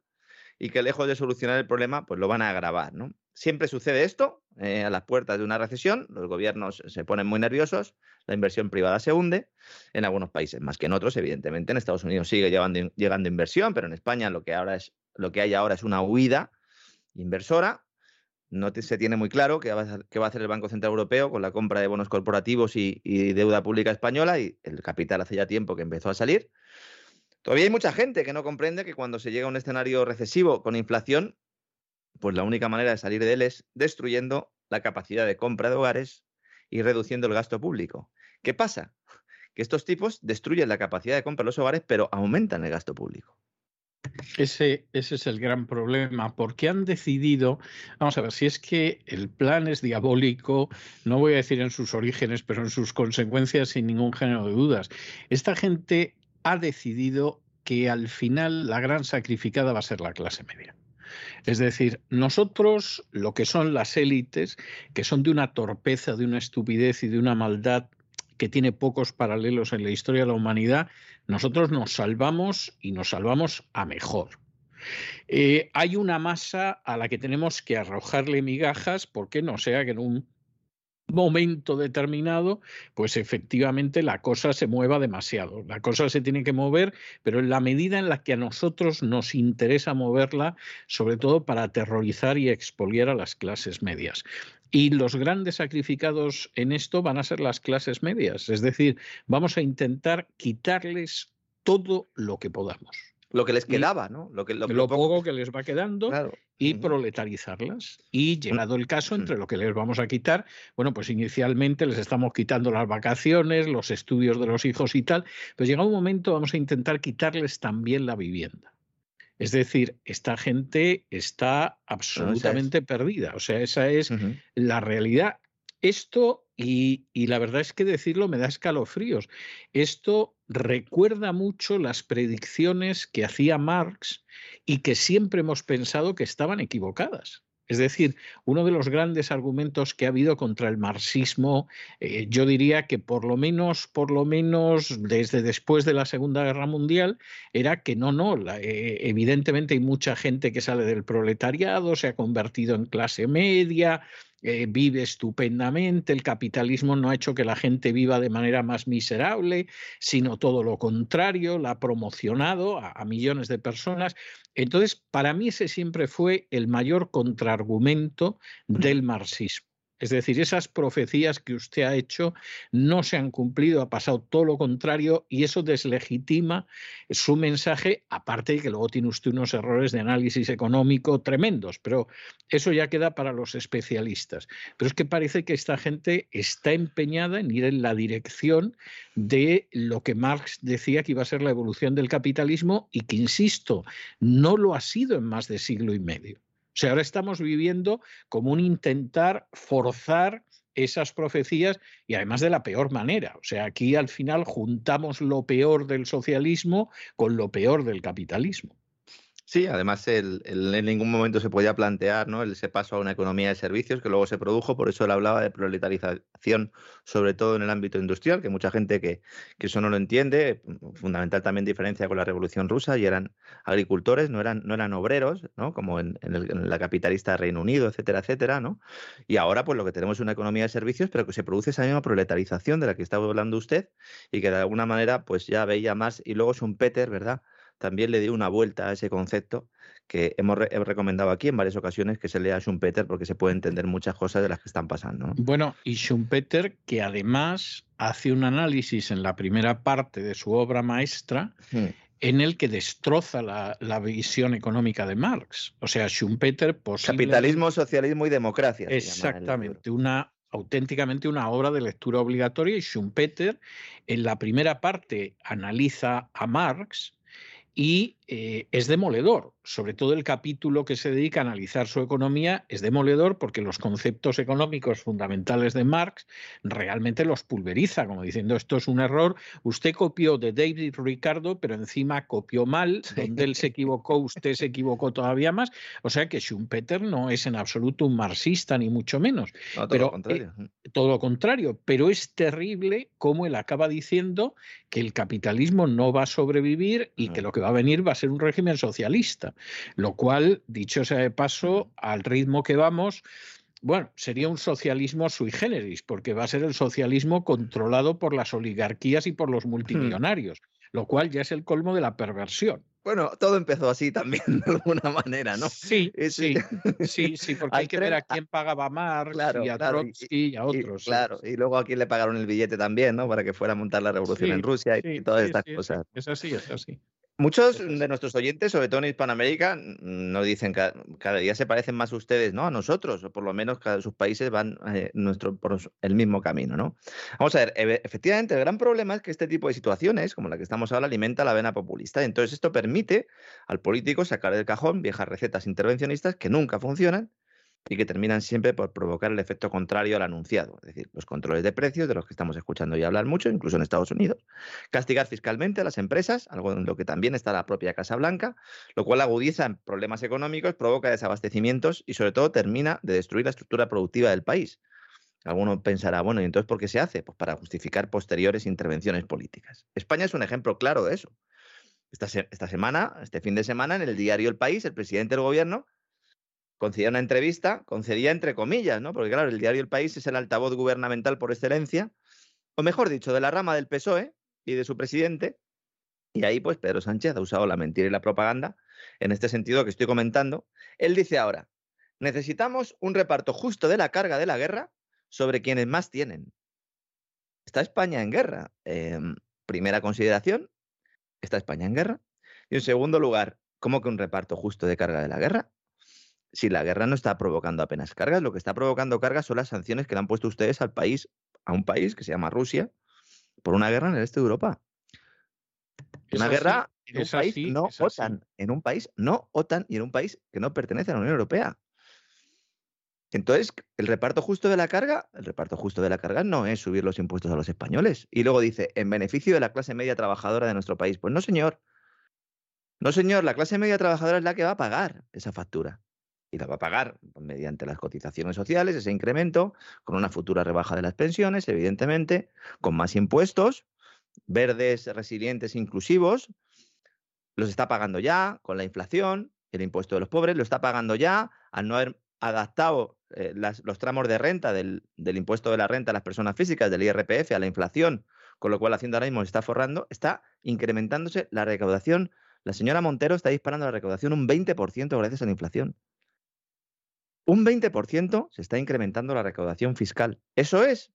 y que lejos de solucionar el problema, pues lo van a agravar, ¿no? Siempre sucede esto eh, a las puertas de una recesión, los gobiernos se ponen muy nerviosos, la inversión privada se hunde, en algunos países más que en otros, evidentemente, en Estados Unidos sigue llegando, inversión, pero en España lo que, ahora es, lo que hay ahora es una huida inversora no se tiene muy claro qué va, a hacer el Banco Central Europeo con la compra de bonos corporativos y, deuda pública española y el capital hace ya tiempo que empezó a salir. Todavía hay mucha gente que no comprende que cuando se llega a un escenario recesivo con inflación, pues la única manera de salir de él es destruyendo la capacidad de compra de hogares y reduciendo el gasto público. ¿Qué pasa? Que estos tipos destruyen la capacidad de compra de los hogares, pero aumentan el gasto público. Ese, ese es el gran problema, porque han decidido, vamos a ver, si es que el plan es diabólico, no voy a decir en sus orígenes, pero en sus consecuencias sin ningún género de dudas. Esta gente ha decidido que al final la gran sacrificada va a ser la clase media. Es decir, nosotros, lo que son las élites, que son de una torpeza, de una estupidez y de una maldad que tiene pocos paralelos en la historia de la humanidad, nosotros nos salvamos y nos salvamos a mejor. Eh, hay una masa a la que tenemos que arrojarle migajas porque no sea que en un momento determinado, pues efectivamente la cosa se mueva demasiado. La cosa se tiene que mover, pero en la medida en la que a nosotros nos interesa moverla, sobre todo para aterrorizar y expoliar a las clases medias. Y los grandes sacrificados en esto van a ser las clases medias, es decir, vamos a intentar quitarles todo lo que podamos. Lo que les quedaba, ¿no? Lo, que, lo, poco... que les va quedando y proletarizarlas. Y llegado el caso, entre lo que les vamos a quitar, bueno, pues inicialmente les estamos quitando las vacaciones, los estudios de los hijos y tal, pero llega un momento vamos a intentar quitarles también la vivienda. Es decir, esta gente está absolutamente perdida. O sea, esa es la realidad. Esto, y, la verdad es que decirlo me da escalofríos, esto recuerda mucho las predicciones que hacía Marx y que siempre hemos pensado que estaban equivocadas. Es decir, uno de los grandes argumentos que ha habido contra el marxismo, eh, yo diría que por lo menos, por lo menos desde después de la Segunda Guerra Mundial, era que no, no, eh, evidentemente hay mucha gente que sale del proletariado, se ha convertido en clase media, eh, vive estupendamente, el capitalismo no ha hecho que la gente viva de manera más miserable, sino todo lo contrario, la ha promocionado a millones de personas. Entonces, para mí ese siempre fue el mayor contraargumento del marxismo. Es decir, esas profecías que usted ha hecho no se han cumplido, ha pasado todo lo contrario y eso deslegitima su mensaje, aparte de que luego tiene usted unos errores de análisis económico tremendos, pero eso ya queda para los especialistas. Pero es que parece que esta gente está empeñada en ir en la dirección de lo que Marx decía que iba a ser la evolución del capitalismo y que, insisto, no lo ha sido en más de siglo y medio. O sea, ahora estamos viviendo como un intentar forzar esas profecías y además de la peor manera. O sea, aquí al final juntamos lo peor del socialismo con lo peor del capitalismo. Sí, además el, en ningún momento se podía plantear ¿no? ese paso a una economía de servicios que luego se produjo, por eso él hablaba de proletarización, sobre todo en el ámbito industrial, que mucha gente que, eso no lo entiende, fundamental también diferencia con la Revolución Rusa, y eran agricultores, no eran, no eran obreros, ¿no? como en, la capitalista Reino Unido, etcétera, etcétera, ¿no? Y ahora pues lo que tenemos es una economía de servicios, pero que se produce esa misma proletarización de la que estaba hablando usted, y que de alguna manera pues ya veía más, y luego es un Peter, ¿verdad? También le dio una vuelta a ese concepto que hemos recomendado aquí en varias ocasiones que se lea Schumpeter porque se puede entender muchas cosas de las que están pasando. Bueno, y Schumpeter que además hace un análisis en la primera parte de su obra maestra hmm. en el que destroza la, la visión económica de Marx. O sea, Schumpeter posible... Capitalismo, socialismo y democracia. Exactamente, una auténticamente una obra de lectura obligatoria y Schumpeter en la primera parte analiza a Marx y eh, es demoledor. Sobre todo el capítulo que se dedica a analizar su economía es demoledor porque los conceptos económicos fundamentales de Marx realmente los pulveriza, como diciendo esto es un error. Usted copió de David Ricardo, pero encima copió mal. Donde él se equivocó, usted se equivocó todavía más. O sea que Schumpeter no es en absoluto un marxista, ni mucho menos No, todo pero, lo contrario. todo lo contrario, pero es terrible cómo él acaba diciendo que el capitalismo no va a sobrevivir y que lo que va a venir va a ser un régimen socialista, lo cual, dicho sea de paso, al ritmo que vamos, bueno, sería un socialismo sui generis, porque va a ser el socialismo controlado por las oligarquías y por los multimillonarios, lo cual ya es el colmo de la perversión. Bueno, todo empezó así también, de alguna manera, ¿no? Sí, Eh, sí, sí. sí, porque hay que ver a quién pagaba Marx Claro, y a claro, Trotsky y, a otros. claro, y luego a quién le pagaron el billete también, ¿no? Para que fuera a montar la revolución Sí, en Rusia y, Sí, y todas sí, estas cosas. Es así, es así. Muchos de nuestros oyentes, sobre todo en Hispanoamérica, nos dicen que cada día se parecen más ustedes, ¿no? A nosotros, o por lo menos cada sus países van eh, nuestro, por el mismo camino, ¿no? Vamos a ver, efectivamente, el gran problema es que este tipo de situaciones, como la que estamos ahora, alimenta la vena populista. Entonces, esto permite al político sacar del cajón viejas recetas intervencionistas que nunca funcionan y que terminan siempre por provocar el efecto contrario al anunciado, es decir, los controles de precios, de los que estamos escuchando ya hablar mucho, incluso en Estados Unidos, castigar fiscalmente a las empresas, algo en lo que también está la propia Casa Blanca, lo cual agudiza problemas económicos, provoca desabastecimientos y sobre todo termina de destruir la estructura productiva del país. Alguno pensará, bueno, ¿y entonces por qué se hace? Pues para justificar posteriores intervenciones políticas. España es un ejemplo claro de eso. Esta, esta semana, este fin de semana, en el diario El País, el presidente del gobierno concedía una entrevista, concedía entre comillas, ¿no? Porque claro, el diario El País es el altavoz gubernamental por excelencia, o mejor dicho, de la rama del PSOE y de su presidente. Y ahí, pues, Pedro Sánchez ha usado la mentira y la propaganda en este sentido que estoy comentando. Él dice ahora, necesitamos un reparto justo de la carga de la guerra sobre quienes más tienen. ¿Está España en guerra? Em, primera consideración, ¿está España en guerra? Y en segundo lugar, ¿cómo que un reparto justo de carga de la guerra? Si la guerra no está provocando apenas cargas, lo que está provocando cargas son las sanciones que le han puesto ustedes al país, a un país que se llama Rusia, por una guerra en el este de Europa. Una así, guerra en un país así, no. OTAN, en un país no OTAN y en un país que no pertenece a la Unión Europea. Entonces, el reparto justo de la carga, el reparto justo de la carga no es subir los impuestos a los españoles. Y luego dice, en beneficio de la clase media trabajadora de nuestro país. Pues no, señor. No, señor, la clase media trabajadora es la que va a pagar esa factura. Y la va a pagar mediante las cotizaciones sociales, ese incremento, con una futura rebaja de las pensiones, evidentemente, con más impuestos, verdes, resilientes, inclusivos. Los está pagando ya con la inflación, el impuesto de los pobres, lo está pagando ya al no haber adaptado eh, los tramos de renta del, del impuesto de la renta a las personas físicas, del IRPF, a la inflación, con lo cual Hacienda ahora mismo se está forrando, está incrementándose la recaudación. La señora Montero está disparando la recaudación un 20% gracias a la inflación. Un 20% se está incrementando la recaudación fiscal. Eso es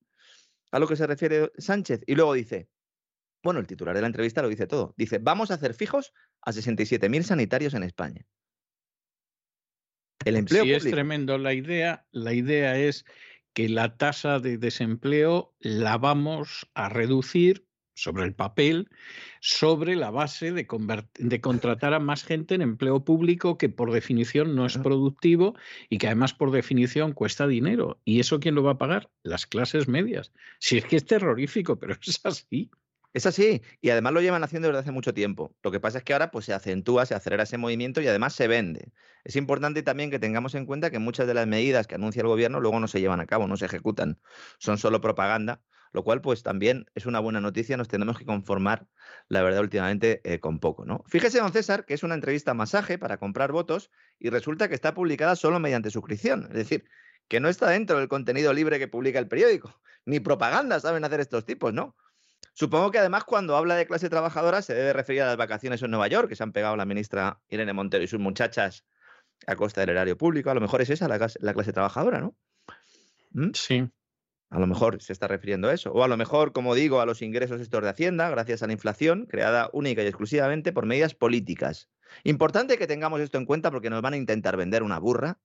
a lo que se refiere Sánchez. Y luego dice, bueno, el titular de la entrevista lo dice todo. Dice, vamos a hacer fijos a 67.000 sanitarios en España. El empleo Sí, es tremendo la idea. La idea es que la tasa de desempleo la vamos a reducir sobre el papel, sobre la base de, contratar a más gente en empleo público que por definición no es productivo y que además por definición cuesta dinero. ¿Y eso quién lo va a pagar? Las clases medias. Si es que es terrorífico, pero es así. Es así, y además lo llevan haciendo desde hace mucho tiempo. Lo que pasa es que ahora pues, se acentúa, se acelera ese movimiento y además se vende. Es importante también que tengamos en cuenta que muchas de las medidas que anuncia el gobierno luego no se llevan a cabo, no se ejecutan, son solo propaganda, lo cual pues también es una buena noticia, nos tenemos que conformar, la verdad, últimamente eh, con poco. ¿no? Fíjese, don César, que es una entrevista masaje para comprar votos y resulta que está publicada solo mediante suscripción, es decir, que no está dentro del contenido libre que publica el periódico, ni propaganda saben hacer estos tipos, ¿no? Supongo que además cuando habla de clase trabajadora se debe referir a las vacaciones en Nueva York que se han pegado la ministra Irene Montero y sus muchachas a costa del erario público. A lo mejor es esa la clase, la clase trabajadora, ¿no? ¿Mm? Sí. A lo mejor se está refiriendo a eso. O a lo mejor, como digo, a los ingresos estos de Hacienda, gracias a la inflación, creada única y exclusivamente por medidas políticas. Importante que tengamos esto en cuenta porque nos van a intentar vender una burra.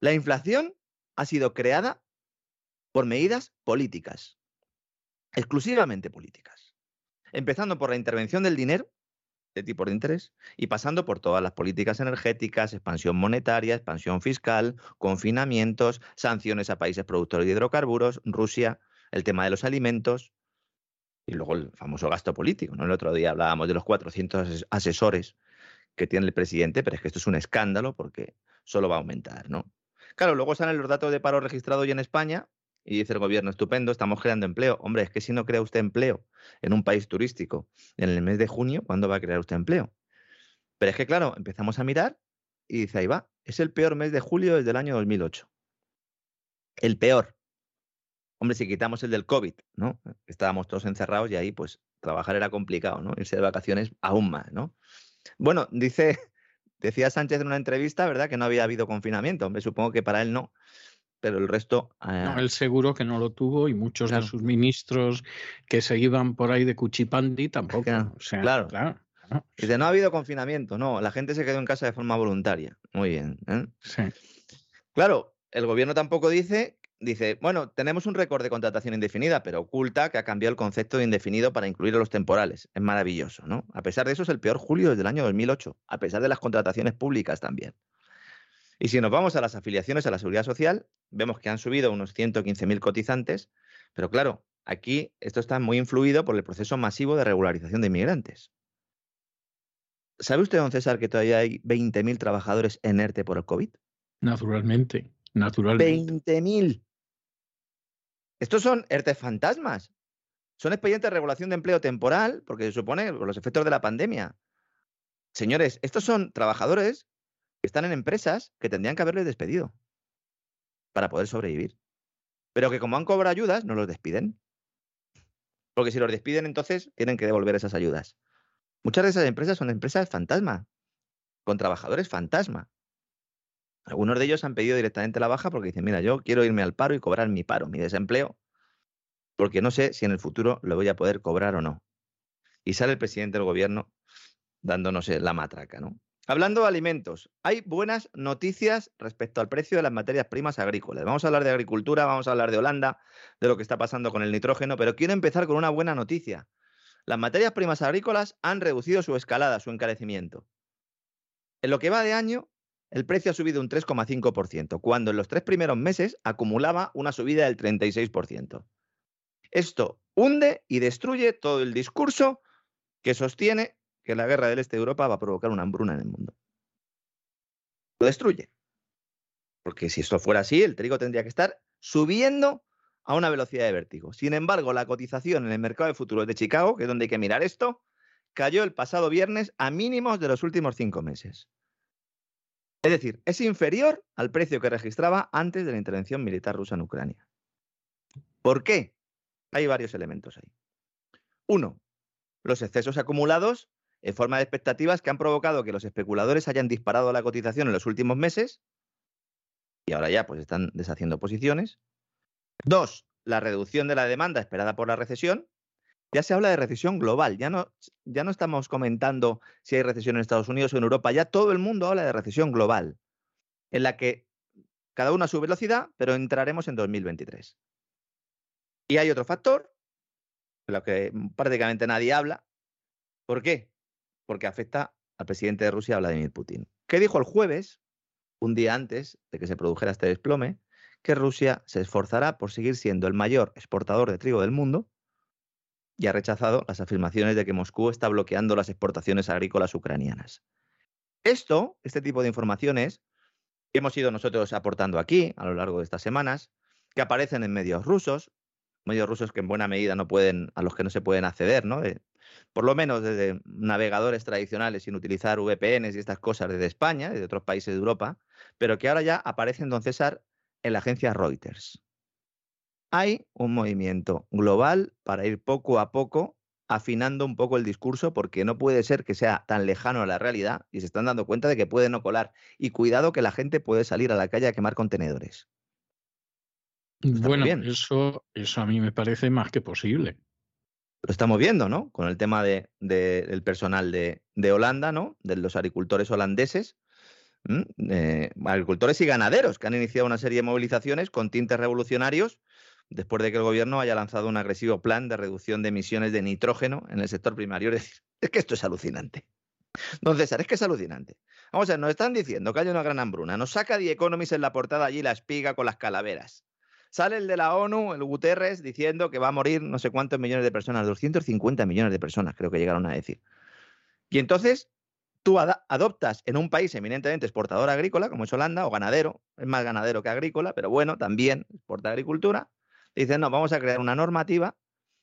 La inflación ha sido creada por medidas políticas, exclusivamente políticas. Empezando por la intervención del dinero, de tipo de interés, y pasando por todas las políticas energéticas, expansión monetaria, expansión fiscal, confinamientos, sanciones a países productores de hidrocarburos, Rusia, el tema de los alimentos, y luego el famoso gasto político. ¿no? El otro día hablábamos de los 400 asesores que tiene el presidente, pero es que esto es un escándalo porque solo va a aumentar, ¿no? Claro, luego salen los datos de paro registrado hoy en España y dice el gobierno, estupendo, estamos creando empleo. Hombre, es que si no crea usted empleo en un país turístico en el mes de junio, ¿cuándo va a crear usted empleo? Pero es que, claro, empezamos a mirar y dice, ahí va, es el peor mes de julio desde el año 2008. El peor. Hombre, si quitamos el del COVID, ¿no? Estábamos todos encerrados y ahí, pues, trabajar era complicado, ¿no? Irse de vacaciones aún más, ¿no? Bueno, dice, decía Sánchez en una entrevista, ¿verdad? Que no había habido confinamiento. Hombre, supongo que para él no pero el resto... No, él seguro que no lo tuvo y muchos de sus ministros que se iban por ahí de Cuchipandi tampoco. Claro, claro. Dice, no ha habido confinamiento, no, la gente se quedó en casa de forma voluntaria. Muy bien. ¿eh? Sí. Claro, el gobierno tampoco dice, dice, bueno, tenemos un récord de contratación indefinida, pero oculta que ha cambiado el concepto de indefinido para incluir a los temporales. Es maravilloso, ¿no? A pesar de eso, es el peor julio desde el año 2008, a pesar de las contrataciones públicas también. Y si nos vamos a las afiliaciones a la seguridad social, vemos que han subido unos 115.000 cotizantes, pero claro, aquí esto está muy influido por el proceso masivo de regularización de inmigrantes. ¿Sabe usted, don César, que todavía hay 20.000 trabajadores en ERTE por el COVID? Naturalmente, naturalmente. 20.000. Estos son ERTE fantasmas. Son expedientes de regulación de empleo temporal, porque se supone por los efectos de la pandemia. Señores, estos son trabajadores están en empresas que tendrían que haberles despedido para poder sobrevivir. Pero que como han cobrado ayudas, no los despiden. Porque si los despiden, entonces tienen que devolver esas ayudas. Muchas de esas empresas son empresas fantasma, con trabajadores fantasma. Algunos de ellos han pedido directamente la baja porque dicen, mira, yo quiero irme al paro y cobrar mi paro, mi desempleo, porque no sé si en el futuro lo voy a poder cobrar o no. Y sale el presidente del gobierno dándonos la matraca, ¿no? Hablando de alimentos, hay buenas noticias respecto al precio de las materias primas agrícolas. Vamos a hablar de agricultura, vamos a hablar de Holanda, de lo que está pasando con el nitrógeno, pero quiero empezar con una buena noticia. Las materias primas agrícolas han reducido su escalada, su encarecimiento. En lo que va de año, el precio ha subido un 3,5%, cuando en los tres primeros meses acumulaba una subida del 36%. Esto hunde y destruye todo el discurso que sostiene que la guerra del este de Europa va a provocar una hambruna en el mundo. Lo destruye. Porque si esto fuera así, el trigo tendría que estar subiendo a una velocidad de vértigo. Sin embargo, la cotización en el mercado de futuros de Chicago, que es donde hay que mirar esto, cayó el pasado viernes a mínimos de los últimos cinco meses. Es decir, es inferior al precio que registraba antes de la intervención militar rusa en Ucrania. ¿Por qué? Hay varios elementos ahí. Uno, los excesos acumulados en forma de expectativas que han provocado que los especuladores hayan disparado la cotización en los últimos meses y ahora ya pues están deshaciendo posiciones. Dos, la reducción de la demanda esperada por la recesión. Ya se habla de recesión global, ya no, ya no estamos comentando si hay recesión en Estados Unidos o en Europa, ya todo el mundo habla de recesión global, en la que cada uno a su velocidad, pero entraremos en 2023. Y hay otro factor, de lo que prácticamente nadie habla. ¿Por qué? Porque afecta al presidente de Rusia, Vladimir Putin. ¿Qué dijo el jueves, un día antes de que se produjera este desplome? Que Rusia se esforzará por seguir siendo el mayor exportador de trigo del mundo y ha rechazado las afirmaciones de que Moscú está bloqueando las exportaciones agrícolas ucranianas. Esto, este tipo de informaciones, que hemos ido nosotros aportando aquí a lo largo de estas semanas, que aparecen en medios rusos, medios rusos que en buena medida no pueden, a los que no se pueden acceder, ¿no? por lo menos desde navegadores tradicionales sin utilizar VPNs y estas cosas desde España, desde otros países de Europa, pero que ahora ya aparecen, don en la agencia Reuters. Hay un movimiento global para ir poco a poco afinando un poco el discurso porque no puede ser que sea tan lejano a la realidad y se están dando cuenta de que puede no colar. Y cuidado que la gente puede salir a la calle a quemar contenedores. Bueno, eso, eso a mí me parece más que posible. Lo estamos viendo, ¿no? Con el tema de, del personal de, de, Holanda, ¿no? De los agricultores holandeses, eh, agricultores y ganaderos que han iniciado una serie de movilizaciones con tintes revolucionarios después de que el gobierno haya lanzado un agresivo plan de reducción de emisiones de nitrógeno en el sector primario. Es decir, es que esto es alucinante. Don César, es que es alucinante. Vamos a ver, nos están diciendo que hay una gran hambruna. Nos saca The Economist en la portada allí la espiga con las calaveras. Sale el de la ONU, el Guterres, diciendo que va a morir no sé cuántos millones de personas, 250 millones de personas, creo que llegaron a decir. Y entonces tú adoptas en un país eminentemente exportador agrícola, como es Holanda, o ganadero, es más ganadero que agrícola, pero bueno, también exporta agricultura, dicen, no, vamos a crear una normativa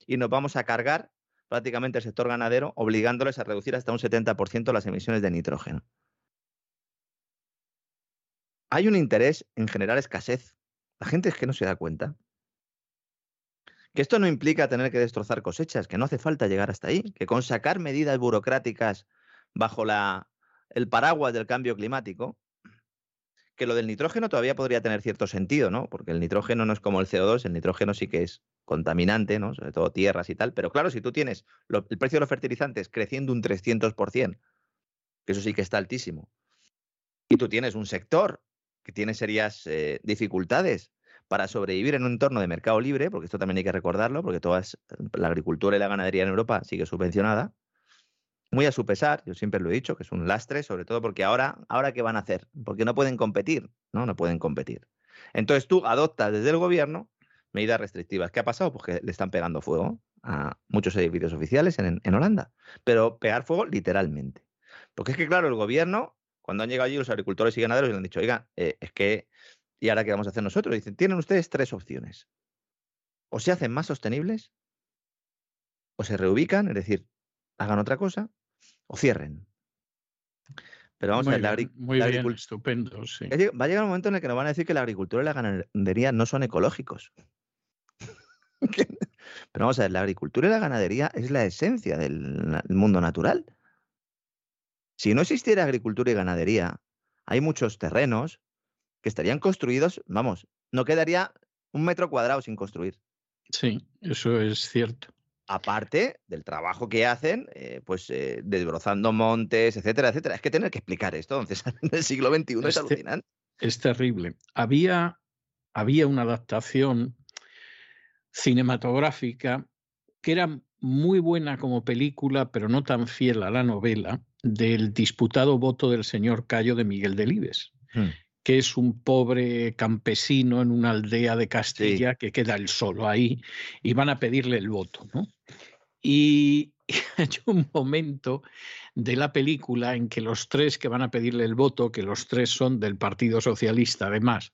y nos vamos a cargar prácticamente el sector ganadero, obligándoles a reducir hasta un 70% las emisiones de nitrógeno. Hay un interés en generar escasez. La gente es que no se da cuenta. Que esto no implica tener que destrozar cosechas, que no hace falta llegar hasta ahí, que con sacar medidas burocráticas bajo la, el paraguas del cambio climático, que lo del nitrógeno todavía podría tener cierto sentido, ¿no? Porque el nitrógeno no es como el CO2, el nitrógeno sí que es contaminante, ¿no? Sobre todo tierras y tal. Pero claro, si tú tienes el precio de los fertilizantes creciendo un 300%, que eso sí que está altísimo, y tú tienes un sector que tiene serias eh, dificultades para sobrevivir en un entorno de mercado libre, porque esto también hay que recordarlo, porque toda la agricultura y la ganadería en Europa sigue subvencionada, muy a su pesar, yo siempre lo he dicho, que es un lastre, sobre todo porque ahora, ahora ¿qué van a hacer? Porque no pueden competir, ¿no? No pueden competir. Entonces tú adoptas desde el gobierno medidas restrictivas. ¿Qué ha pasado? Pues que le están pegando fuego a muchos edificios oficiales en, en Holanda, pero pegar fuego literalmente. Porque es que, claro, el gobierno, cuando han llegado allí los agricultores y ganaderos, le han dicho, oiga, eh, es que, ¿y ahora qué vamos a hacer nosotros? Dicen, tienen ustedes tres opciones. O se hacen más sostenibles, o se reubican, es decir, hagan otra cosa o cierren. Pero vamos a ver, la, muy bien, estupendo. Va a llegar un momento en el que nos van a decir que la agricultura y la ganadería no son ecológicos. Pero vamos a ver, la agricultura y la ganadería es la esencia del mundo natural. Si no existiera agricultura y ganadería, hay muchos terrenos que estarían construidos, vamos, no quedaría un metro cuadrado sin construir. Sí, eso es cierto aparte del trabajo que hacen, eh, pues eh, desbrozando montes, etcétera, etcétera. Es que tener que explicar esto, entonces, en el siglo XXI es, alucinante. Es terrible. Había, había una adaptación cinematográfica que era muy buena como película, pero no tan fiel a la novela, del disputado voto del señor Cayo de Miguel Delibes. Hmm que es un pobre campesino en una aldea de Castilla que queda él solo ahí y van a pedirle el voto. ¿no? Y hay un momento de la película en que los tres que van a pedirle el voto, que los tres son del Partido Socialista además,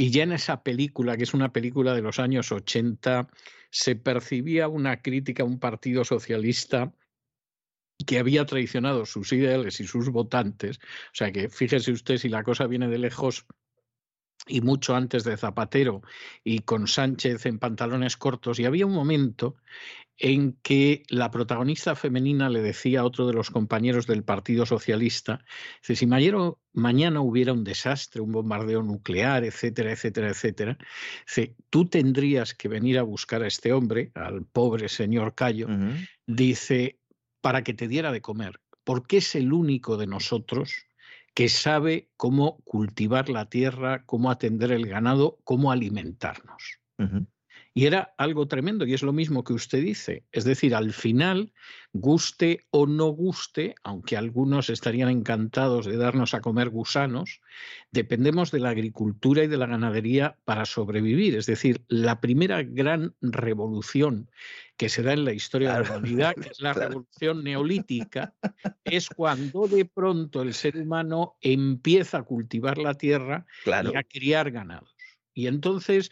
y ya en esa película, que es una película de los años 80, se percibía una crítica a un Partido Socialista que había traicionado sus ideales y sus votantes. O sea que fíjese usted si la cosa viene de lejos y mucho antes de Zapatero y con Sánchez en pantalones cortos. Y había un momento en que la protagonista femenina le decía a otro de los compañeros del Partido Socialista, si mañana hubiera un desastre, un bombardeo nuclear, etcétera, etcétera, etcétera, tú tendrías que venir a buscar a este hombre, al pobre señor Cayo, dice, para que te diera de comer, porque es el único de nosotros que sabe cómo cultivar la tierra, cómo atender el ganado, cómo alimentarnos. Y era algo tremendo, y es lo mismo que usted dice. Es decir, al final, guste o no guste, aunque algunos estarían encantados de darnos a comer gusanos, dependemos de la agricultura y de la ganadería para sobrevivir. Es decir, la primera gran revolución que se da en la historia de la humanidad, que es la revolución neolítica, es cuando de pronto el ser humano empieza a cultivar la tierra y a criar ganados. Y entonces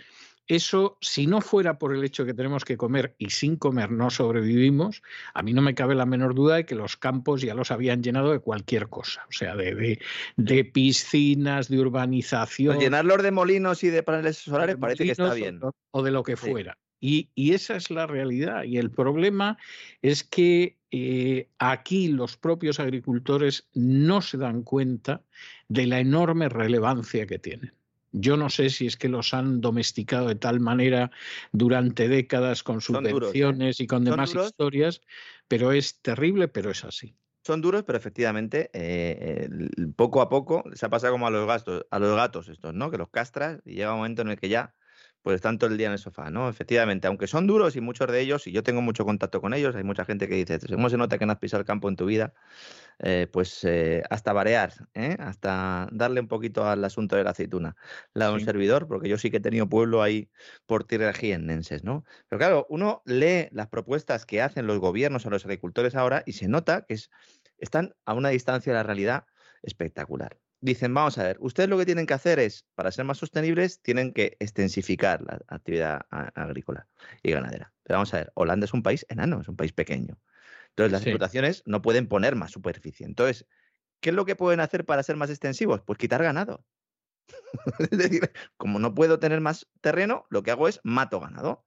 eso, si no fuera por el hecho de que tenemos que comer y sin comer no sobrevivimos, a mí no me cabe la menor duda de que los campos ya los habían llenado de cualquier cosa, o sea, de, de, piscinas, de urbanización. Pues llenarlos de molinos y de paneles solares parece que está bien. O, de lo que fuera. Y, esa es la realidad. Y el problema es que eh, aquí los propios agricultores no se dan cuenta de la enorme relevancia que tienen Yo no sé si es que los han domesticado de tal manera durante décadas con duros, ¿eh? subvenciones y con demás duros. historias, pero es terrible, pero es así. Son duros, pero efectivamente, eh, poco a poco se ha pasado como a los gastos, a los gatos estos, ¿no? Que los castras y llega un momento en el que ya, pues están todo el día en el sofá, ¿no? Efectivamente, aunque son duros y muchos de ellos, y yo tengo mucho contacto con ellos, hay mucha gente que dice, ¿cómo se nota que no has pisado el campo en tu vida? Eh, pues eh, hasta varear, ¿eh? hasta darle un poquito al asunto de la aceituna. La de un Sí. servidor, porque yo sí que he tenido pueblo ahí por tierra jiennenses, ¿no? Pero claro, uno lee las propuestas que hacen los gobiernos a los agricultores ahora y se nota que es- están a una distancia de la realidad espectacular. Dicen, vamos a ver, ustedes lo que tienen que hacer es, para ser más sostenibles, tienen que extensificar la actividad agrícola y ganadera. Pero vamos a ver, Holanda es un país enano, es un país pequeño. Entonces las Sí. explotaciones no pueden poner más superficie. Entonces, ¿qué es lo que pueden hacer para ser más extensivos? Pues quitar ganado. es decir, como no puedo tener más terreno, lo que hago es mato ganado.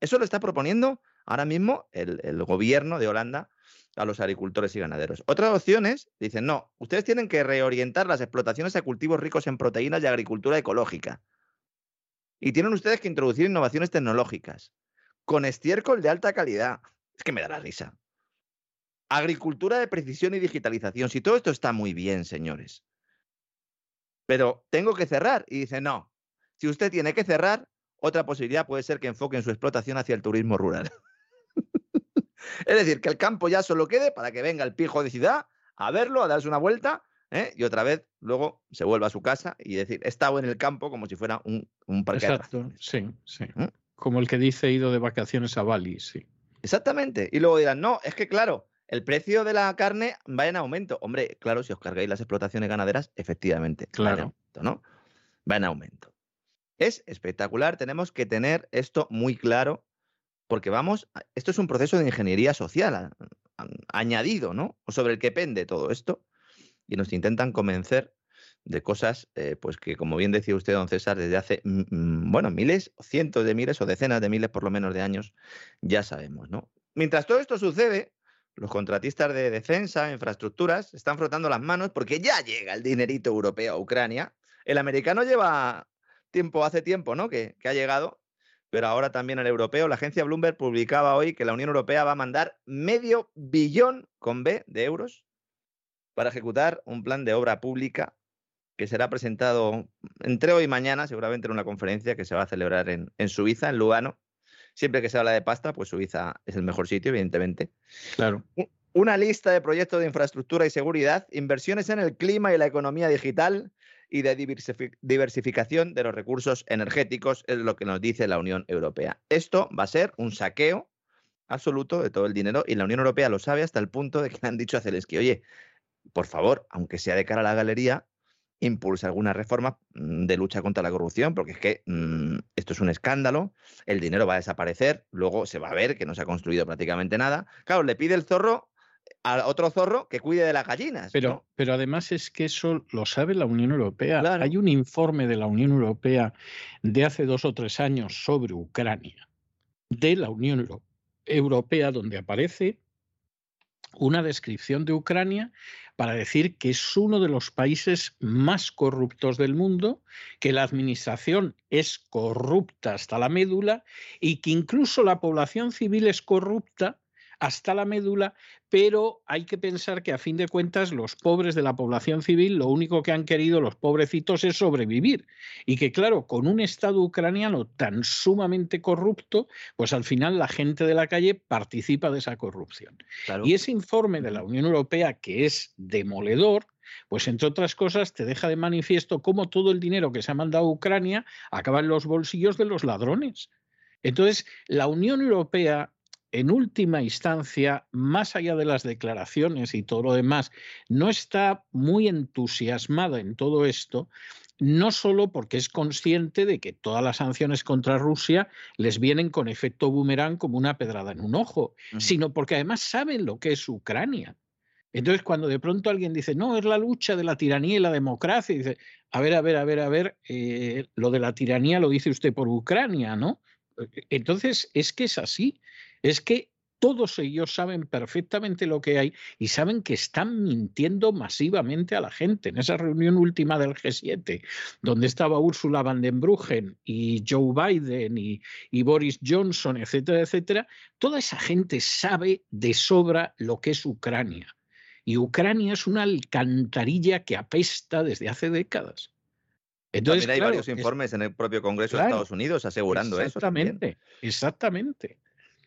Eso lo está proponiendo ahora mismo el, el gobierno de Holanda a los agricultores y ganaderos. Otras opciones dicen, no, ustedes tienen que reorientar las explotaciones a cultivos ricos en proteínas y agricultura ecológica. Y tienen ustedes que introducir innovaciones tecnológicas con estiércol de alta calidad. Es que me da la risa. Agricultura de precisión y digitalización. Si todo esto está muy bien, señores. Pero tengo que cerrar. Y dice, no. Si usted tiene que cerrar, otra posibilidad puede ser que enfoquen su explotación hacia el turismo rural. es decir, que el campo ya solo quede para que venga el pijo de ciudad a verlo, a darse una vuelta, ¿eh? y otra vez luego se vuelva a su casa y decir, he estado en el campo como si fuera un, un parque Exacto, sí, sí. ¿Mm? Como el que dice he ido de vacaciones a Bali, sí. Exactamente. Y luego dirán, no, es que claro, el precio de la carne va en aumento. Hombre, claro, si os cargáis las explotaciones ganaderas, efectivamente, va en Claro. aumento, ¿no? Va en aumento. Es espectacular, tenemos que tener esto muy claro, porque vamos, esto es un proceso de ingeniería social añadido, ¿no? O sobre el que pende todo esto, y nos intentan convencer de cosas, eh, pues que como bien decía usted, don César, desde hace, bueno, miles, cientos de miles o decenas de miles por lo menos de años, ya sabemos, ¿no? Mientras todo esto sucede, los contratistas de defensa, infraestructuras, están frotando las manos porque ya llega el dinerito europeo a Ucrania. El americano lleva tiempo, hace tiempo, ¿no? Que ha llegado, pero ahora también el europeo. La agencia Bloomberg publicaba hoy que la Unión Europea va a mandar medio billón con B de euros para ejecutar un plan de obra pública que será presentado entre hoy y mañana, seguramente en una conferencia que se va a celebrar en, en Suiza, en Lugano. Siempre que se habla de pasta, pues Suiza es el mejor sitio, evidentemente. Claro. Una lista de proyectos de infraestructura y seguridad, inversiones en el clima y la economía digital y de diversifi- diversificación de los recursos energéticos, es lo que nos dice la Unión Europea. Esto va a ser un saqueo absoluto de todo el dinero y la Unión Europea lo sabe hasta el punto de que le han dicho a Zelensky, oye, por favor, aunque sea de cara a la galería, impulsa alguna reforma mm, de lucha contra la corrupción, porque es que mm, esto es un escándalo, el dinero va a desaparecer, luego se va a ver que no se ha construido prácticamente nada. Claro, le pide el zorro a otro zorro que cuide de las gallinas. Pero, ¿no? pero además es que eso lo sabe la Unión Europea. Claro. Hay un informe de la Unión Europea de hace dos o tres años sobre Ucrania, de la Unión Euro- Europea, donde aparece una descripción de Ucrania para decir que es uno de los países más corruptos del mundo, que la administración es corrupta hasta la médula y que incluso la población civil es corrupta hasta la médula, pero hay que pensar que a fin de cuentas los pobres de la población civil lo único que han querido los pobrecitos es sobrevivir y que claro, con un Estado ucraniano tan sumamente corrupto, pues al final la gente de la calle participa de esa corrupción. Claro. Y ese informe de la Unión Europea, que es demoledor, pues entre otras cosas te deja de manifiesto cómo todo el dinero que se ha mandado a Ucrania acaba en los bolsillos de los ladrones. Entonces, la Unión Europea, en última instancia, más allá de las declaraciones y todo lo demás, no está muy entusiasmada en todo esto, no solo porque es consciente de que todas las sanciones contra Rusia les vienen con efecto boomerang como una pedrada en un ojo, sino porque además saben lo que es Ucrania. Entonces, cuando de pronto alguien dice, no, es la lucha de la tiranía y la democracia, y dice, a ver, a ver, a ver, a ver, eh, lo de la tiranía lo dice usted por Ucrania, ¿no? Entonces, es que es así. Es que todos ellos saben perfectamente lo que hay y saben que están mintiendo masivamente a la gente. En esa reunión última del G7, donde estaba Ursula van den Bruggen y Joe Biden y, y Boris Johnson, etcétera, etcétera, toda esa gente sabe de sobra lo que es Ucrania. Y Ucrania es una alcantarilla que apesta desde hace décadas. Entonces, hay varios informes en el propio Congreso de Estados Unidos asegurando eso. Exactamente, exactamente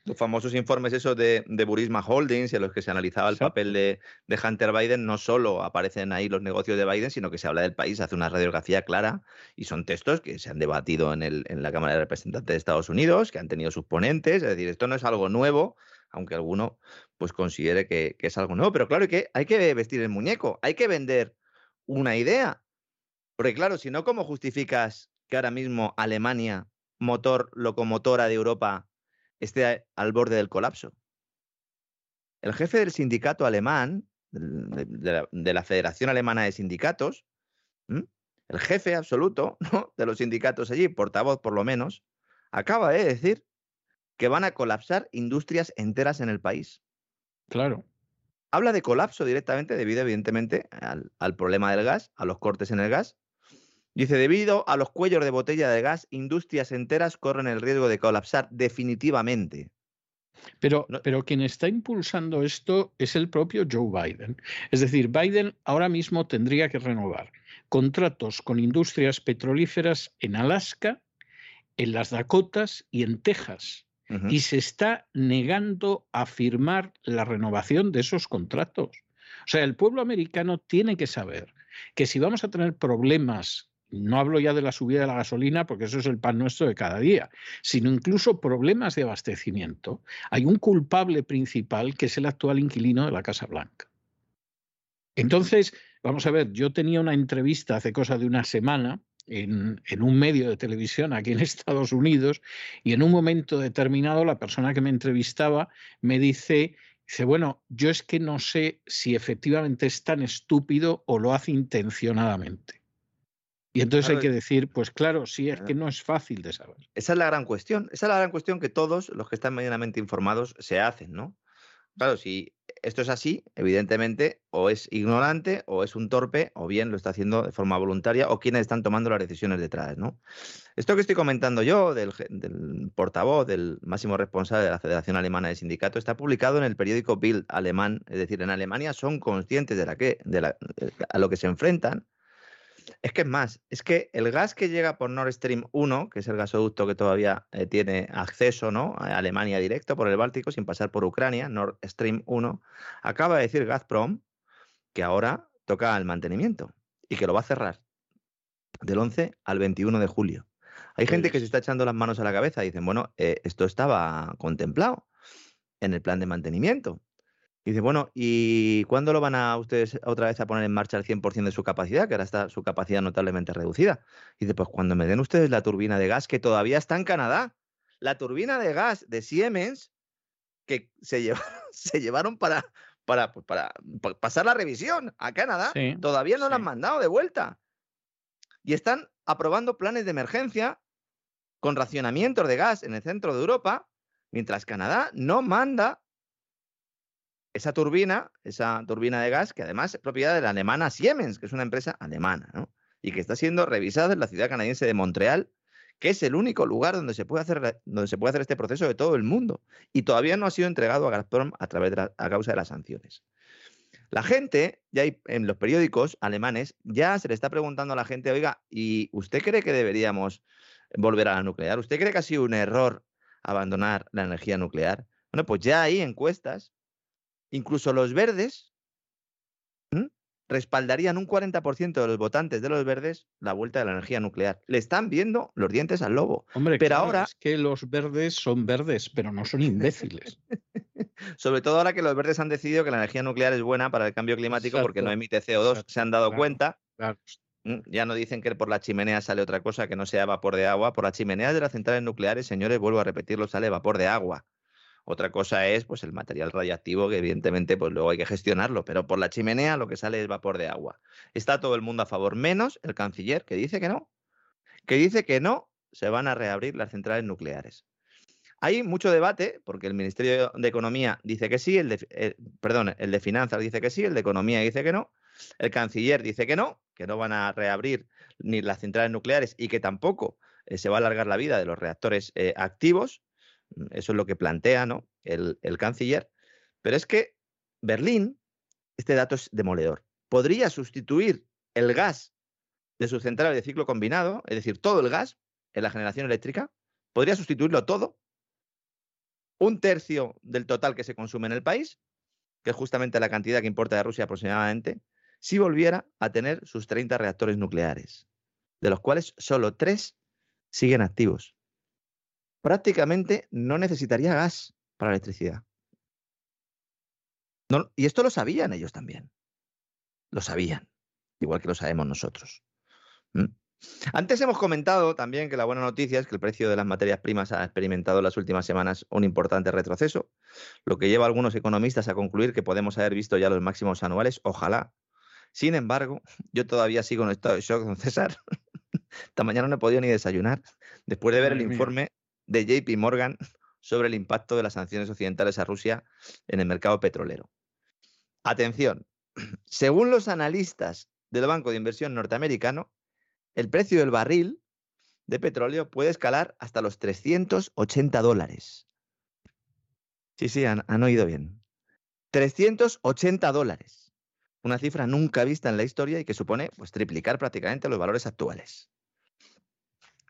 los famosos informes esos de, Burisma Holdings en los que se analizaba el papel de, Hunter Biden, no solo aparecen ahí los negocios de Biden, sino que se habla del país, hace una radiografía clara y son textos que se han debatido en, el, en la Cámara de Representantes de Estados Unidos, que han tenido sus ponentes, es decir, esto no es algo nuevo, aunque alguno pues considere que, que es algo nuevo, pero claro que hay que vestir el muñeco, hay que vender una idea, porque claro, si no, ¿cómo justificas que ahora mismo Alemania, motor locomotora de Europa, esté al borde del colapso. El jefe del sindicato alemán, de la, Federación Alemana de Sindicatos, el jefe absoluto de los sindicatos allí, portavoz por lo menos, acaba de decir que van a colapsar industrias enteras en el país. Claro. Habla de colapso directamente debido, evidentemente, al problema del gas, a los cortes en el gas, Dice, debido a los cuellos de botella de gas, industrias enteras corren el riesgo de colapsar definitivamente. Pero, pero quien está impulsando esto es el propio Joe Biden. Es decir, Biden ahora mismo tendría que renovar contratos con industrias petrolíferas en Alaska, en las Dakotas y en Texas. Y se está negando a firmar la renovación de esos contratos. O sea, el pueblo americano tiene que saber que si vamos a tener problemas no hablo ya de la subida de la gasolina, porque eso es el pan nuestro de cada día, sino incluso problemas de abastecimiento. Hay un culpable principal que es el actual inquilino de la Casa Blanca. Entonces, vamos a ver, yo tenía una entrevista hace cosa de una semana en, un medio de televisión aquí en Estados Unidos y en un momento determinado la persona que me entrevistaba me dice, dice, bueno, yo es que no sé si efectivamente es tan estúpido o lo hace intencionadamente. Y entonces hay que decir, pues claro, sí, es que no es fácil de saber. Esa es la gran cuestión. Esa es la gran cuestión que todos los que están medianamente informados se hacen, ¿no? Claro, si esto es así, evidentemente, o es ignorante, o es un torpe, o bien lo está haciendo de forma voluntaria, o quienes están tomando las decisiones detrás, ¿no? Esto que estoy comentando yo, del, portavoz, del máximo responsable de la Federación Alemana de Sindicatos, está publicado en el periódico Bild alemán, es decir, en Alemania son conscientes de la que, de la, a lo que se enfrentan, es que es más, es que el gas que llega por Nord Stream 1, que es el gasoducto que todavía eh, tiene acceso ¿no? a Alemania directo por el Báltico sin pasar por Ucrania, Nord Stream 1, acaba de decir Gazprom que ahora toca el mantenimiento y que lo va a cerrar del 11 al 21 de julio. Hay gente que se está echando las manos a la cabeza y dicen, bueno, eh, esto estaba contemplado en el plan de mantenimiento. Y dice, bueno, ¿y cuándo lo van a ustedes otra vez a poner en marcha al 100% de su capacidad? Que ahora está su capacidad notablemente reducida. Y dice, pues cuando me den ustedes la turbina de gas que todavía está en Canadá. La turbina de gas de Siemens que se, se llevaron para, para, pues, para, pasar la revisión a Canadá, todavía no la han mandado de vuelta. Y están aprobando planes de emergencia con racionamientos de gas en el centro de Europa, mientras Canadá no manda esa turbina, esa turbina de gas, que además es propiedad de la alemana Siemens, que es una empresa alemana, ¿no? Y que está siendo revisada en la ciudad canadiense de Montreal, que es el único lugar donde se puede hacer, donde se puede hacer este proceso de todo el mundo. Y todavía no ha sido entregado a Gazprom a, través de a causa de las sanciones. La gente, ya en los periódicos alemanes, ya se le está preguntando a la gente, oiga, ¿y usted cree que deberíamos volver a la nuclear? ¿Usted cree que ha sido un error abandonar la energía nuclear? Bueno, pues ya hay encuestas Incluso los verdes respaldarían un 40% de los votantes de los verdes la vuelta de la energía nuclear. Le están viendo los dientes al lobo. Hombre, pero ahora es que los verdes son verdes, pero no son imbéciles. Sobre todo ahora que los verdes han decidido que la energía nuclear es buena para el cambio climático porque no emite CO2, se han dado cuenta. Ya no dicen que por la chimenea sale otra cosa que no sea vapor de agua. Por las chimeneas de las centrales nucleares, señores, vuelvo a repetirlo, sale vapor de agua. Otra cosa es pues el material radiactivo que evidentemente pues luego hay que gestionarlo, pero por la chimenea lo que sale es vapor de agua. Está todo el mundo a favor, menos el canciller que dice que no, que dice que no se van a reabrir las centrales nucleares. Hay mucho debate, porque el Ministerio de Economía dice que sí, el de, eh, perdón, el de Finanzas dice que sí, el de Economía dice que no, el canciller dice que no, que no van a reabrir ni las centrales nucleares y que tampoco eh, se va a alargar la vida de los reactores eh, activos. Mm, eso es lo que plantea ¿no? el, el canciller. Pero es que Berlín, este dato es demoledor, podría sustituir el gas de sus centrales de ciclo combinado, es decir, todo el gas en la generación eléctrica, podría sustituirlo todo un tercio del total que se consume en el país, que es justamente la cantidad que importa de Rusia aproximadamente, si volviera a tener sus 30 reactores nucleares, de los cuales solo tres siguen activos. Prácticamente no necesitaría gas para electricidad. y esto lo sabían ellos también. Lo sabían, igual que lo sabemos nosotros. Antes hemos comentado también que la buena noticia es que el precio de las materias primas ha experimentado en las últimas semanas un importante retroceso, lo que lleva a algunos economistas a concluir que podemos haber visto ya los máximos anuales, ojalá. Sin embargo, yo todavía sigo en estado de shock, don César. Esta mañana no he podido ni desayunar después de ver el informe de JP Morgan sobre el impacto de las sanciones occidentales a Rusia en el mercado petrolero. Atención, según los analistas del Banco de Inversión norteamericano, el precio del barril de petróleo puede escalar hasta los 380 dólares. Sí, sí, han, oído bien. 380 dólares. Una cifra nunca vista en la historia y que supone pues, triplicar prácticamente los valores actuales.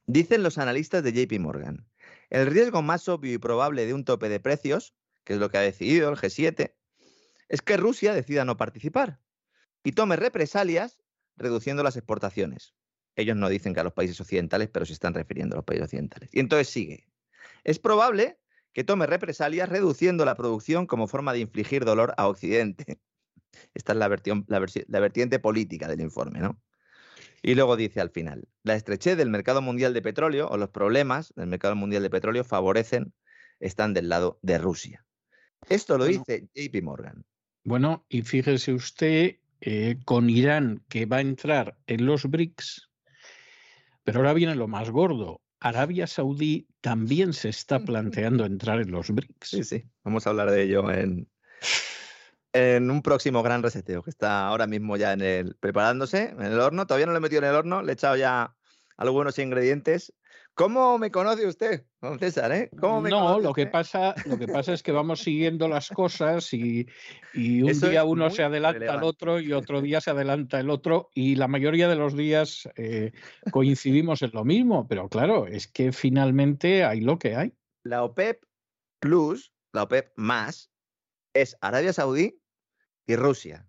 Dicen los analistas de JP Morgan, el riesgo más obvio y probable de un tope de precios, que es lo que ha decidido el G7, es que Rusia decida no participar y tome represalias reduciendo las exportaciones. Ellos no dicen que a los países occidentales, pero se están refiriendo a los países occidentales. Y entonces sigue. Es probable que tome represalias reduciendo la producción como forma de infligir dolor a Occidente. Esta es la, la vertiente política del informe, ¿no? Y luego dice al final, la estrechez del mercado mundial de petróleo o los problemas del mercado mundial de petróleo favorecen, están del lado de Rusia. Esto lo dice JP Morgan. Bueno, y fíjese usted, eh, con Irán que va a entrar en los BRICS, pero ahora viene lo más gordo. Arabia Saudí también se está planteando entrar en los BRICS. Sí, sí, vamos a hablar de ello en, en un próximo gran reseteo que está ahora mismo ya en el preparándose en el horno. Todavía no lo he metido en el horno, le he echado ya algunos ingredientes ¿Cómo me conoce usted, don César? Eh? no, lo que, pasa, lo que pasa es que vamos siguiendo las cosas y, un día uno se adelanta al otro y otro día se adelanta el otro y la mayoría de los días eh, coincidimos en lo mismo, pero claro, es que finalmente hay lo que hay. La OPEP Plus, la OPEP más, es Arabia Saudí y Rusia.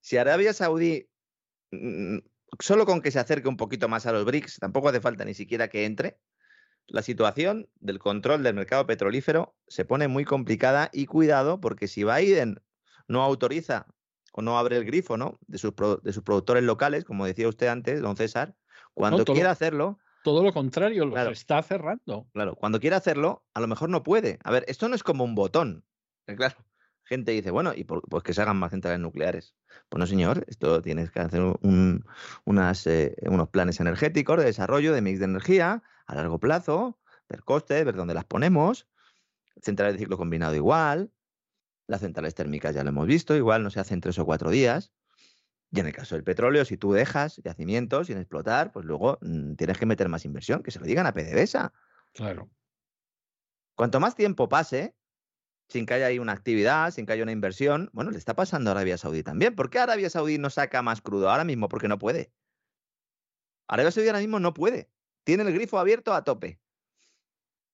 Si Arabia Saudí mm, solo con que se acerque un poquito más a los BRICS, tampoco hace falta ni siquiera que entre, la situación del control del mercado petrolífero se pone muy complicada y cuidado porque si Biden no autoriza o no abre el grifo ¿no? de, sus, de sus productores locales, como decía usted antes, don César, cuando quiera hacerlo... Todo lo contrario, lo está cerrando. Claro, cuando quiera hacerlo, a lo mejor no puede. A ver, esto no es como un botón. Eh, claro, gente dice, bueno, y pues que se hagan más centrales nucleares. Pues no, señor, esto tienes que hacer unas, eh, unos planes energéticos de desarrollo de mix de energía a largo plazo, ver costes, ver dónde las ponemos. Centrales de ciclo combinado igual. Las centrales térmicas ya lo hemos visto, igual no se hacen tres o cuatro días. Y en el caso del petróleo, si tú dejas yacimientos sin explotar, pues luego mm, tienes que meter más inversión, que se lo digan a PDVSA. Claro. Cuanto más tiempo pase, sin que haya ahí una actividad, sin que haya una inversión. Bueno, le está pasando a Arabia Saudí también. ¿Por qué Arabia Saudí no saca más crudo ahora mismo? Porque no puede. Arabia Saudí ahora mismo no puede. Tiene el grifo abierto a tope.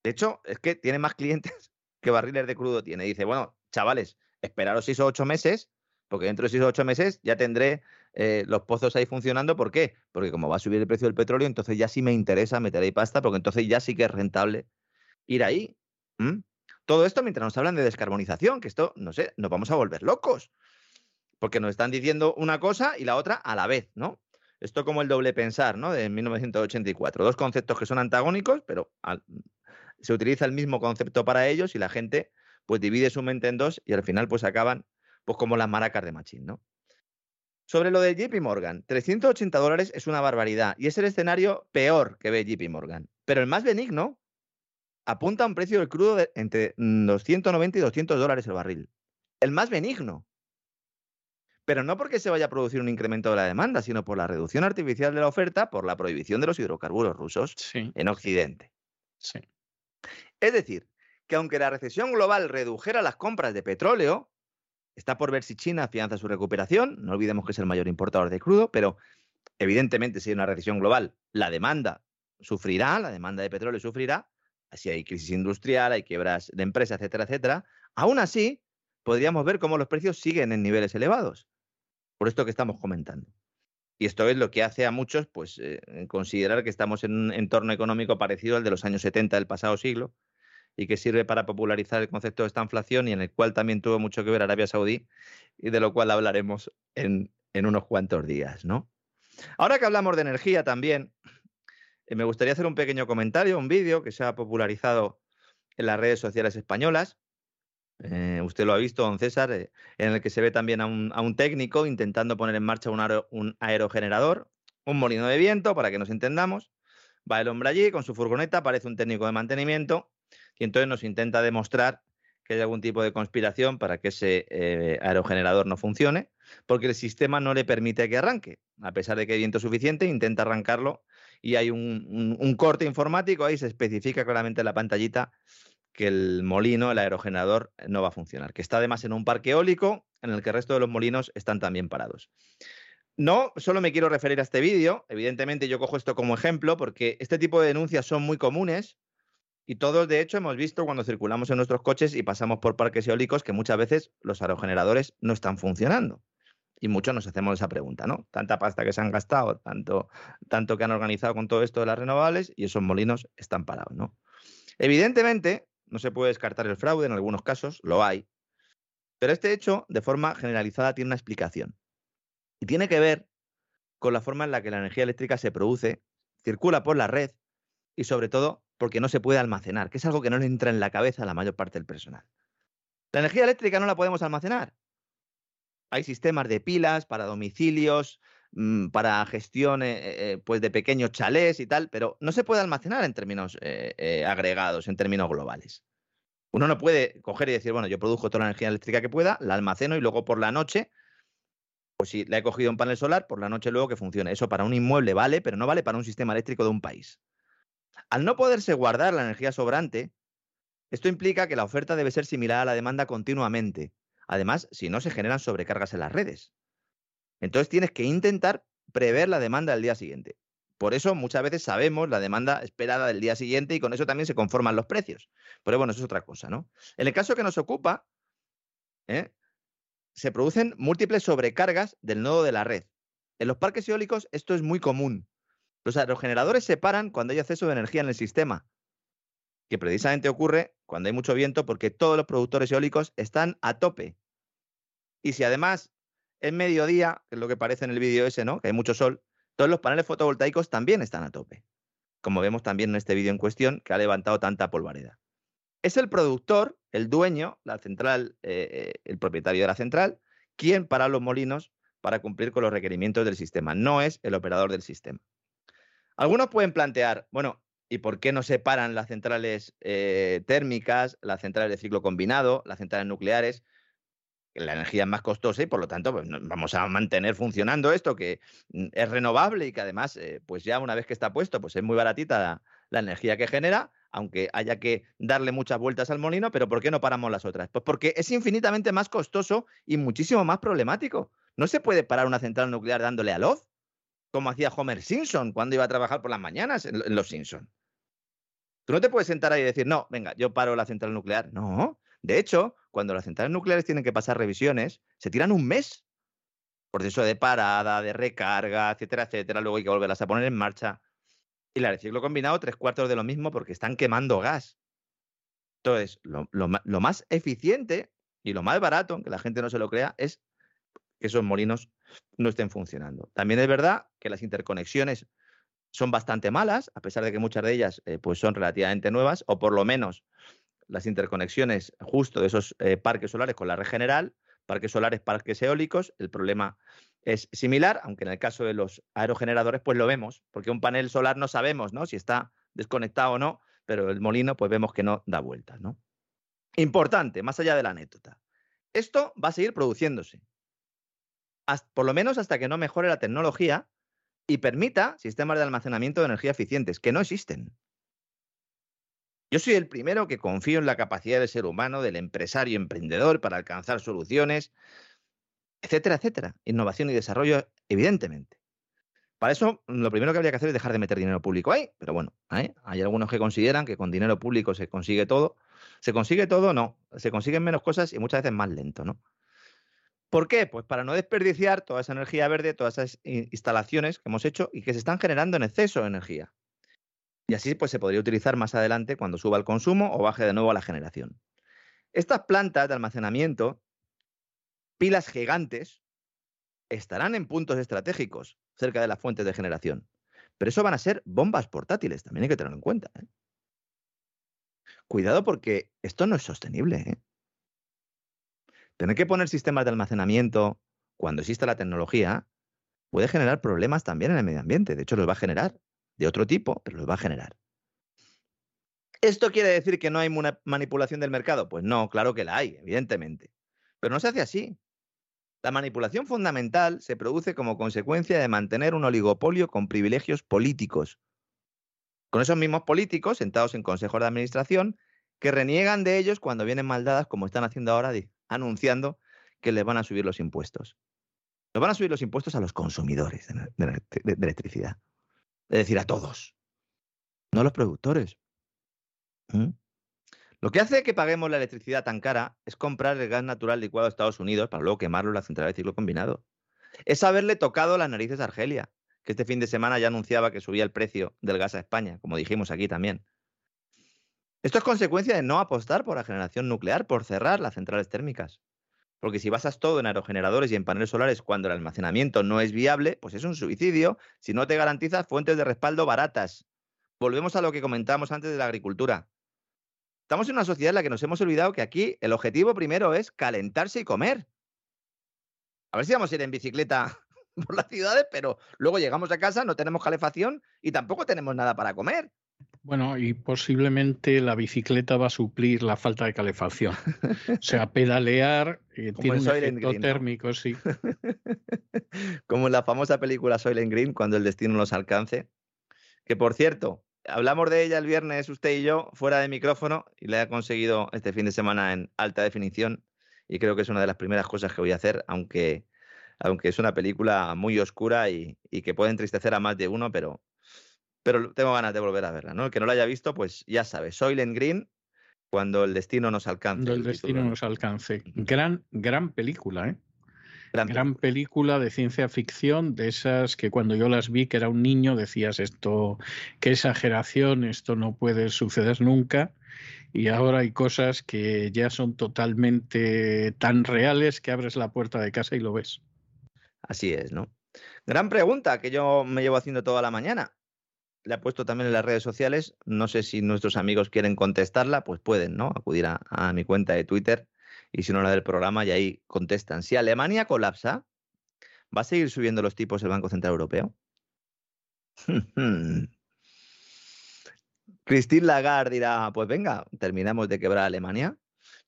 De hecho, es que tiene más clientes que barriles de crudo tiene. Dice, bueno, chavales, esperaros seis o ocho meses, porque dentro de seis o ocho meses ya tendré eh, los pozos ahí funcionando. ¿Por qué? Porque como va a subir el precio del petróleo, entonces ya sí me interesa meter ahí pasta, porque entonces ya sí que es rentable ir ahí. Todo esto mientras nos hablan de descarbonización, que esto, no sé, nos vamos a volver locos. Porque nos están diciendo una cosa y la otra a la vez, ¿no? Esto como el doble pensar, ¿no? De 1984. Dos conceptos que son antagónicos, pero se utiliza el mismo concepto para ellos y la gente pues divide su mente en dos y al final pues acaban pues como las maracas de Machín, ¿no? Sobre lo de JP Morgan, 380 dólares es una barbaridad y es el escenario peor que ve JP Morgan. Pero el más benigno apunta a un precio del crudo de entre los 190 y 200 dólares el barril. El más benigno. Pero no porque se vaya a producir un incremento de la demanda, sino por la reducción artificial de la oferta por la prohibición de los hidrocarburos rusos en Occidente. Sí. Es decir, que aunque la recesión global redujera las compras de petróleo, está por ver si China afianza su recuperación, no olvidemos que es el mayor importador de crudo, pero evidentemente si hay una recesión global, la demanda sufrirá, la demanda de petróleo sufrirá, si hay crisis industrial, hay quiebras de empresas, etcétera, etcétera. Aún así, podríamos ver cómo los precios siguen en niveles elevados, por esto que estamos comentando. Y esto es lo que hace a muchos pues, eh, considerar que estamos en un entorno económico parecido al de los años 70 del pasado siglo y que sirve para popularizar el concepto de esta inflación y en el cual también tuvo mucho que ver Arabia Saudí y de lo cual hablaremos en, en unos cuantos días. ¿no? Ahora que hablamos de energía también, me gustaría hacer un pequeño comentario, un vídeo que se ha popularizado en las redes sociales españolas. Eh, usted lo ha visto, don César, eh, en el que se ve también a un, técnico intentando poner en marcha un, aerogenerador, un molino de viento, para que nos entendamos. Va el hombre allí con su furgoneta, parece un técnico de mantenimiento, y entonces nos intenta demostrar que hay algún tipo de conspiración para que ese aerogenerador no funcione, porque el sistema no le permite que arranque. A pesar de que hay viento suficiente, intenta arrancarlo y hay un, corte informático, ahí se especifica claramente en la pantallita que el molino, el aerogenerador, no va a funcionar, que está además en un parque eólico en el que el resto de los molinos están también parados. No solo me quiero referir a este vídeo, evidentemente yo cojo esto como ejemplo porque este tipo de denuncias son muy comunes y todos de hecho hemos visto cuando circulamos en nuestros coches y pasamos por parques eólicos que muchas veces los aerogeneradores no están funcionando. Y muchos nos hacemos esa pregunta, ¿no? Tanta pasta que se han gastado, tanto, tanto que han organizado con todo esto de las renovables y esos molinos están parados, ¿no? Evidentemente, no se puede descartar el fraude, en algunos casos lo hay, pero este hecho, de forma generalizada, tiene una explicación. Y tiene que ver con la forma en la que la energía eléctrica se produce, circula por la red y sobre todo porque no se puede almacenar, que es algo que no le entra en la cabeza a la mayor parte del personal. La energía eléctrica no la podemos almacenar. Hay sistemas de pilas para domicilios, mm, para gestión eh, eh, pues de pequeños chalés y tal, pero no se puede almacenar en términos eh, agregados, en términos globales. Uno no puede coger y decir, bueno, yo produzco toda la energía eléctrica que pueda, la almaceno y luego por la noche, pues si la he cogido un panel solar, por la noche luego que funcione. Eso para un inmueble vale, pero no vale para un sistema eléctrico de un país. Al no poderse guardar la energía sobrante, esto implica que la oferta debe ser similar a la demanda continuamente. Además, si no se generan sobrecargas en las redes. Entonces tienes que intentar prever la demanda del día siguiente. Por eso muchas veces sabemos la demanda esperada del día siguiente y con eso también se conforman los precios. Pero bueno, eso es otra cosa, ¿no? En el caso que nos ocupa, ¿eh? se producen múltiples sobrecargas del nodo de la red. En los parques eólicos esto es muy común. Los aerogeneradores se paran cuando hay exceso de energía en el sistema que precisamente ocurre cuando hay mucho viento porque todos los productores eólicos están a tope. Y si además es mediodía, que es lo que parece en el vídeo ese, ¿no? Que hay mucho sol, todos los paneles fotovoltaicos también están a tope. Como vemos también en este vídeo en cuestión, que ha levantado tanta polvareda. Es el productor, el dueño, la central, eh, eh, el propietario de la central, quien para los molinos para cumplir con los requerimientos del sistema. No es el operador del sistema. Algunos pueden plantear, bueno, ¿Y por qué no separan las centrales eh, térmicas, las centrales de ciclo combinado, las centrales nucleares? La energía es más costosa y por lo tanto pues, vamos a mantener funcionando esto que mm, es renovable y que además, eh, pues ya una vez que está puesto, pues es muy baratita la, energía que genera, aunque haya que darle muchas vueltas al molino, pero ¿por qué no paramos las otras? Pues porque es infinitamente más costoso y muchísimo más problemático. No se puede parar una central nuclear dándole a Love, como hacía Homer Simpson cuando iba a trabajar por las mañanas en Los Simpson. Tú no te puedes sentar ahí y decir, no, venga, yo paro la central nuclear. No. De hecho, cuando las centrales nucleares tienen que pasar revisiones, se tiran un mes. Proceso de parada, de recarga, etcétera, etcétera. Luego hay que volverlas a poner en marcha. Y la de ciclo combinado, tres cuartos de lo mismo porque están quemando gas. Entonces, lo, lo más eficiente y lo más barato, aunque la gente no se lo crea, es que esos molinos no estén funcionando. También es verdad que las interconexiones son bastante malas, a pesar de que muchas de ellas eh, pues son relativamente nuevas, o por lo menos las interconexiones justo de esos eh, parques solares con la red general, parques solares, parques eólicos, el problema es similar, aunque en el caso de los aerogeneradores pues lo vemos, porque un panel solar no sabemos ¿no? si está desconectado o no, pero el molino pues vemos que no da vueltas, ¿no? Importante, más allá de la anécdota. Esto va a seguir produciéndose. por lo menos hasta que no mejore la tecnología y permita sistemas de almacenamiento de energía eficientes, que no existen. Yo soy el primero que confío en la capacidad del ser humano, del empresario emprendedor para alcanzar soluciones, etcétera, etcétera. Innovación y desarrollo, evidentemente. Para eso, lo primero que habría que hacer es dejar de meter dinero público ahí. Pero bueno, ¿eh? hay algunos que consideran que con dinero público se consigue todo. ¿Se consigue todo? No. Se consiguen menos cosas y muchas veces más lento, ¿no? ¿Por qué? Pues para no desperdiciar toda esa energía verde, todas esas instalaciones que hemos hecho y que se están generando en exceso de energía. Y así pues se podría utilizar más adelante cuando suba el consumo o baje de nuevo la generación. Estas plantas de almacenamiento, pilas gigantes, estarán en puntos estratégicos cerca de las fuentes de generación. Pero eso van a ser bombas portátiles, también hay que tenerlo en cuenta. ¿eh? Cuidado porque esto no es sostenible. ¿eh? Tener que poner sistemas de almacenamiento cuando exista la tecnología puede generar problemas también en el medio ambiente. De hecho, los va a generar de otro tipo, pero los va a generar. ¿Esto quiere decir que no hay manipulación del mercado? Pues no, claro que la hay, evidentemente. Pero no se hace así. La manipulación fundamental se produce como consecuencia de mantener un oligopolio con privilegios políticos. Con esos mismos políticos sentados en consejos de administración que reniegan de ellos cuando vienen maldadas, como están haciendo ahora, anunciando que les van a subir los impuestos. Les van a subir los impuestos a los consumidores de, electricidad. Es decir, a todos. No a los productores. ¿Mm? Lo que hace que paguemos la electricidad tan cara es comprar el gas natural licuado a Estados Unidos para luego quemarlo en la central de ciclo combinado. Es haberle tocado las narices a Argelia, que este fin de semana ya anunciaba que subía el precio del gas a España, como dijimos aquí también. Esto es consecuencia de no apostar por la generación nuclear, por cerrar las centrales térmicas. Porque si basas todo en aerogeneradores y en paneles solares cuando el almacenamiento no es viable, pues es un suicidio si no te garantizas fuentes de respaldo baratas. Volvemos a lo que comentábamos antes de la agricultura. Estamos en una sociedad en la que nos hemos olvidado que aquí el objetivo primero es calentarse y comer. A ver si vamos a ir en bicicleta por las ciudades, pero luego llegamos a casa, no tenemos calefacción y tampoco tenemos nada para comer. Bueno, y posiblemente la bicicleta va a suplir la falta de calefacción. O sea, pedalear eh, tiene un efecto térmico, sí. Como en la famosa película Soylent Green, cuando el destino nos alcance. Que por cierto, hablamos de ella el viernes usted y yo fuera de micrófono y la he conseguido este fin de semana en alta definición y creo que es una de las primeras cosas que voy a hacer, aunque, aunque es una película muy oscura y, y que puede entristecer a más de uno, pero pero tengo ganas de volver a verla, ¿no? El que no la haya visto, pues ya sabe, Soylent Green, cuando el destino nos alcance. Cuando el, destino nos alcance. Gran, gran película, ¿eh? Gran, película de ciencia ficción, de esas que cuando yo las vi, que era un niño, decías esto, qué exageración, esto no puede suceder nunca. Y ahora hay cosas que ya son totalmente tan reales que abres la puerta de casa y lo ves. Así es, ¿no? Gran pregunta que yo me llevo haciendo toda la mañana le ha puesto también en las redes sociales. No sé si nuestros amigos quieren contestarla, pues pueden, ¿no? Acudir a, mi cuenta de Twitter y si no la del programa y ahí contestan. Si Alemania colapsa, ¿va a seguir subiendo los tipos el Banco Central Europeo? Christine Lagarde dirá, pues venga, terminamos de quebrar Alemania.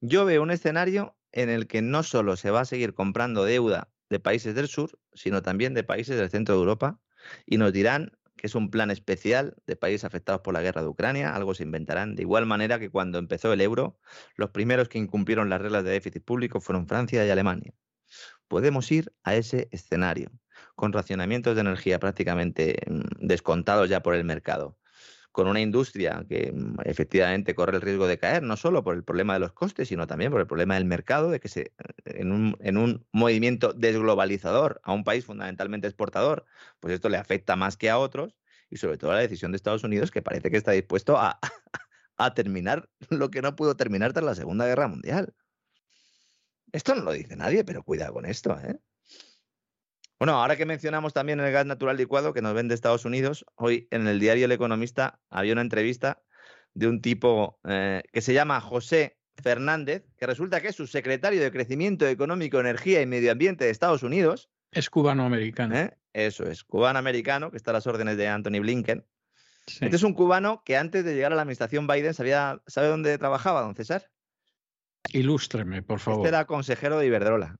Yo veo un escenario en el que no solo se va a seguir comprando deuda de países del sur, sino también de países del centro de Europa, y nos dirán es un plan especial de países afectados por la guerra de Ucrania, algo se inventarán. De igual manera que cuando empezó el euro, los primeros que incumplieron las reglas de déficit público fueron Francia y Alemania. Podemos ir a ese escenario, con racionamientos de energía prácticamente mm, descontados ya por el mercado, con una industria que mm, efectivamente corre el riesgo de caer, no solo por el problema de los costes, sino también por el problema del mercado, de que se, en, un, en un movimiento desglobalizador a un país fundamentalmente exportador, pues esto le afecta más que a otros, y sobre todo la decisión de Estados Unidos, que parece que está dispuesto a, a terminar lo que no pudo terminar tras la Segunda Guerra Mundial. Esto no lo dice nadie, pero cuidado con esto, ¿eh? Bueno, ahora que mencionamos también el gas natural licuado que nos vende Estados Unidos, hoy en el diario El Economista había una entrevista de un tipo eh, que se llama José Fernández, que resulta que es subsecretario de Crecimiento Económico, Energía y Medio Ambiente de Estados Unidos. Es cubano-americano. ¿Eh? Eso es, cubano-americano, que está a las órdenes de Anthony Blinken. Sí. Este es un cubano que antes de llegar a la administración Biden sabía, ¿sabe dónde trabajaba, don César? Ilústreme, por favor. Este era consejero de Iberdrola.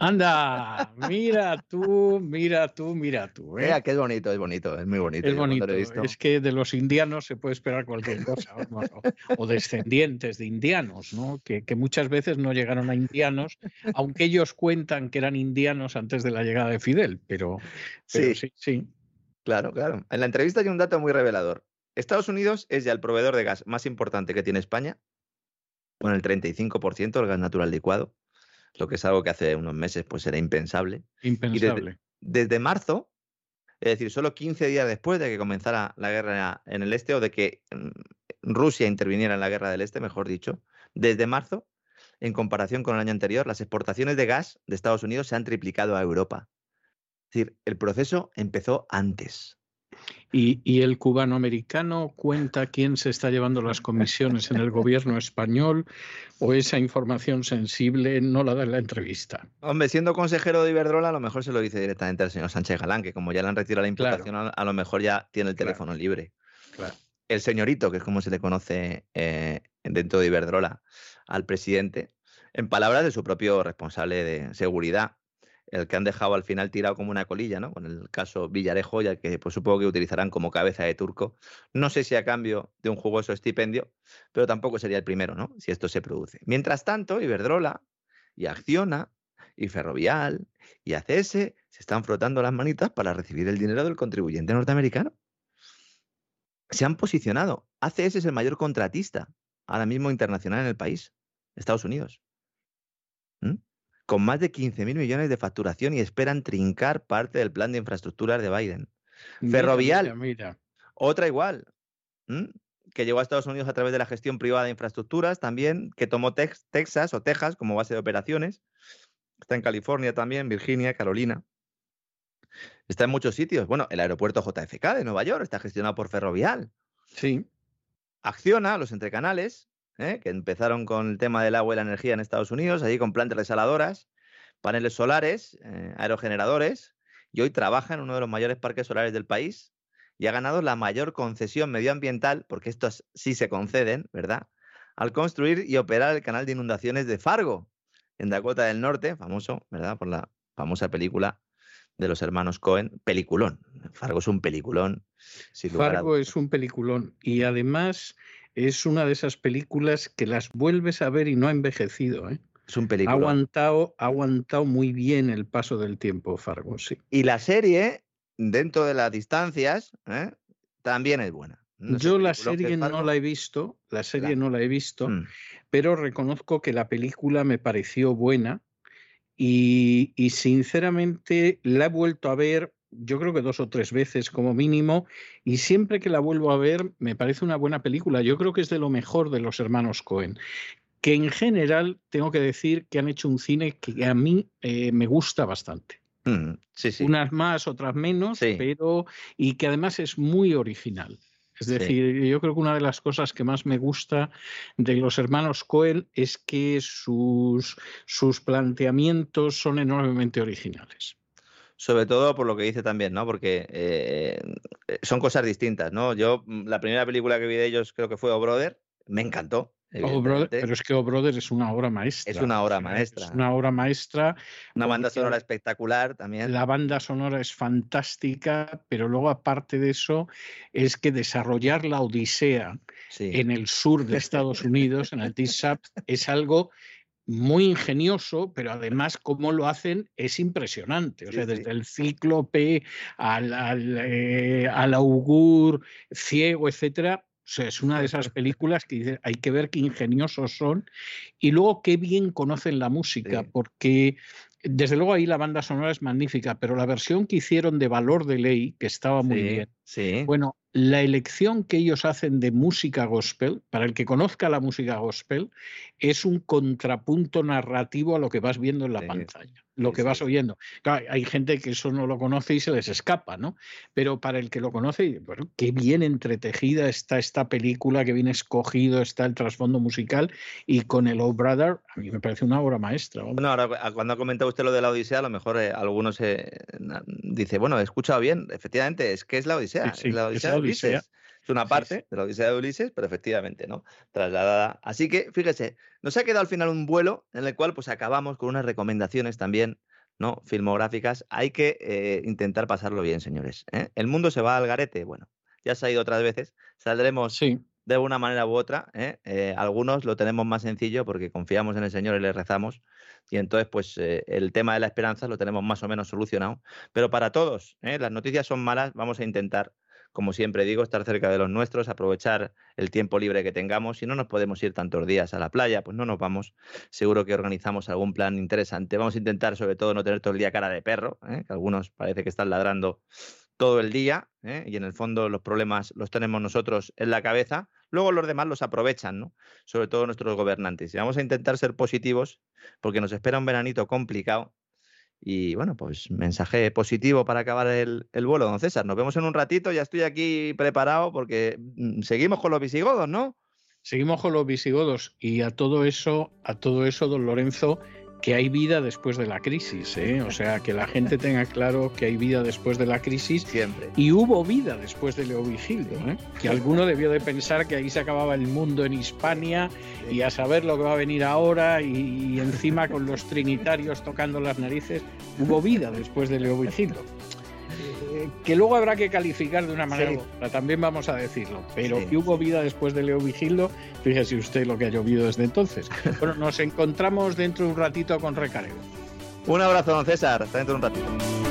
Anda, mira tú, mira tú, mira tú. ¿eh? Mira, que es bonito, es bonito, es muy bonito. Es bonito. lo he visto. Es que de los indianos se puede esperar cualquier cosa, o descendientes de indianos, ¿no? Que, que muchas veces no llegaron a indianos, aunque ellos cuentan que eran indianos antes de la llegada de Fidel, pero, pero Sí. sí, sí. Claro, claro. En la entrevista hay un dato muy revelador. Estados Unidos es ya el proveedor de gas más importante que tiene España, con el 35% del gas natural licuado, lo que es algo que hace unos meses pues era impensable. impensable. Desde marzo, es decir, solo 15 días después de que comenzara la guerra en el este o de que mm, Rusia interviniera en la guerra del este, mejor dicho, desde marzo, en comparación con el año anterior, las exportaciones de gas de Estados Unidos se han triplicado a Europa. Es decir, el proceso empezó antes. Y, y el cubano americano cuenta quién se está llevando las comisiones en el gobierno español o esa información sensible no la da en la entrevista. Hombre, siendo consejero de Iberdrola, a lo mejor se lo dice directamente al señor Sánchez Galán, que como ya le han retirado la Claro. imputación, a- a lo mejor ya tiene el Claro. teléfono libre. Claro. El señorito, que es como se le conoce eh, dentro de Iberdrola al presidente, en palabras de su propio responsable de seguridad, el que han dejado al final tirado como una colilla, ¿no? Con el caso Villarejo, ya que pues, supongo que utilizarán como cabeza de turco. No sé si a cambio de un jugoso estipendio, pero tampoco sería el primero, ¿no? Si esto se produce. Mientras tanto, Iberdrola y Acciona y Ferrovial y ACS se están frotando las manitas para recibir el dinero del contribuyente norteamericano. Se han posicionado. ACS es el mayor contratista ahora mismo internacional en el país, Estados Unidos. Con más de 15.000 millones de facturación y esperan trincar parte del plan de infraestructuras de Biden. Mira, Ferrovial. Mira, mira. Otra igual, que llegó a Estados Unidos a través de la gestión privada de infraestructuras también, que tomó Tex- Texas o Texas como base de operaciones. Está en California también, Virginia, Carolina. Está en muchos sitios. Bueno, el aeropuerto JFK de Nueva York está gestionado por Ferrovial. Sí, Acciona, los entrecanales, ¿eh? que empezaron con el tema del agua y la energía en Estados Unidos, allí con plantas desaladoras, paneles solares, eh, aerogeneradores, y hoy trabaja en uno de los mayores parques solares del país y ha ganado la mayor concesión medioambiental, porque estos sí se conceden, ¿verdad? Al construir y operar el canal de inundaciones de Fargo, en Dakota del Norte, famoso, ¿verdad? Por la famosa película de los hermanos Cohen, peliculón. Fargo es un peliculón. Fargo es un peliculón y además es una de esas películas que las vuelves a ver y no ha envejecido. ¿eh? Es un Ha película. aguantado, ha aguantado muy bien el paso del tiempo, Fargo, sí. Y la serie, dentro de las distancias, ¿eh? también es buena. No Yo la serie no la he visto, la serie Claro. no la he visto, Mm. pero reconozco que la película me pareció buena y, y sinceramente la he vuelto a ver, yo creo que dos o tres veces como mínimo, y siempre que la vuelvo a ver me parece una buena película. Yo creo que es de lo mejor de los hermanos Cohen. Que en general tengo que decir que han hecho un cine que a mí eh, me gusta bastante. Mm, Sí, sí. Unas más, otras menos, Sí. pero y que además es muy original. Es Sí. decir, yo creo que una de las cosas que más me gusta de los hermanos Cohen es que sus, sus planteamientos son enormemente originales. Sobre todo por lo que dice también, ¿no? Porque eh, eh, son cosas distintas, ¿no? Yo, mm, la primera película que vi de ellos creo que fue O Brother, me encantó. Oh, Brother- pero es que Oh Brother es una obra maestra. Es una obra o maestra. Es una obra maestra. Una banda sonora espectacular también. La banda sonora es fantástica, pero luego aparte de eso es que desarrollar la Odisea Sí. en el sur de Estados Unidos, en el TISAP, es algo muy ingenioso, pero además cómo lo hacen es impresionante. O sea, sí. desde el cíclope al, al, eh, al augur ciego, etcétera. O sea, es una de esas películas que hay que ver qué ingeniosos son y luego qué bien conocen la música, Sí. porque desde luego ahí la banda sonora es magnífica, pero la versión que hicieron de Valor de Ley, que estaba muy sí, bien, sí. bueno, la elección que ellos hacen de música gospel, para el que conozca la música gospel, es un contrapunto narrativo a lo que vas viendo en la Sí, pantalla, lo sí, que vas oyendo. Claro, hay gente que eso no lo conoce y se les escapa, ¿no? Pero para el que lo conoce, bueno, qué bien entretejida está esta película, qué bien escogido está el trasfondo musical y con el Oh Brother, a mí me parece una obra maestra. Bueno, ahora cu- cuando ha comentado usted lo de la Odisea, a lo mejor eh, algunos eh, dice, bueno, he escuchado bien, efectivamente, es que es la Odisea, Sí, sí, es la Odisea de Odisea. Ulises. Es una parte de la Odisea de Ulises, pero efectivamente, ¿no? Trasladada. Así que, fíjese, nos ha quedado al final un vuelo en el cual pues acabamos con unas recomendaciones también, ¿no? Filmográficas. Hay que eh, intentar pasarlo bien, señores. ¿eh? El mundo se va al garete, bueno, ya se ha ido otras veces. Saldremos Sí. de una manera u otra. ¿eh? Eh, algunos lo tenemos más sencillo porque confiamos en el Señor y le rezamos. Y entonces, pues eh, el tema de la esperanza lo tenemos más o menos solucionado. Pero para todos, ¿eh? las noticias son malas, vamos a intentar, como siempre digo, estar cerca de los nuestros, aprovechar el tiempo libre que tengamos. Si no nos podemos ir tantos días a la playa, pues no nos vamos. Seguro que organizamos algún plan interesante. Vamos a intentar, sobre todo, no tener todo el día cara de perro, ¿eh? que algunos parece que están ladrando todo el día ¿eh? y en el fondo los problemas los tenemos nosotros en la cabeza. Luego los demás los aprovechan, ¿no? Sobre todo nuestros gobernantes. Y vamos a intentar ser positivos porque nos espera un veranito complicado. Y bueno, pues mensaje positivo para acabar el, el vuelo, don César. Nos vemos en un ratito, ya estoy aquí preparado porque mm, seguimos con los visigodos, ¿no? Seguimos con los visigodos y a todo eso, a todo eso, don Lorenzo, que hay vida después de la crisis, ¿eh? o sea, que la gente tenga claro que hay vida después de la crisis Siempre. y hubo vida después de Leovigildo, ¿eh? que alguno debió de pensar que ahí se acababa el mundo en Hispania y a saber lo que va a venir ahora y, y encima con los trinitarios tocando las narices, hubo vida después de Leovigildo. Eh, que luego habrá que calificar de una manera Sí. u otra, también vamos a decirlo, pero Sí, que hubo sí. vida después de Leo Vigildo, fíjese usted lo que ha llovido desde entonces. Bueno, nos encontramos dentro de un ratito con Recareo. Un abrazo, don César. Hasta dentro de un ratito.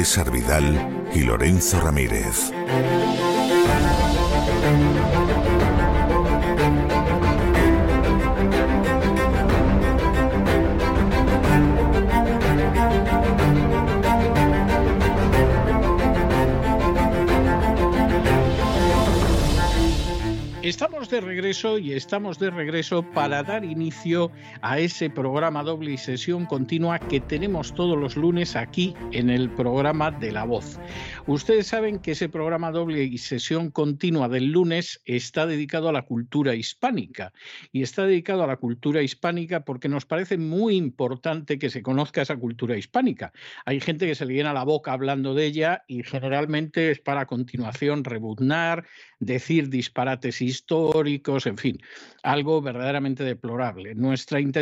César Vidal y Lorenzo Ramírez. Estamos de regreso y estamos de regreso para dar inicio a ese programa doble y sesión continua que tenemos todos los lunes aquí en el programa de La Voz. Ustedes saben que ese programa doble y sesión continua del lunes está dedicado a la cultura hispánica y está dedicado a la cultura hispánica porque nos parece muy importante que se conozca esa cultura hispánica. Hay gente que se le llena la boca hablando de ella y generalmente es para continuación rebuznar, decir disparates históricos, en fin, algo verdaderamente deplorable. Nuestra intención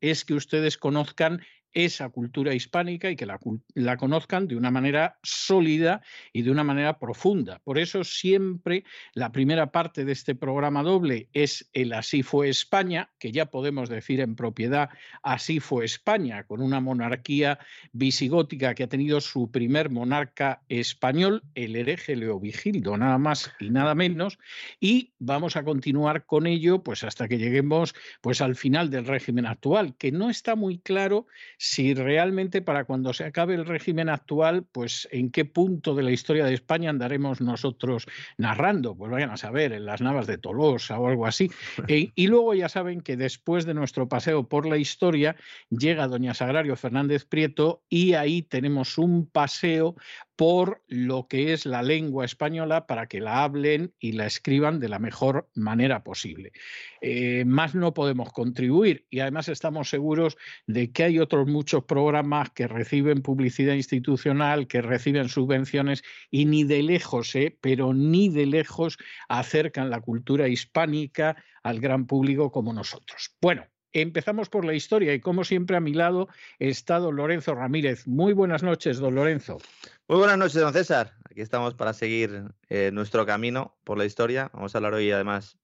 es que ustedes conozcan esa cultura hispánica y que la, conozcan de una manera sólida y de una manera profunda. Por eso siempre la primera parte de este programa doble es el Así fue España, que ya podemos decir en propiedad Así fue España, con una monarquía visigótica que ha tenido su primer monarca español, el hereje Leovigildo, nada más y nada menos, y vamos a continuar con ello pues hasta que lleguemos pues al final del régimen actual, que no está muy claro si realmente para cuando se acabe el régimen actual, pues en qué punto de la historia de España andaremos nosotros narrando, pues vayan a saber, en las navas de Tolosa o algo así. E- y luego ya saben que después de nuestro paseo por la historia llega doña Sagrario Fernández Prieto y ahí tenemos un paseo por lo que es la lengua española para que la hablen y la escriban de la mejor manera posible. Eh, más no podemos contribuir y además estamos seguros de que hay otros muchos programas que reciben publicidad institucional, que reciben subvenciones y ni de lejos, eh, pero ni de lejos acercan la cultura hispánica al gran público como nosotros. Bueno. Empezamos por la historia y como siempre a mi lado está don Lorenzo Ramírez. Muy buenas noches, don Lorenzo. Muy buenas noches, don César. Aquí estamos para seguir eh, nuestro camino por la historia. Vamos a hablar hoy además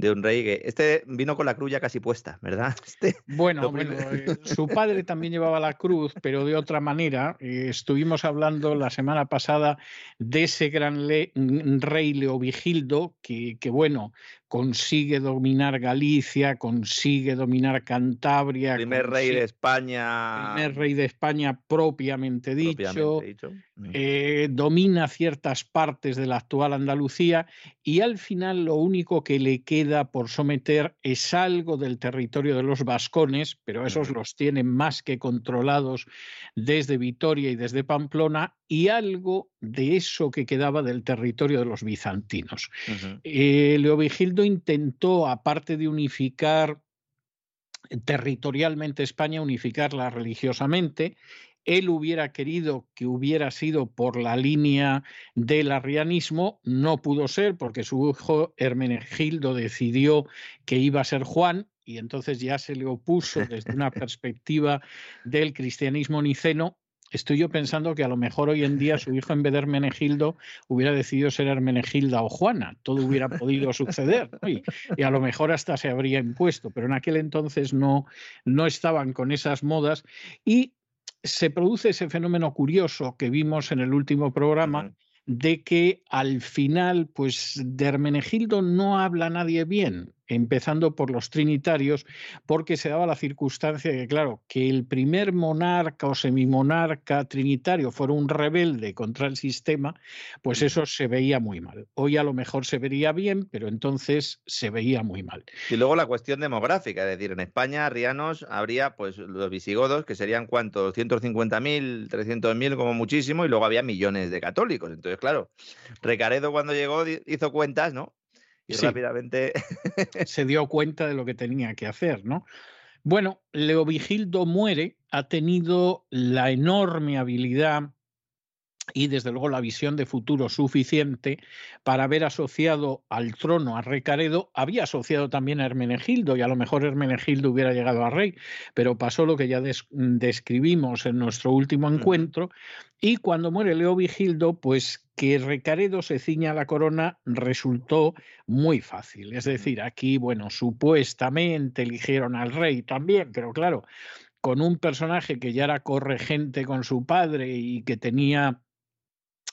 de un rey que este vino con la cruz ya casi puesta, ¿verdad? Este, bueno, bueno eh, su padre también llevaba la cruz, pero de otra manera. Eh, estuvimos hablando la semana pasada de ese gran rey Leovigildo, que, que bueno, consigue dominar Galicia, consigue dominar Cantabria. Primer rey de España. Primer rey de España propiamente dicho. Eh, domina ciertas partes de la actual Andalucía y al final lo único que le queda por someter es algo del territorio de los vascones, pero esos los tiene más que controlados desde Vitoria y desde Pamplona, y algo de eso que quedaba del territorio de los bizantinos. Eh, Leovigildo intentó, aparte de unificar territorialmente España, unificarla religiosamente, él hubiera querido que hubiera sido por la línea del arrianismo, no pudo ser porque su hijo Hermenegildo decidió que iba a ser Juan y entonces ya se le opuso desde una perspectiva del cristianismo niceno estoy yo pensando que a lo mejor hoy en día su hijo en vez de Hermenegildo hubiera decidido ser Hermenegilda o Juana, todo hubiera podido suceder y, a lo mejor hasta se habría impuesto, pero en aquel entonces no, no estaban con esas modas. Y se produce ese fenómeno curioso que vimos en el último programa de que al final, pues de Hermenegildo no habla nadie bien empezando por los trinitarios, porque se daba la circunstancia de que, claro, que el primer monarca o semimonarca trinitario fuera un rebelde contra el sistema, pues eso se veía muy mal. Hoy a lo mejor se vería bien, pero entonces se veía muy mal. Y luego la cuestión demográfica, es decir, en España, Rianos, habría pues los visigodos, que serían cuántos, 150.000, 300.000 como muchísimo, y luego había millones de católicos. Entonces, claro, Recaredo cuando llegó hizo cuentas, ¿no? Y rápidamente se dio cuenta de lo que tenía que hacer, ¿no? Bueno, Leovigildo muere, ha tenido la enorme habilidad y desde luego la visión de futuro suficiente para haber asociado al trono a Recaredo, había asociado también a Hermenegildo y a lo mejor Hermenegildo hubiera llegado a rey, pero pasó lo que ya describimos en nuestro último encuentro y cuando muere Leovigildo, pues que Recaredo se ciña la corona resultó muy fácil. Es decir, aquí, bueno, supuestamente eligieron al rey también, pero claro, con un personaje que ya era corregente con su padre y que tenía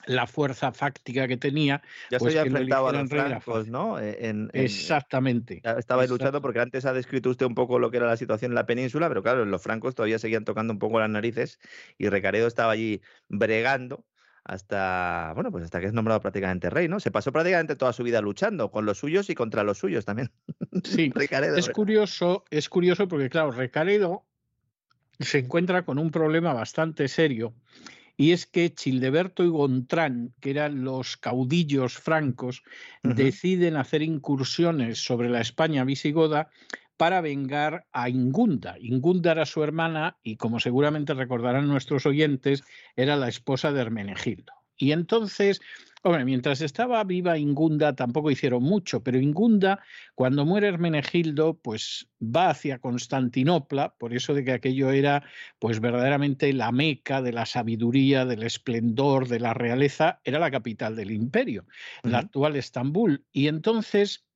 la fuerza fáctica que tenía. Ya pues se había enfrentado a los francos, ¿no? E, Exactamente. Estaba luchando porque antes ha descrito usted un poco lo que era la situación en la península, pero claro, los francos todavía seguían tocando un poco las narices y Recaredo estaba allí bregando hasta, bueno, pues hasta que es nombrado prácticamente rey, ¿no? Se pasó prácticamente toda su vida luchando con los suyos y contra los suyos también. Sí, es curioso, es curioso porque claro, Recaredo se encuentra con un problema bastante serio y es que Childeberto y Gontrán, que eran los caudillos francos, deciden hacer incursiones sobre la España visigoda para vengar a Ingunda. Ingunda era su hermana y, como seguramente recordarán nuestros oyentes, era la esposa de Hermenegildo. Y entonces Hombre, mientras estaba viva Ingunda tampoco hicieron mucho, pero Ingunda, cuando muere Hermenegildo, pues va hacia Constantinopla, por eso de que aquello era pues verdaderamente la meca de la sabiduría, del esplendor, de la realeza, era la capital del imperio, la actual Estambul. Y entonces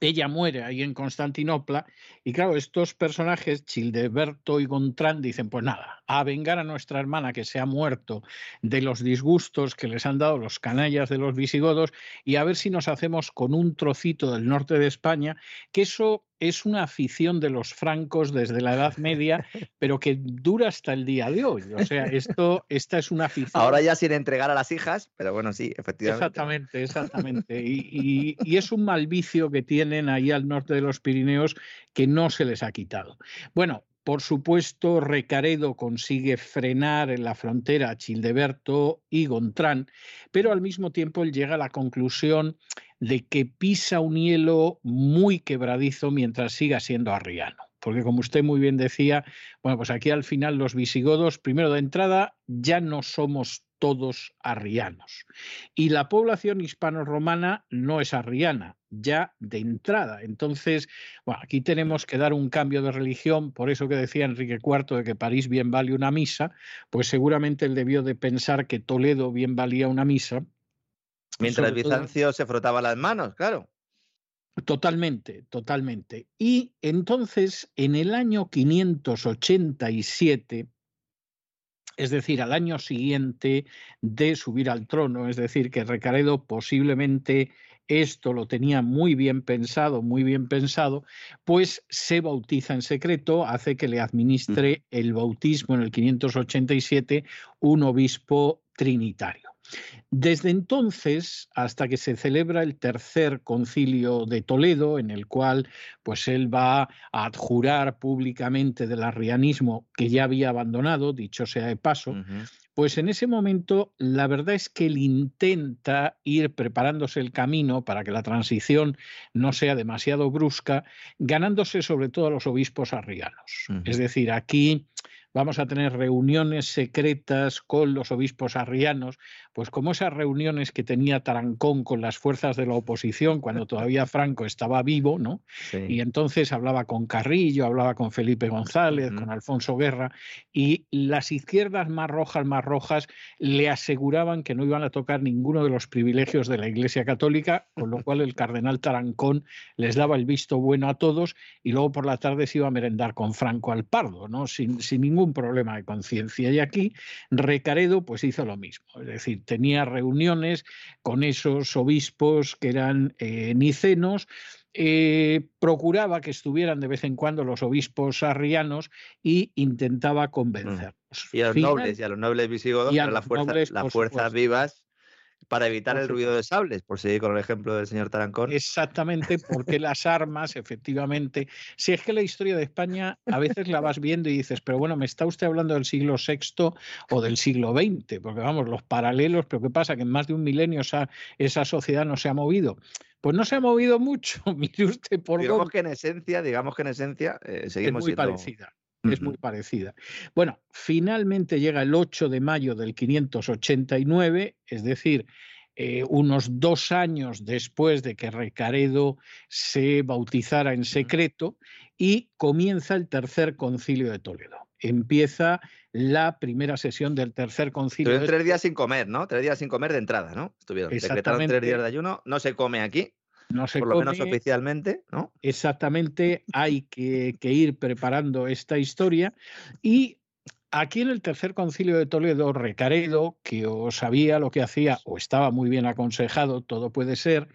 ella muere ahí en Constantinopla y claro, estos personajes, Childeberto y Gontrán, dicen, pues nada, a vengar a nuestra hermana que se ha muerto de los disgustos que les han dado los canallas de los visigodos y a ver si nos hacemos con un trocito del norte de España, que eso es una afición de los francos desde la Edad Media, pero que dura hasta el día de hoy. O sea, esto, esta es una afición. Ahora ya sin entregar a las hijas, pero bueno, sí, efectivamente. Exactamente, exactamente. Y, y es un mal vicio que tienen ahí al norte de los Pirineos que no se les ha quitado. Bueno, por supuesto, Recaredo consigue frenar en la frontera a Childeberto y Gontrán, pero al mismo tiempo él llega a la conclusión de que pisa un hielo muy quebradizo mientras siga siendo arriano. Porque como usted muy bien decía, bueno, pues aquí al final los visigodos, primero de entrada, ya no somos todos arrianos. Y la población hispano-romana no es arriana, ya de entrada. Entonces, bueno, aquí tenemos que dar un cambio de religión, por eso que decía Enrique IV de que París bien vale una misa, pues seguramente él debió de pensar que Toledo bien valía una misa. Mientras Bizancio se frotaba las manos, claro. Totalmente, totalmente. Y entonces, en el año 587, es decir, al año siguiente de subir al trono, es decir, que Recaredo posiblemente esto lo tenía muy bien pensado, muy bien pensado, pues se bautiza en secreto, hace que le administre el bautismo en el 587 un obispo trinitario. Desde entonces, hasta que se celebra el tercer concilio de Toledo, en el cual pues él va a adjurar públicamente del arrianismo que ya había abandonado, dicho sea de paso, pues en ese momento la verdad es que él intenta ir preparándose el camino para que la transición no sea demasiado brusca, ganándose sobre todo a los obispos arrianos. Es decir, aquí vamos a tener reuniones secretas con los obispos arrianos, pues como esas reuniones que tenía Tarancón con las fuerzas de la oposición cuando todavía Franco estaba vivo, ¿no? Y entonces hablaba con Carrillo, hablaba con Felipe González, con Alfonso Guerra, y las izquierdas más rojas, más rojas, le aseguraban que no iban a tocar ninguno de los privilegios de la Iglesia Católica, con lo cual el cardenal Tarancón les daba el visto bueno a todos y luego por la tarde se iba a merendar con Franco al Pardo, ¿no? Sin, sin ningún un problema de conciencia. Y aquí Recaredo pues hizo lo mismo, es decir, tenía reuniones con esos obispos que eran eh, nicenos, eh, procuraba que estuvieran de vez en cuando los obispos arrianos y intentaba convencerlos. Y a los nobles, y a los nobles visigodos, a las fuerzas vivas para evitar el ruido de sables, por seguir con el ejemplo del señor Tarancón. Exactamente, porque las armas, efectivamente, si es que la historia de España a veces la vas viendo y dices, pero bueno, me está usted hablando del siglo VI o del siglo XX, porque vamos, los paralelos, pero ¿qué pasa? Que en más de un milenio esa, esa sociedad no se ha movido. Pues no se ha movido mucho, mire usted por Digamos que en esencia, digamos que en esencia, eh, seguimos es muy parecida es muy parecida. Bueno, finalmente llega el 8 de mayo del 589, es decir, eh, unos dos años después de que Recaredo se bautizara en secreto, y comienza el tercer concilio de Toledo. Empieza la primera sesión del tercer concilio. Tres días sin comer, ¿no? Tres días sin comer de entrada, ¿no? Estuvieron. Decretaron tres días de ayuno, no se come aquí. No se Por lo menos oficialmente, ¿no? Exactamente, hay que, ir preparando esta historia y Aquí en el tercer concilio de Toledo, Recaredo, que o sabía lo que hacía o estaba muy bien aconsejado, todo puede ser,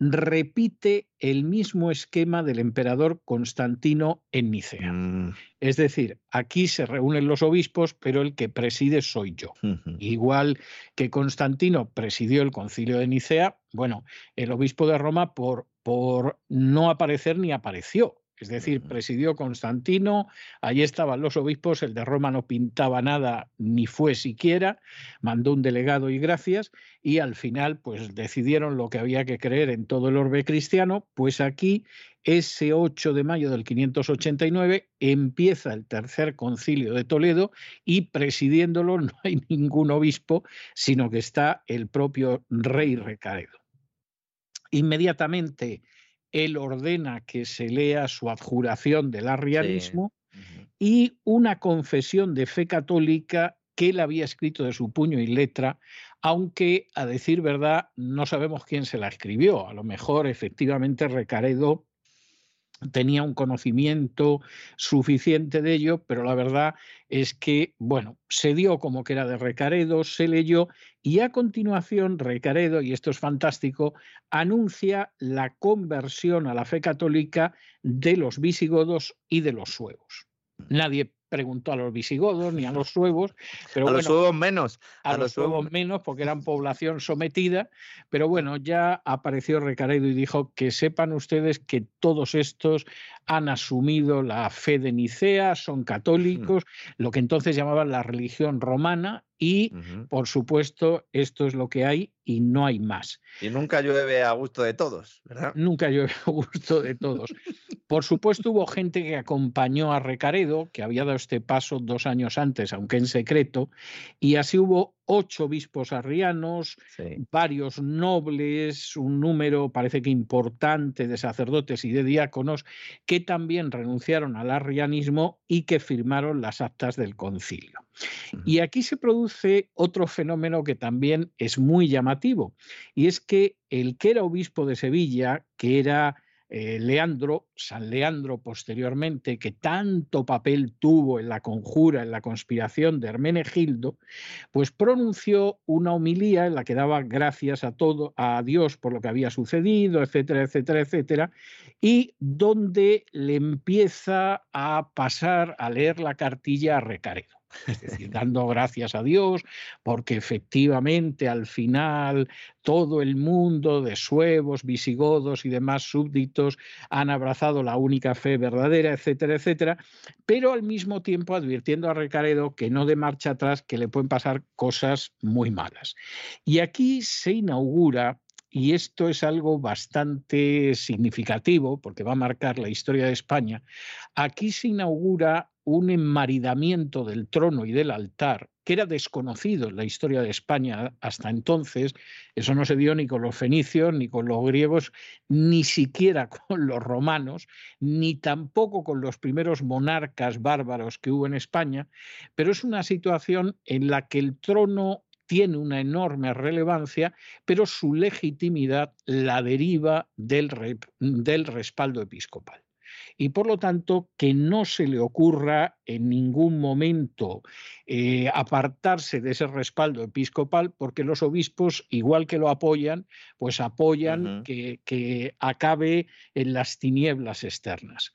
repite el mismo esquema del emperador Constantino en Nicea. Mm. Es decir, aquí se reúnen los obispos, pero el que preside soy yo. Igual que Constantino presidió el concilio de Nicea, bueno, el obispo de Roma por, por no aparecer ni apareció. Es decir, presidió Constantino, allí estaban los obispos, el de Roma no pintaba nada ni fue siquiera, mandó un delegado y gracias, y al final pues decidieron lo que había que creer en todo el orbe cristiano, pues aquí ese 8 de mayo del 589 empieza el tercer concilio de Toledo y presidiéndolo no hay ningún obispo, sino que está el propio rey Recaredo. Inmediatamente él ordena que se lea su adjuración del arrianismo y una confesión de fe católica que él había escrito de su puño y letra, aunque a decir verdad no sabemos quién se la escribió. A lo mejor efectivamente Recaredo tenía un conocimiento suficiente de ello, pero la verdad es que, bueno, se dio como que era de Recaredo, se leyó y a continuación Recaredo, y esto es fantástico, anuncia la conversión a la fe católica de los visigodos y de los suevos. Nadie preguntó a los visigodos ni a los suevos. Pero a los suevos menos. A, los, suevos menos porque eran población sometida. Pero bueno, ya apareció Recaredo y dijo que sepan ustedes que todos estos han asumido la fe de Nicea, son mm. católicos, lo que entonces llamaban la religión romana y, por supuesto, esto es lo que hay y no hay más. Y nunca llueve a gusto de todos, ¿verdad? Nunca llueve a gusto de todos. por supuesto, hubo gente que acompañó a Recaredo, que había dado este paso dos años antes, aunque en secreto, y así hubo ocho obispos arrianos, varios nobles, un número parece que importante de sacerdotes y de diáconos que también renunciaron al arrianismo y que firmaron las actas del concilio. Y aquí se produce otro fenómeno que también es muy llamativo, y es que el que era obispo de Sevilla, que era eh, Leandro, San Leandro posteriormente, que tanto papel tuvo en la conjura, en la conspiración de Hermenegildo, pues pronunció una homilía en la que daba gracias a todo, a Dios por lo que había sucedido, etcétera, etcétera, etcétera, y donde le empieza a pasar a leer la cartilla a Recaredo es decir, dando gracias a Dios, porque efectivamente al final todo el mundo de suevos, visigodos y demás súbditos han abrazado la única fe verdadera, etcétera, etcétera, pero al mismo tiempo advirtiendo a Recaredo que no de marcha atrás, que le pueden pasar cosas muy malas. Y aquí se inaugura y esto es algo bastante significativo porque va a marcar la historia de España, aquí se inaugura un enmaridamiento del trono y del altar que era desconocido en la historia de España hasta entonces. Eso no se dio ni con los fenicios, ni con los griegos, ni siquiera con los romanos, ni tampoco con los primeros monarcas bárbaros que hubo en España, pero es una situación en la que el trono tiene una enorme relevancia, pero su legitimidad la deriva del, del respaldo episcopal y por lo tanto que no se le ocurra en ningún momento eh, apartarse de ese respaldo episcopal porque los obispos, igual que lo apoyan, pues apoyan que, que acabe en las tinieblas externas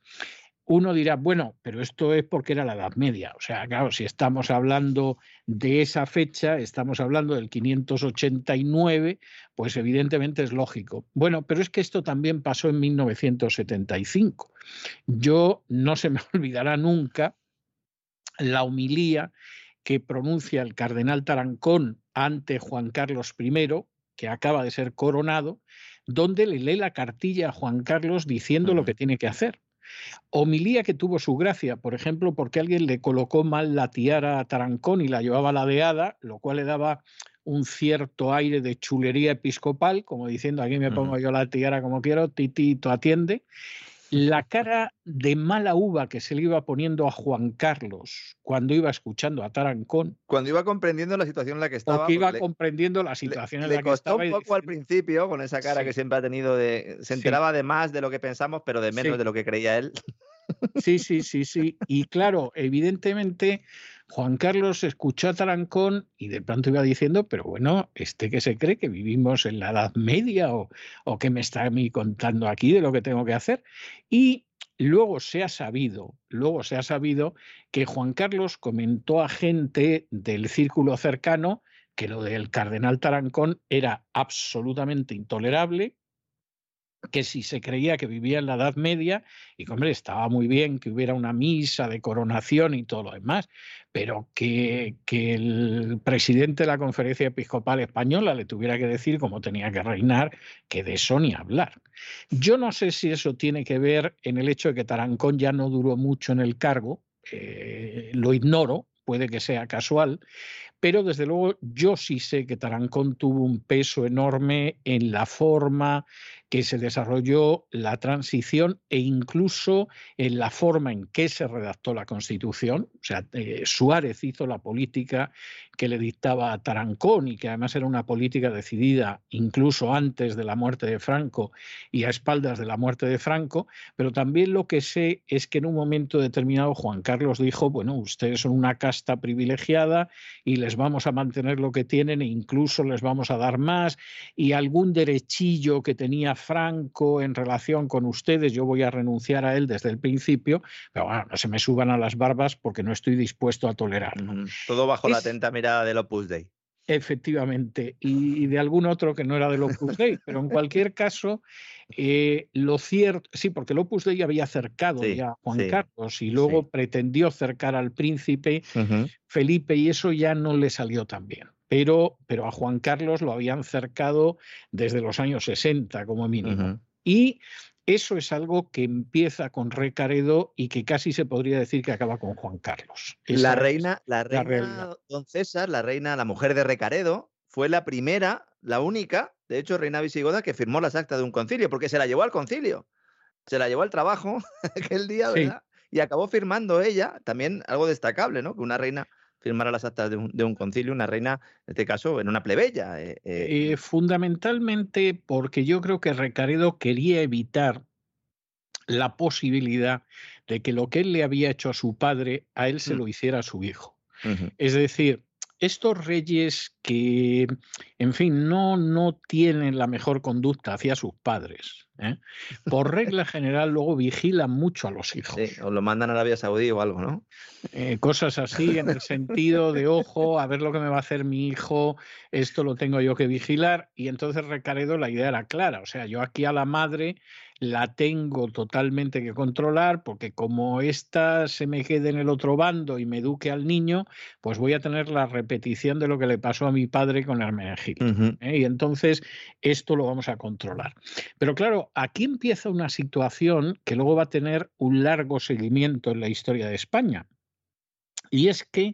uno dirá, bueno, pero esto es porque era la Edad Media. O sea, claro, si estamos hablando de esa fecha, estamos hablando del 589, pues evidentemente es lógico. Bueno, pero es que esto también pasó en 1975. Yo no se me olvidará nunca la humilía que pronuncia el cardenal Tarancón ante Juan Carlos I, que acaba de ser coronado, donde le lee la cartilla a Juan Carlos diciendo lo que tiene que hacer. Homilía que tuvo su gracia, por ejemplo, porque alguien le colocó mal la tiara a Tarancón y la llevaba ladeada, lo cual le daba un cierto aire de chulería episcopal, como diciendo aquí me pongo yo la tiara como quiero, titito atiende la cara de mala uva que se le iba poniendo a Juan Carlos cuando iba escuchando a Tarancón. Cuando iba comprendiendo la situación en la que estaba. O que iba comprendiendo la situación en la que estaba. Le costó un poco al principio, con esa cara que siempre ha tenido de. Se enteraba de más de lo que pensamos, pero de menos de lo que creía él. Sí, sí, sí, sí. Y claro, evidentemente Juan Carlos escuchó a Tarancón y de pronto iba diciendo, pero bueno, ¿este que se cree que vivimos en la Edad Media o, o qué me está a mí contando aquí de lo que tengo que hacer? Y luego se ha sabido, luego se ha sabido que Juan Carlos comentó a gente del círculo cercano que lo del cardenal Tarancón era absolutamente intolerable, que si se creía que vivía en la Edad Media, y hombre, estaba muy bien que hubiera una misa de coronación y todo lo demás, pero que, que el presidente de la Conferencia Episcopal Española le tuviera que decir cómo tenía que reinar, que de eso ni hablar. Yo no sé si eso tiene que ver en el hecho de que Tarancón ya no duró mucho en el cargo, eh, lo ignoro, puede que sea casual, pero desde luego yo sí sé que Tarancón tuvo un peso enorme en la forma que se desarrolló la transición e incluso en la forma en que se redactó la Constitución. O sea, eh, Suárez hizo la política que le dictaba a Tarancón y que además era una política decidida incluso antes de la muerte de Franco y a espaldas de la muerte de Franco, pero también lo que sé es que en un momento determinado Juan Carlos dijo, bueno, ustedes son una casta privilegiada y les vamos a mantener lo que tienen e incluso les vamos a dar más y algún derechillo que tenía Franco en relación con ustedes, yo voy a renunciar a él desde el principio, pero bueno, no se me suban a las barbas porque no estoy dispuesto a tolerarlo. Todo bajo la atenta mirada del Opus Dei. Efectivamente, y, de algún otro que no era del Opus Dei, pero en cualquier caso, eh, lo cierto, sí, porque el Opus Dei había acercado ya a Juan Carlos y luego pretendió acercar al príncipe Felipe y eso ya no le salió tan bien pero, pero a Juan Carlos lo habían cercado desde los años 60 como mínimo. Y eso es algo que empieza con Recaredo y que casi se podría decir que acaba con Juan Carlos. la reina, la reina Don César, la reina, la mujer de Recaredo, fue la primera, la única, de hecho, reina visigoda que firmó las actas de un concilio, porque se la llevó al concilio, se la llevó al trabajo aquel día, ¿verdad? Y acabó firmando ella, también algo destacable, ¿no? Que una reina firmara las actas de un, concilio, una reina, en este caso, en una plebeya. Eh, eh. Eh, fundamentalmente porque yo creo que Recaredo quería evitar la posibilidad de que lo que él le había hecho a su padre, a él se Mm. lo hiciera a su hijo. Es decir, estos reyes que, en fin, no, no tienen la mejor conducta hacia sus padres, ¿eh? por regla general luego vigilan mucho a los hijos. Sí, o lo mandan a Arabia Saudí o algo, ¿no? Eh, cosas así en el sentido de, ojo, a ver lo que me va a hacer mi hijo, esto lo tengo yo que vigilar. Y entonces Recaredo la idea era clara, o sea, yo aquí a la madre la tengo totalmente que controlar porque como ésta se me quede en el otro bando y me eduque al niño, pues voy a tener la repetición de lo que le pasó a mi padre con Hermenegildo. Ujú. ¿eh? Y entonces esto lo vamos a controlar. Pero claro, aquí empieza una situación que luego va a tener un largo seguimiento en la historia de España. Y es que,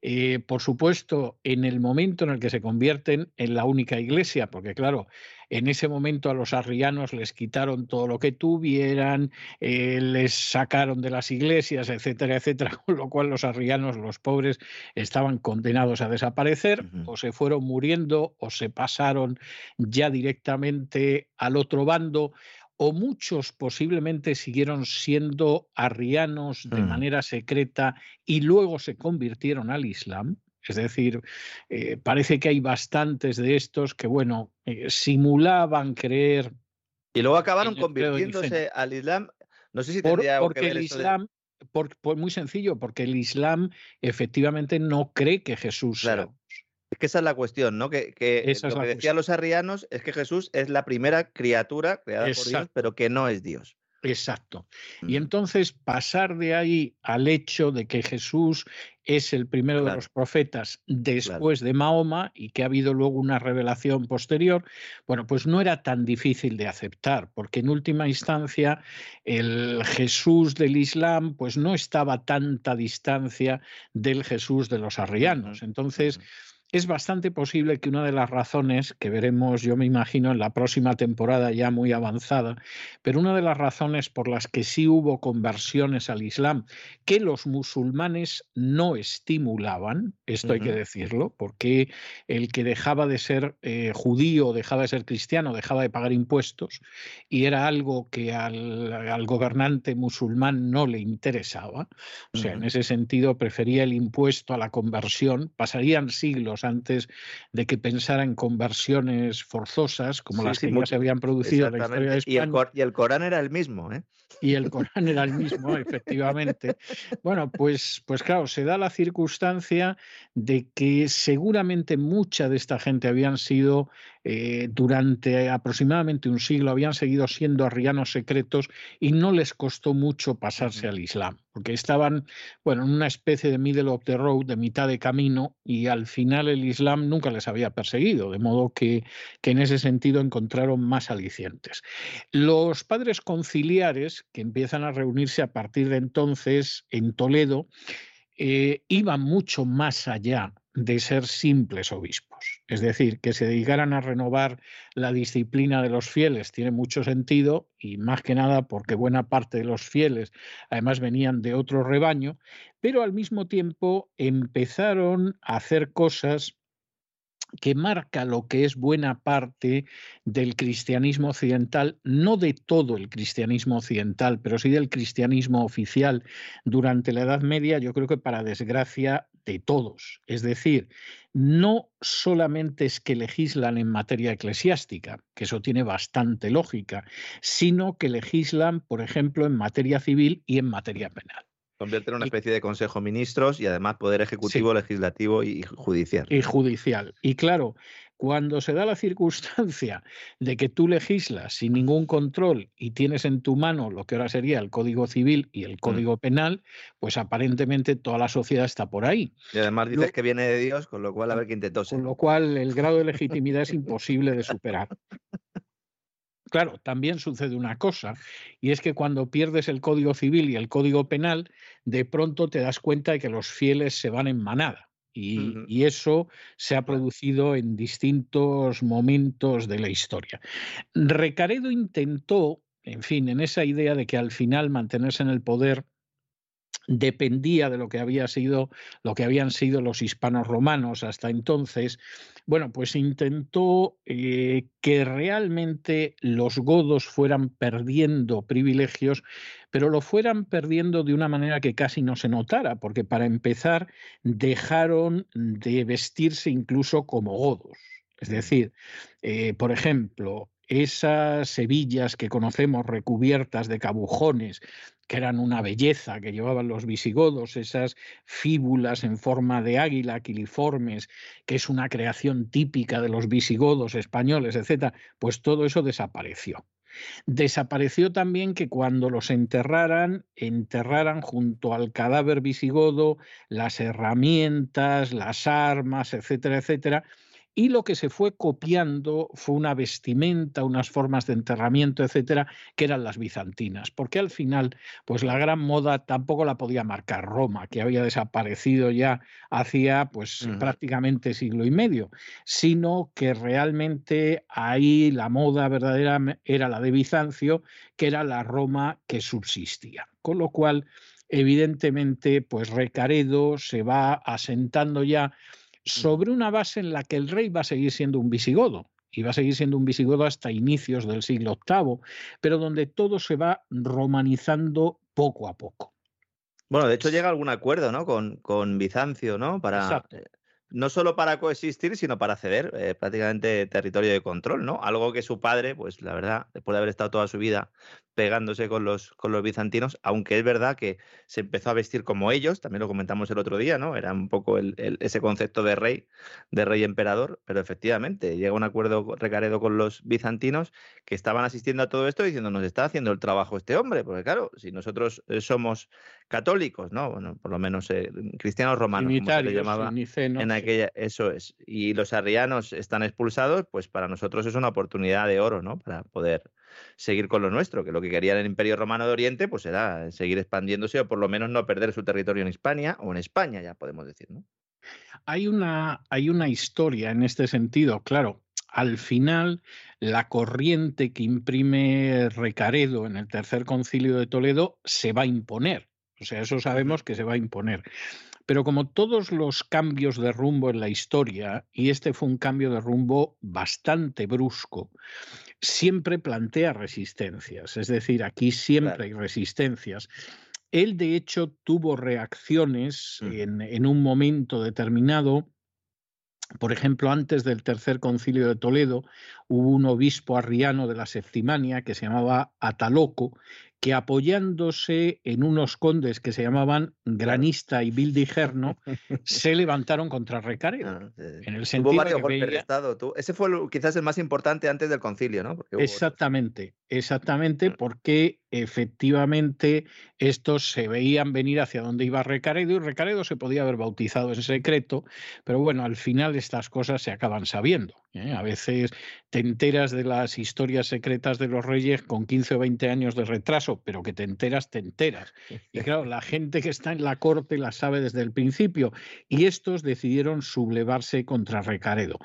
eh, por supuesto, en el momento en el que se convierten en la única iglesia, porque claro, en ese momento a los arrianos les quitaron todo lo que tuvieran, eh, les sacaron de las iglesias, etcétera, etcétera, con lo cual los arrianos, los pobres, estaban condenados a desaparecer, o se fueron muriendo, o se pasaron ya directamente al otro bando, o muchos posiblemente siguieron siendo arrianos de Mm. manera secreta y luego se convirtieron al Islam. Es decir, eh, parece que hay bastantes de estos que, bueno, eh, simulaban creer Y luego acabaron convirtiéndose al Islam. No sé si Por- tendría algo que ver el esto de- Islam, por, por- muy sencillo, porque el Islam efectivamente no cree que Jesús sea Claro. Dios. Es que esa es la cuestión, ¿no? Que, que Esa lo que decían los arrianos es que Jesús es la primera criatura creada por Dios, pero que no es Dios. Exacto. Y entonces pasar de ahí al hecho de que Jesús es el primero de los profetas después de Mahoma y que ha habido luego una revelación posterior, bueno, pues no era tan difícil de aceptar, porque en última instancia el Jesús del Islam pues no estaba a tanta distancia del Jesús de los arrianos. Entonces. Es bastante posible que una de las razones que veremos, yo me imagino, en la próxima temporada ya muy avanzada, pero una de las razones por las que sí hubo conversiones al Islam que los musulmanes no estimulaban, esto hay que decirlo, porque el que dejaba de ser eh, judío, dejaba de ser cristiano, dejaba de pagar impuestos y era algo que al, al gobernante musulmán no le interesaba. O sea, en ese sentido prefería el impuesto a la conversión. Pasarían siglos antes de que pensara en conversiones forzosas, como Sí, las sí, que ya se habían producido en la historia de Exactamente. Y el, España. Cor- y el Corán era el mismo, ¿eh? Y el Corán era el mismo, efectivamente. Bueno, pues, pues claro, se da la circunstancia de que seguramente mucha de esta gente habían sido, eh, durante aproximadamente un siglo, habían seguido siendo arrianos secretos y no les costó mucho pasarse al Islam, porque estaban, bueno, en una especie de middle of the road, de mitad de camino, y al final el Islam nunca les había perseguido, de modo que, que en ese sentido encontraron más alicientes. Los padres conciliares, que empiezan a reunirse a partir de entonces en Toledo, eh, iban mucho más allá de ser simples obispos. Es decir, que se dedicaran a renovar la disciplina de los fieles tiene mucho sentido y más que nada porque buena parte de los fieles además venían de otro rebaño, pero al mismo tiempo empezaron a hacer cosas que marca lo que es buena parte del cristianismo occidental, no de todo el cristianismo occidental, pero sí del cristianismo oficial durante la Edad Media, yo creo que para desgracia de todos. Es decir, no solamente es que legislan en materia eclesiástica, que eso tiene bastante lógica, sino que legislan, por ejemplo, en materia civil y en materia penal. Convierte en una especie de consejo ministros y además poder ejecutivo, legislativo y judicial. y judicial. Y claro, cuando se da la circunstancia de que tú legislas sin ningún control y tienes en tu mano lo que ahora sería el Código Civil y Mm. el Código Penal, pues aparentemente toda la sociedad está por ahí. Y además dices Lo- que viene de Dios, con lo cual a ver quién te tose. Con lo cual el grado de legitimidad es imposible de superar. Claro, también sucede una cosa, y es que cuando pierdes el Código Civil y el Código Penal, de pronto te das cuenta de que los fieles se van en manada. Y, eso se ha producido en distintos momentos de la historia. Recaredo intentó, en fin, en esa idea de que al final mantenerse en el poder dependía de lo que había sido lo que habían sido los hispanos romanos hasta entonces bueno pues intentó eh, que realmente los godos fueran perdiendo privilegios pero lo fueran perdiendo de una manera que casi no se notara porque para empezar dejaron de vestirse incluso como godos. Es decir eh, por ejemplo esas hebillas que conocemos recubiertas de cabujones, que eran una belleza que llevaban los visigodos, esas fíbulas en forma de águila, quiliformes, que es una creación típica de los visigodos españoles, etcétera, pues todo eso desapareció. Desapareció también que cuando los enterraran, enterraran junto al cadáver visigodo las herramientas, las armas, etcétera, etcétera, y lo que se fue copiando fue una vestimenta, unas formas de enterramiento, etcétera, que eran las bizantinas, porque al final, pues la gran moda tampoco la podía marcar Roma, que había desaparecido ya hacía pues prácticamente siglo y medio, sino que realmente ahí la moda verdadera era la de Bizancio, que era la Roma que subsistía. Con lo cual, evidentemente, pues Recaredo se va asentando ya sobre una base en la que el rey va a seguir siendo un visigodo, y va a seguir siendo un visigodo hasta inicios del siglo VIII, pero donde todo se va romanizando poco a poco. Bueno, de hecho llega algún acuerdo, ¿no? Con, con Bizancio, ¿no? Para, no solo para coexistir, sino para ceder eh, prácticamente territorio de control, ¿no? Algo que su padre, pues la verdad, después de haber estado toda su vida pegándose con los, con los bizantinos, aunque es verdad que se empezó a vestir como ellos, también lo comentamos el otro día, ¿no? Era un poco el, ese concepto de rey, de rey emperador, pero efectivamente llega un acuerdo recaredo con los bizantinos que estaban asistiendo a todo esto diciendo, nos está haciendo el trabajo este hombre, porque claro, si nosotros eh, somos católicos, ¿no? Bueno, por lo menos eh, cristianos romanos, como se le llamaba en aquella, eso es, y los arrianos están expulsados, pues para nosotros es una oportunidad de oro, ¿no? Para poder seguir con lo nuestro, que lo que quería el Imperio Romano de Oriente, pues era seguir expandiéndose o por lo menos no perder su territorio en España o en España, ya podemos decir, ¿no? Hay una, hay una historia en este sentido, claro. Al final, la corriente que imprime Recaredo en el tercer concilio de Toledo se va a imponer. O sea, eso sabemos que se va a imponer. Pero como todos los cambios de rumbo en la historia, y este fue un cambio de rumbo bastante brusco, siempre plantea resistencias. Es decir, aquí siempre hay resistencias. Él, de hecho, tuvo reacciones mm. en, en un momento determinado por ejemplo, antes del tercer concilio de Toledo hubo un obispo arriano de la Septimania que se llamaba Ataloco, que apoyándose en unos condes que se llamaban Granista y Bildigerno, se levantaron contra Recaredo. Ah, en el sentido de Estado. Ese fue quizás el más importante antes del concilio, ¿no? exactamente, exactamente, porque efectivamente estos se veían venir hacia donde iba Recaredo y Recaredo se podía haber bautizado en secreto, pero bueno, al final estas cosas se acaban sabiendo. ¿Eh? A veces te enteras de las historias secretas de los reyes con 15 o 20 años de retraso, pero que te enteras, te enteras. Y claro, la gente que está en la corte la sabe desde el principio y estos decidieron sublevarse contra Recaredo.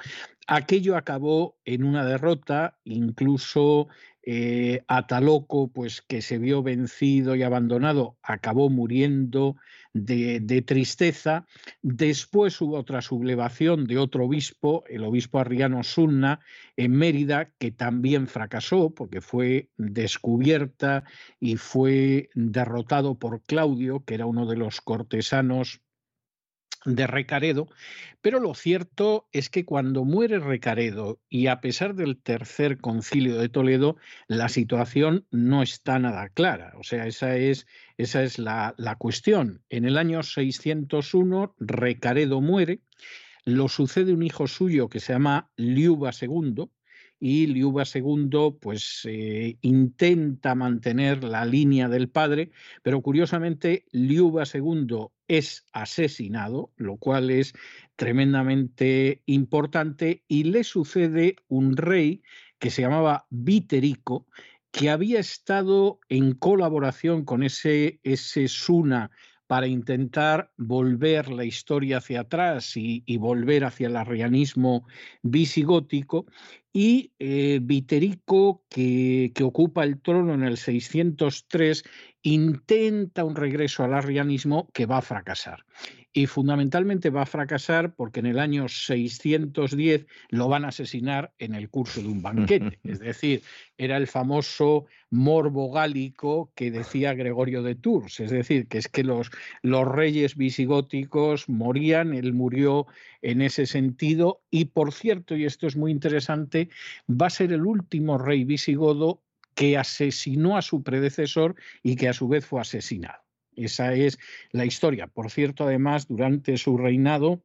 Aquello acabó en una derrota, incluso eh, Ataloco, pues que se vio vencido y abandonado, acabó muriendo de, de, tristeza. Después hubo otra sublevación de otro obispo, el obispo arriano Sunna, en Mérida, que también fracasó porque fue descubierta y fue derrotado por Claudio, que era uno de los cortesanos de Recaredo, pero lo cierto es que cuando muere Recaredo y a pesar del tercer concilio de Toledo, la situación no está nada clara. O sea, esa es, esa es la, la cuestión. En el año 601, Recaredo muere, lo sucede un hijo suyo que se llama Liuba II, y Liuba II pues eh, intenta mantener la línea del padre, pero curiosamente Liuba II es asesinado, lo cual es tremendamente importante, y le sucede un rey que se llamaba Viterico, que había estado en colaboración con ese, ese Suna para intentar volver la historia hacia atrás y, volver hacia el arrianismo visigótico, y eh, Viterico, que, que, ocupa el trono en el 603, intenta un regreso al arrianismo que va a fracasar. Y fundamentalmente va a fracasar porque en el año 610 lo van a asesinar en el curso de un banquete. Es decir, era el famoso morbo gálico que decía Gregorio de Tours. Es decir, que es que los, los reyes visigóticos morían, él murió en ese sentido. Y por cierto, y esto es muy interesante, va a ser el último rey visigodo que asesinó a su predecesor y que a su vez fue asesinado. Esa es la historia. Por cierto, además, durante su reinado,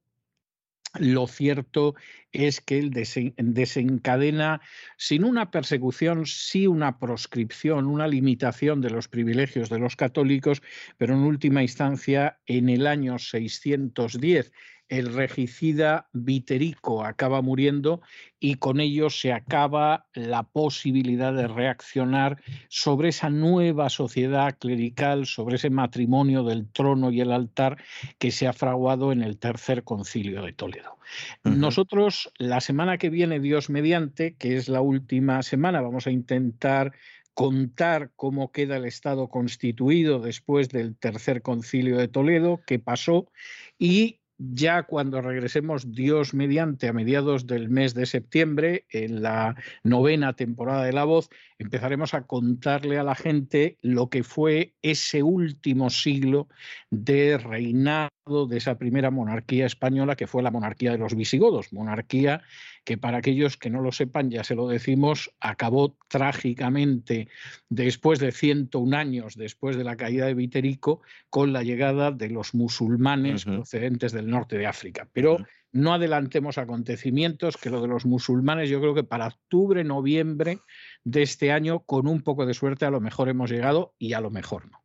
lo cierto es que él desencadena, sin una persecución, sí una proscripción, una limitación de los privilegios de los católicos, pero en última instancia, en el año 610, el regicida Viterico acaba muriendo y con ello se acaba la posibilidad de reaccionar sobre esa nueva sociedad clerical, sobre ese matrimonio del trono y el altar que se ha fraguado en el tercer concilio de Toledo. Nosotros, la semana que viene, Dios mediante, que es la última semana, vamos a intentar contar cómo queda el Estado constituido después del tercer concilio de Toledo, qué pasó y ya cuando regresemos Dios mediante a mediados del mes de septiembre, en la novena temporada de La Voz, empezaremos a contarle a la gente lo que fue ese último siglo de reinado de esa primera monarquía española que fue la monarquía de los visigodos, monarquía que para aquellos que no lo sepan, ya se lo decimos, acabó trágicamente después de 101 años después de la caída de Viterico con la llegada de los musulmanes procedentes del norte de África. Pero no adelantemos acontecimientos, que lo de los musulmanes yo creo que para octubre, noviembre de este año, con un poco de suerte, a lo mejor hemos llegado y a lo mejor no.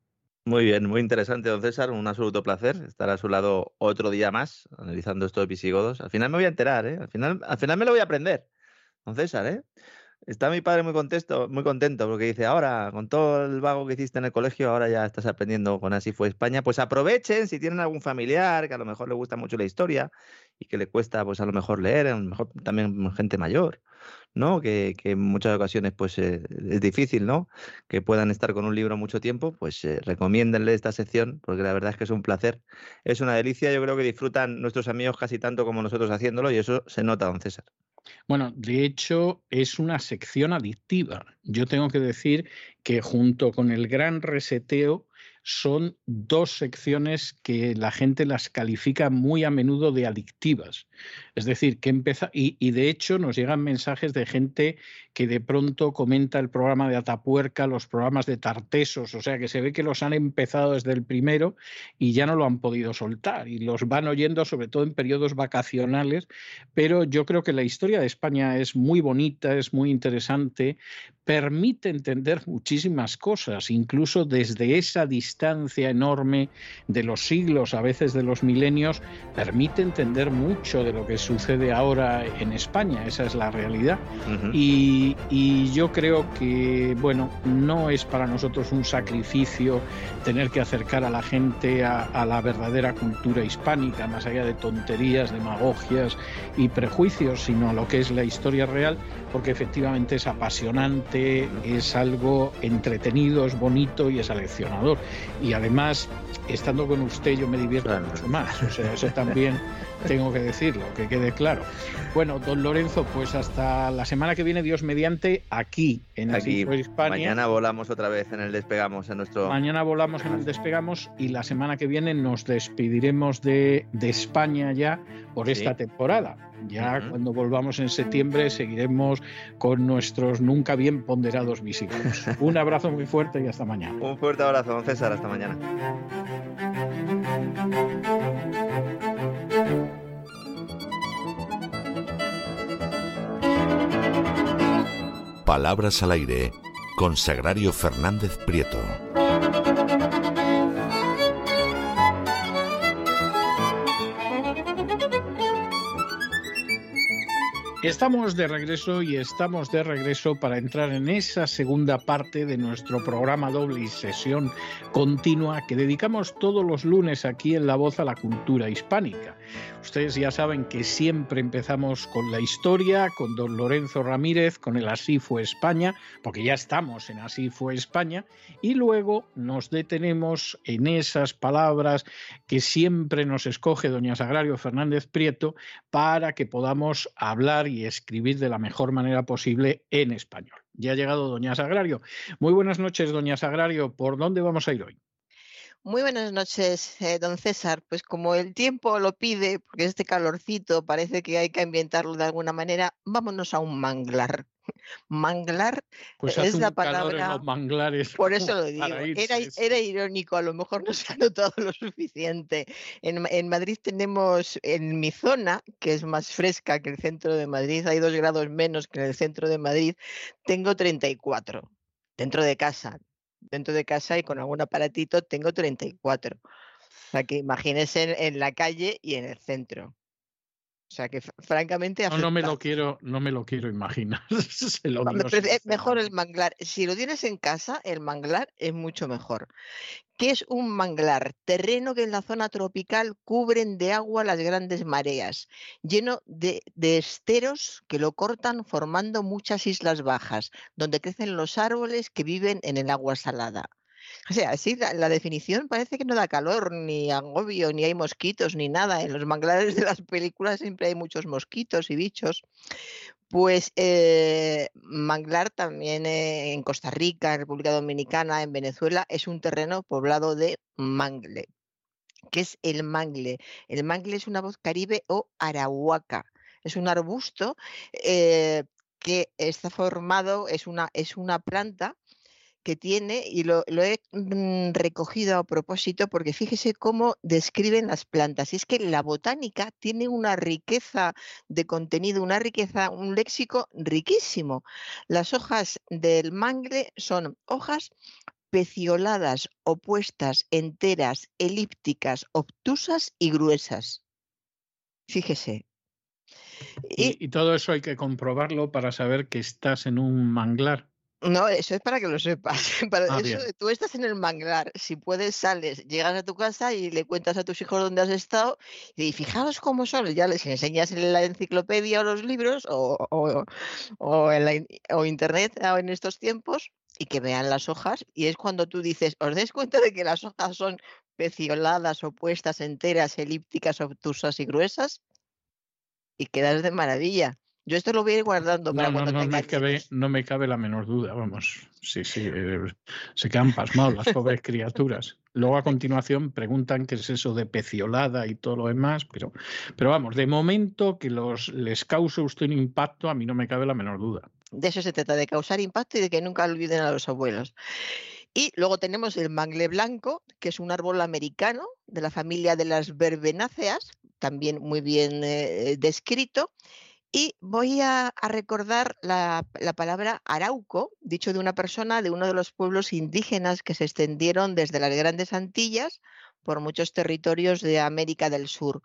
Muy bien, muy interesante, don César. Un absoluto placer estar a su lado otro día más, analizando estos visigodos. Al final me voy a enterar, ¿eh? Al final, al final me lo voy a aprender, don César, ¿eh? Está mi padre muy contento, muy contento porque dice, ahora, con todo el vago que hiciste en el colegio, ahora ya estás aprendiendo con Así fue España. Pues aprovechen si tienen algún familiar que a lo mejor le gusta mucho la historia y que le cuesta, pues a lo mejor leer, a lo mejor también gente mayor ¿no? Que, en muchas ocasiones pues eh, es difícil, ¿no? Que puedan estar con un libro mucho tiempo, pues eh, recomiéndenle esta sección porque la verdad es que es un placer, es una delicia, yo creo que disfrutan nuestros amigos casi tanto como nosotros haciéndolo y eso se nota, don César. Bueno, de hecho es una sección adictiva. Yo tengo que decir que junto con el gran reseteo son dos secciones que la gente las califica muy a menudo de adictivas. Es decir, que empieza, y, y, de hecho nos llegan mensajes de gente que de pronto comenta el programa de Atapuerca, los programas de Tartesos, o sea que se ve que los han empezado desde el primero y ya no lo han podido soltar y los van oyendo sobre todo en periodos vacacionales, pero yo creo que la historia de España es muy bonita, es muy interesante, permite entender muchísimas cosas, incluso desde esa distancia enorme de los siglos, a veces de los milenios, permite entender mucho de lo que sucede ahora en España, esa es la realidad. y, yo creo que, bueno, no es para nosotros un sacrificio tener que acercar a la gente a, a la verdadera cultura hispánica, más allá de tonterías, demagogias y prejuicios, sino a lo que es la historia real, porque efectivamente es apasionante, es algo entretenido, es bonito y es aleccionador. Y además, estando con usted yo me divierto mucho más, o sea, eso también tengo que decirlo, que quede claro. Bueno, don Lorenzo, pues hasta la semana que viene, Dios mediante, aquí en aquí, España. Mañana volamos otra vez en el Despegamos, en nuestro... Mañana volamos en el Despegamos y la semana que viene nos despediremos de, de España ya por esta temporada. Ya cuando volvamos en septiembre seguiremos con nuestros nunca bien ponderados visigodos. Un abrazo muy fuerte y hasta mañana. Un fuerte abrazo, don César. Hasta mañana. Palabras al aire con Sagrario Fernández Prieto. Estamos de regreso y estamos de regreso para entrar en esa segunda parte de nuestro programa doble y sesión continua que dedicamos todos los lunes aquí en La Voz a la cultura hispánica. Ustedes ya saben que siempre empezamos con la historia, con don Lorenzo Ramírez, con el Así fue España, porque ya estamos en Así fue España, y luego nos detenemos en esas palabras que siempre nos escoge doña Sagrario Fernández Prieto para que podamos hablar y escribir de la mejor manera posible en español. Ya ha llegado doña Sagrario. Muy buenas noches, doña Sagrario. ¿Por dónde vamos a ir hoy? Muy buenas noches, eh, don César. Pues como el tiempo lo pide, porque este calorcito parece que hay que ambientarlo de alguna manera, vámonos a un manglar. Manglar pues es la palabra. manglares por eso lo digo. Era, irónico, a lo mejor no se ha notado lo suficiente. En, en, Madrid tenemos, en mi zona, que es más fresca que el centro de Madrid, hay dos grados menos que en el centro de Madrid, tengo 34 dentro de casa dentro de casa y con algún aparatito tengo 34. O sea que imagínense en, la calle y en el centro. O sea que francamente no, no, me lo quiero, no me lo quiero imaginar. es mejor el manglar. Si lo tienes en casa, el manglar es mucho mejor. ¿Qué es un manglar? Terreno que en la zona tropical cubren de agua las grandes mareas, lleno de, esteros que lo cortan formando muchas islas bajas, donde crecen los árboles que viven en el agua salada. O sea, sí, la, definición parece que no da calor, ni agobio, ni hay mosquitos, ni nada. En los manglares de las películas siempre hay muchos mosquitos y bichos. Pues eh, manglar también en Costa Rica, en República Dominicana, en Venezuela, es un terreno poblado de mangle. ¿Qué es el mangle? El mangle es una voz caribe o arahuaca. Es un arbusto eh, que está formado, es una, es una planta que tiene y lo, he mm, recogido a propósito porque fíjese cómo describen las plantas. Y es que la botánica tiene una riqueza de contenido, una riqueza, un léxico riquísimo. Las hojas del mangle son hojas pecioladas, opuestas, enteras, elípticas, obtusas y gruesas. Fíjese. y todo eso hay que comprobarlo para saber que estás en un manglar. No, eso es para que lo sepas. Para ah, eso, tú estás en el manglar, si puedes sales, llegas a tu casa y le cuentas a tus hijos dónde has estado y fijaos cómo son, ya les enseñas en la enciclopedia o los libros o, o, en o internet en estos tiempos y que vean las hojas y es cuando tú dices, ¿os dais cuenta de que las hojas son pecioladas, opuestas, enteras, elípticas, obtusas y gruesas? Y quedas de maravilla. Yo esto lo voy a ir guardando para no, no, me cabe, no me cabe la menor duda, vamos. Sí, sí, eh, se quedan pasmados las pobres criaturas. Luego a continuación preguntan qué es eso de peciolada y todo lo demás, pero, pero vamos, de momento que los, les cause usted un impacto, a mí no me cabe la menor duda. De eso se trata, de causar impacto y de que nunca olviden a los abuelos. Y luego tenemos el mangle blanco, que es un árbol americano de la familia de las verbenáceas, también muy bien eh, descrito y voy a, recordar la, palabra arauco, dicho de una persona de uno de los pueblos indígenas que se extendieron desde las grandes Antillas por muchos territorios de América del Sur.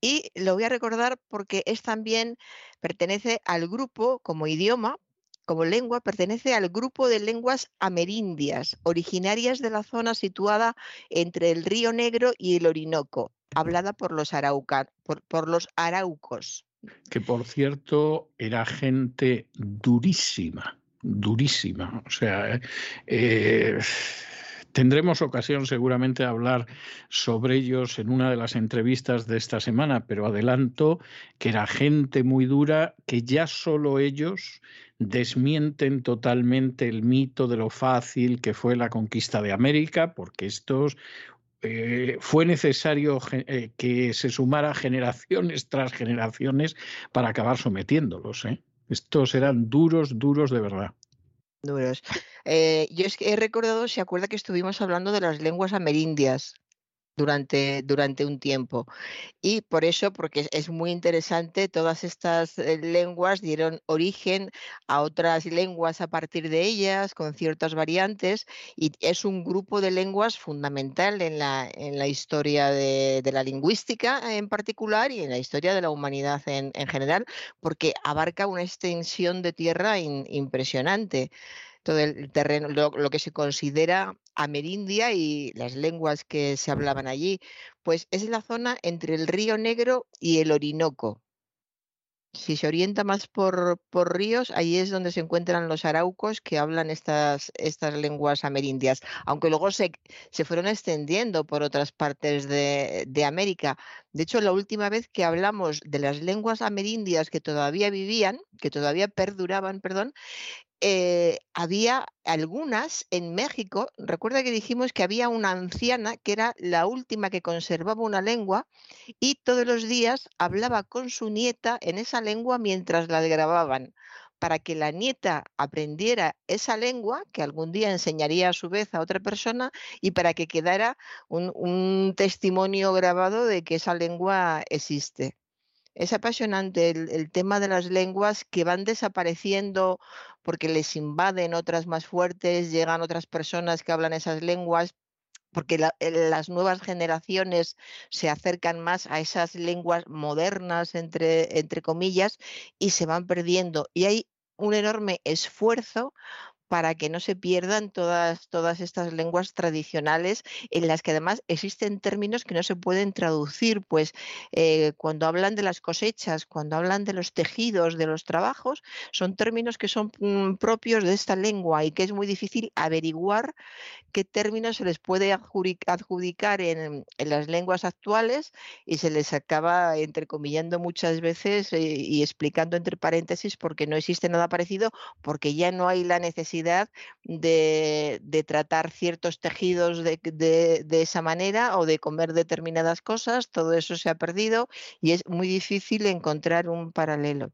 Y lo voy a recordar porque es también, pertenece al grupo como idioma, como lengua, pertenece al grupo de lenguas amerindias, originarias de la zona situada entre el Río Negro y el Orinoco, hablada por los, arauca, por los araucos que por cierto era gente durísima, durísima. O sea, eh, tendremos ocasión seguramente de hablar sobre ellos en una de las entrevistas de esta semana, pero adelanto que era gente muy dura que ya solo ellos desmienten totalmente el mito de lo fácil que fue la conquista de América, porque estos eh, fue necesario eh, que se sumara generaciones tras generaciones para acabar sometiéndolos. ¿eh? Estos eran duros, duros de verdad. Duros. yo es que he recordado, ¿se acuerda que estuvimos hablando de las lenguas amerindias? Durante, durante un tiempo. Y por eso, porque es muy interesante, todas estas eh, lenguas dieron origen a otras lenguas a partir de ellas, con ciertas variantes, y es un grupo de lenguas fundamental en la, en la historia de, la lingüística en particular y en la historia de la humanidad en, general, porque abarca una extensión de tierra impresionante todo el terreno, lo, que se considera amerindia y las lenguas que se hablaban allí, pues es la zona entre el río Negro y el Orinoco. Si se orienta más por, ríos, ahí es donde se encuentran los araucos que hablan estas, lenguas amerindias, aunque luego se, fueron extendiendo por otras partes de América. De hecho, la última vez que hablamos de las lenguas amerindias que todavía vivían, que todavía perduraban, perdón, eh, había algunas en México, recuerda que dijimos que había una anciana que era la última que conservaba una lengua y todos los días hablaba con su nieta en esa lengua mientras la grababan, para que la nieta aprendiera esa lengua, que algún día enseñaría a su vez a otra persona, y para que quedara un testimonio grabado de que esa lengua existe. Es apasionante el, tema de las lenguas que van desapareciendo porque les invaden otras más fuertes, llegan otras personas que hablan esas lenguas, porque eh, las nuevas generaciones se acercan más a esas lenguas modernas, entre, entre comillas, y se van perdiendo. Y hay un enorme esfuerzo para que no se pierdan todas, todas estas lenguas tradicionales en las que además existen términos que no se pueden traducir, pues eh, cuando hablan de las cosechas, cuando hablan de los tejidos, de los trabajos, son términos que son mm, propios de esta lengua y que es muy difícil averiguar qué términos se les puede adjudicar en, las lenguas actuales y se les acaba entrecomillando muchas veces eh, y explicando entre paréntesis porque no existe nada parecido, porque ya no hay la necesidad de, tratar ciertos tejidos de, de, esa manera o de comer determinadas cosas, todo eso se ha perdido y es muy difícil encontrar un paralelo.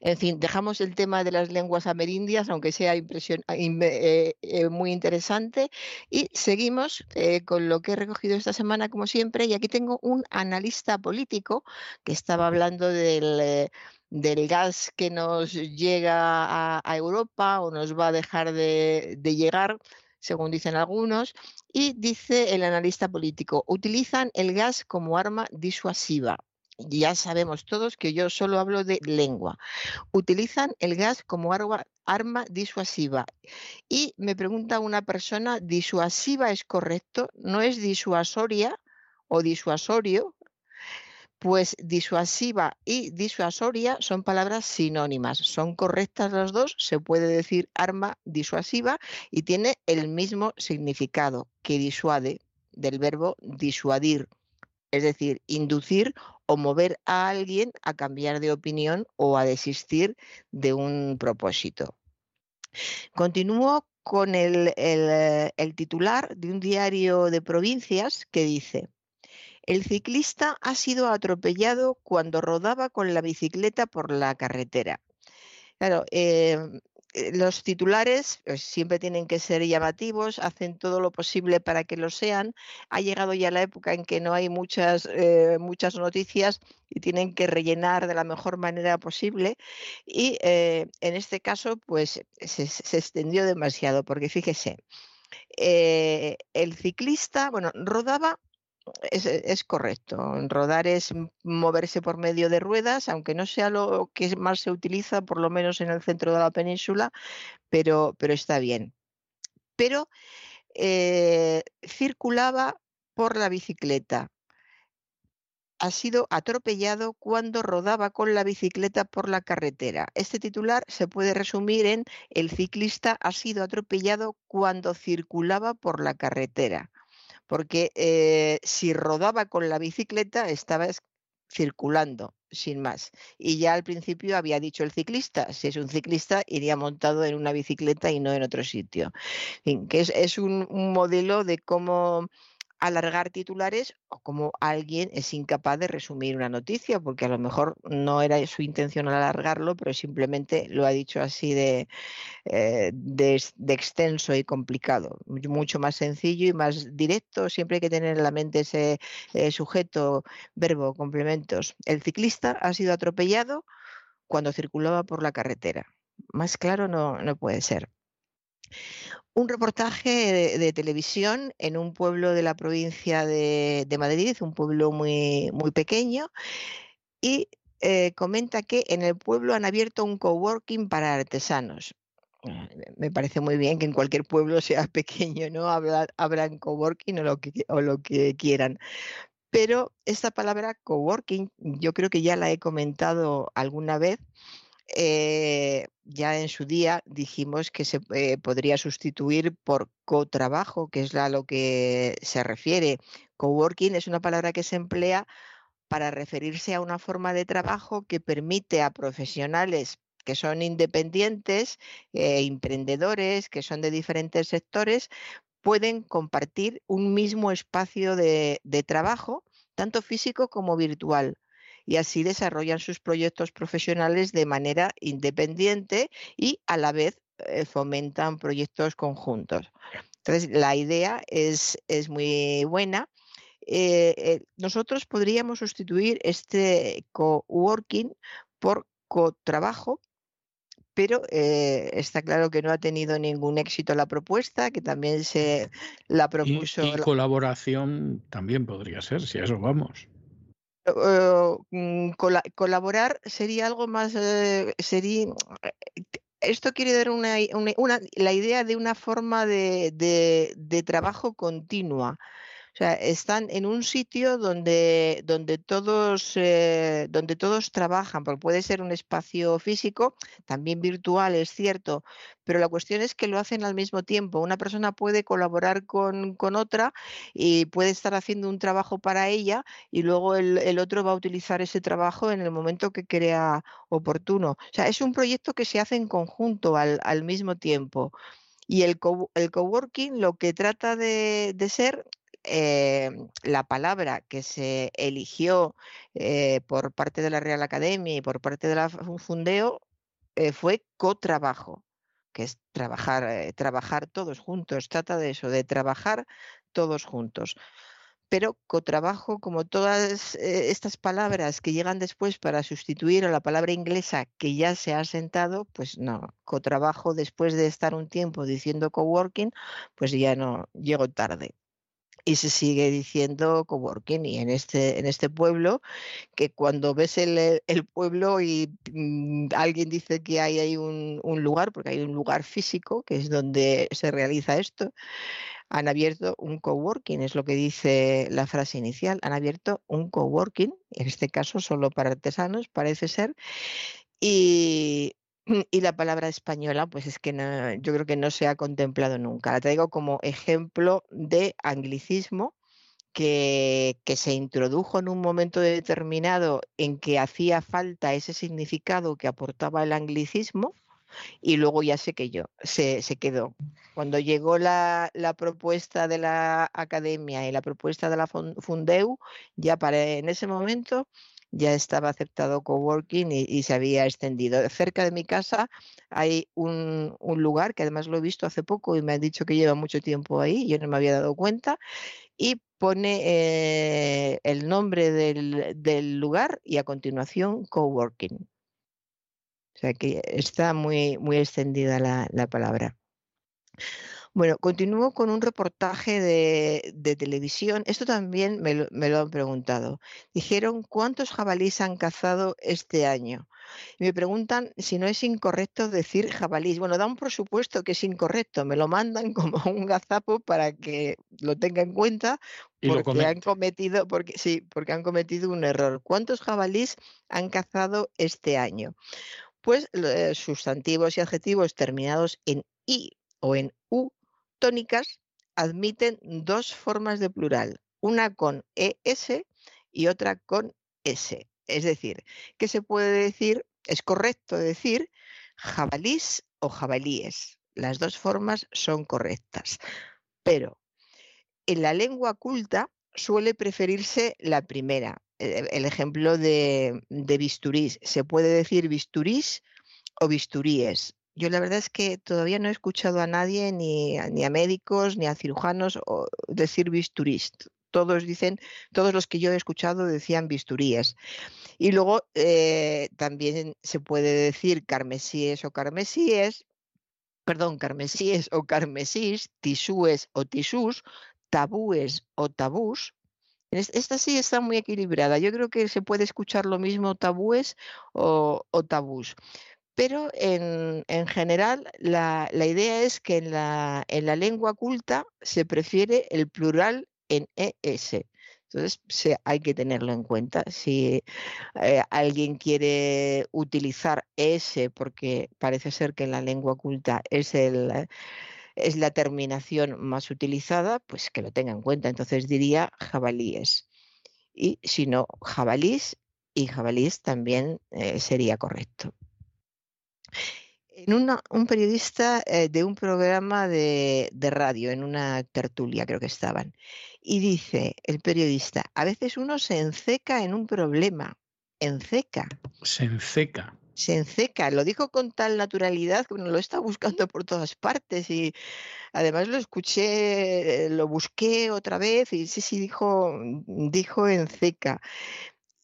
En fin, dejamos el tema de las lenguas amerindias, aunque sea impresión, ah, eh, eh, muy interesante, y seguimos eh, con lo que he recogido esta semana, como siempre, y aquí tengo un analista político que estaba hablando del del gas que nos llega a, Europa o nos va a dejar de, llegar, según dicen algunos, y dice el analista político, utilizan el gas como arma disuasiva. Ya sabemos todos que yo solo hablo de lengua. Utilizan el gas como arma, disuasiva. Y me pregunta una persona, ¿disuasiva es correcto? ¿No es disuasoria o disuasorio? Pues disuasiva y disuasoria son palabras sinónimas, son correctas las dos, se puede decir arma disuasiva y tiene el mismo significado que disuade, del verbo disuadir, es decir, inducir o mover a alguien a cambiar de opinión o a desistir de un propósito. Continúo con el, el titular de un diario de provincias que dice, el ciclista ha sido atropellado cuando rodaba con la bicicleta por la carretera. Claro, em, eh, los titulares pues, siempre tienen que ser llamativos, hacen todo lo posible para que lo sean. Ha llegado ya la época en que no hay muchas, eh, muchas noticias y tienen que rellenar de la mejor manera posible. Y eh, en este caso, pues se, se extendió demasiado, porque fíjese, el ciclista, bueno, rodaba es, correcto. Rodar es moverse por medio de ruedas, aunque no sea lo que más se utiliza, por lo menos en el centro de la península, pero, pero está bien. Pero eh, circulaba por la bicicleta. Ha sido atropellado cuando rodaba con la bicicleta por la carretera. Este titular se puede resumir en el ciclista ha sido atropellado cuando circulaba por la carretera porque eh, si rodaba con la bicicleta estaba circulando, sin más. Y ya al principio había dicho el ciclista, si es un ciclista iría montado en una bicicleta y no en otro sitio. que es, un, modelo de cómo alargar titulares o como alguien es incapaz de resumir una noticia, porque a lo mejor no era su intención alargarlo, pero simplemente lo ha dicho así de, eh, de, extenso y complicado. Mucho más sencillo y más directo. Siempre hay que tener en la mente ese eh, sujeto, verbo, complementos. El ciclista ha sido atropellado cuando circulaba por la carretera. Más claro no, no puede ser un reportaje de, televisión en un pueblo de la provincia de, Madrid, un pueblo muy, muy pequeño, y eh, comenta que en el pueblo han abierto un coworking para artesanos. Eh, me parece muy bien que en cualquier pueblo sea pequeño, ¿no? Abran coworking o lo que, o lo que quieran. Pero esta palabra coworking, yo creo que ya la he comentado alguna vez eh, ya en su día dijimos que se eh, podría sustituir por cotrabajo, que es a lo que se refiere. Coworking es una palabra que se emplea para referirse a una forma de trabajo que permite a profesionales que son independientes, eh, emprendedores, que son de diferentes sectores, pueden compartir un mismo espacio de trabajo, tanto físico como virtual y así desarrollan sus proyectos profesionales de manera independiente y a la vez eh, fomentan proyectos conjuntos. Entonces, la idea es, es muy buena. Eh, eh, nosotros podríamos sustituir este coworking por cotrabajo, pero está claro que no ha tenido ningún éxito la propuesta, que también se la propuso. y colaboración también podría ser, si a eso vamos. Eh, mm, colaborar sería algo más, eh, sería, eh, esto quiere dar una, la idea de una forma de, de trabajo continua. O sea, están en un sitio donde, donde, todos, eh, donde todos trabajan, porque puede ser un espacio físico, también virtual, es cierto, pero la cuestión es que lo hacen al mismo tiempo. Una persona puede colaborar con, otra y puede estar haciendo un trabajo para ella y luego el, otro va a utilizar ese trabajo en el momento que crea oportuno. O sea, es un proyecto que se hace en conjunto al, mismo tiempo. Y el, el coworking lo que trata de, de ser eh, la palabra que se eligió eh, por parte de la Real Academia y por parte de la Fundeo eh, fue cotrabajo, que es trabajar, trabajar todos juntos. Trata de eso, de trabajar todos juntos. Pero cotrabajo, como todas estas palabras que llegan después para sustituir a la palabra inglesa que ya se ha sentado, pues no, cotrabajo después de estar un tiempo diciendo coworking, pues ya no, llego tarde y se sigue diciendo coworking y en este en este pueblo que cuando ves el, pueblo y mm, alguien dice que hay, hay un, lugar porque hay un lugar físico que es donde se realiza esto han abierto un coworking es lo que dice la frase inicial han abierto un coworking en este caso solo para artesanos parece ser y y la palabra española, pues es que yo creo que no se ha contemplado nunca. La traigo como ejemplo de anglicismo que, que, se introdujo en un momento determinado en que hacía falta ese significado que aportaba el anglicismo y luego ya se quedó. Se, se quedó. Cuando llegó la, la, propuesta de la academia y la propuesta de la Fundeu, ya para en ese momento ya estaba aceptado coworking y, y se había extendido. Cerca de mi casa hay un, lugar que además lo he visto hace poco y me han dicho que lleva mucho tiempo ahí, yo no me había dado cuenta, y pone eh, el nombre del, lugar y a continuación coworking. O sea que está muy, muy extendida la, la palabra. Bueno, continúo con un reportaje de, televisión. Esto también me lo, han preguntado. Dijeron, ¿cuántos jabalíes han cazado este año? Y me preguntan si no es incorrecto decir jabalís. Bueno, dan por supuesto que es incorrecto. Me lo mandan como un gazapo para que lo tenga en cuenta porque han cometido, porque sí, porque han cometido un error. ¿Cuántos jabalíes han cazado este año? Pues eh, sustantivos y adjetivos terminados en i o en u tónicas admiten dos formas de plural, una con ES y otra con S. Es decir, que se puede decir, es correcto decir jabalís o jabalíes. Las dos formas son correctas. Pero en la lengua culta suele preferirse la primera. E, el ejemplo de, de bisturís. Se puede decir bisturís o bisturíes. Yo la verdad es que todavía no he escuchado a nadie, ni, ni a médicos, ni a cirujanos, decir bisturís. Todos dicen, todos los que yo he escuchado decían bisturíes. Y luego eh, también se puede decir carmesíes o carmesíes, perdón, carmesíes o carmesís, tisúes o tisús, tabúes o tabús. Esta sí está muy equilibrada. Yo creo que se puede escuchar lo mismo tabúes o, o tabús. Pero en, general la, idea es que en la, en la lengua culta se prefiere el plural en ES. Entonces hay que tenerlo en cuenta. Si eh, alguien quiere utilizar ES, porque parece ser que en la lengua culta es, el, es la terminación más utilizada, pues que lo tenga en cuenta. Entonces diría jabalíes. Y si no, jabalís y jabalís también eh, sería correcto. En un periodista eh, de un programa de, de, radio, en una tertulia creo que estaban, y dice el periodista, a veces uno se enceca en un problema, enceca. Se enceca. Se enceca, lo dijo con tal naturalidad que uno lo está buscando por todas partes y además lo escuché, lo busqué otra vez y sí, sí, dijo, dijo enceca.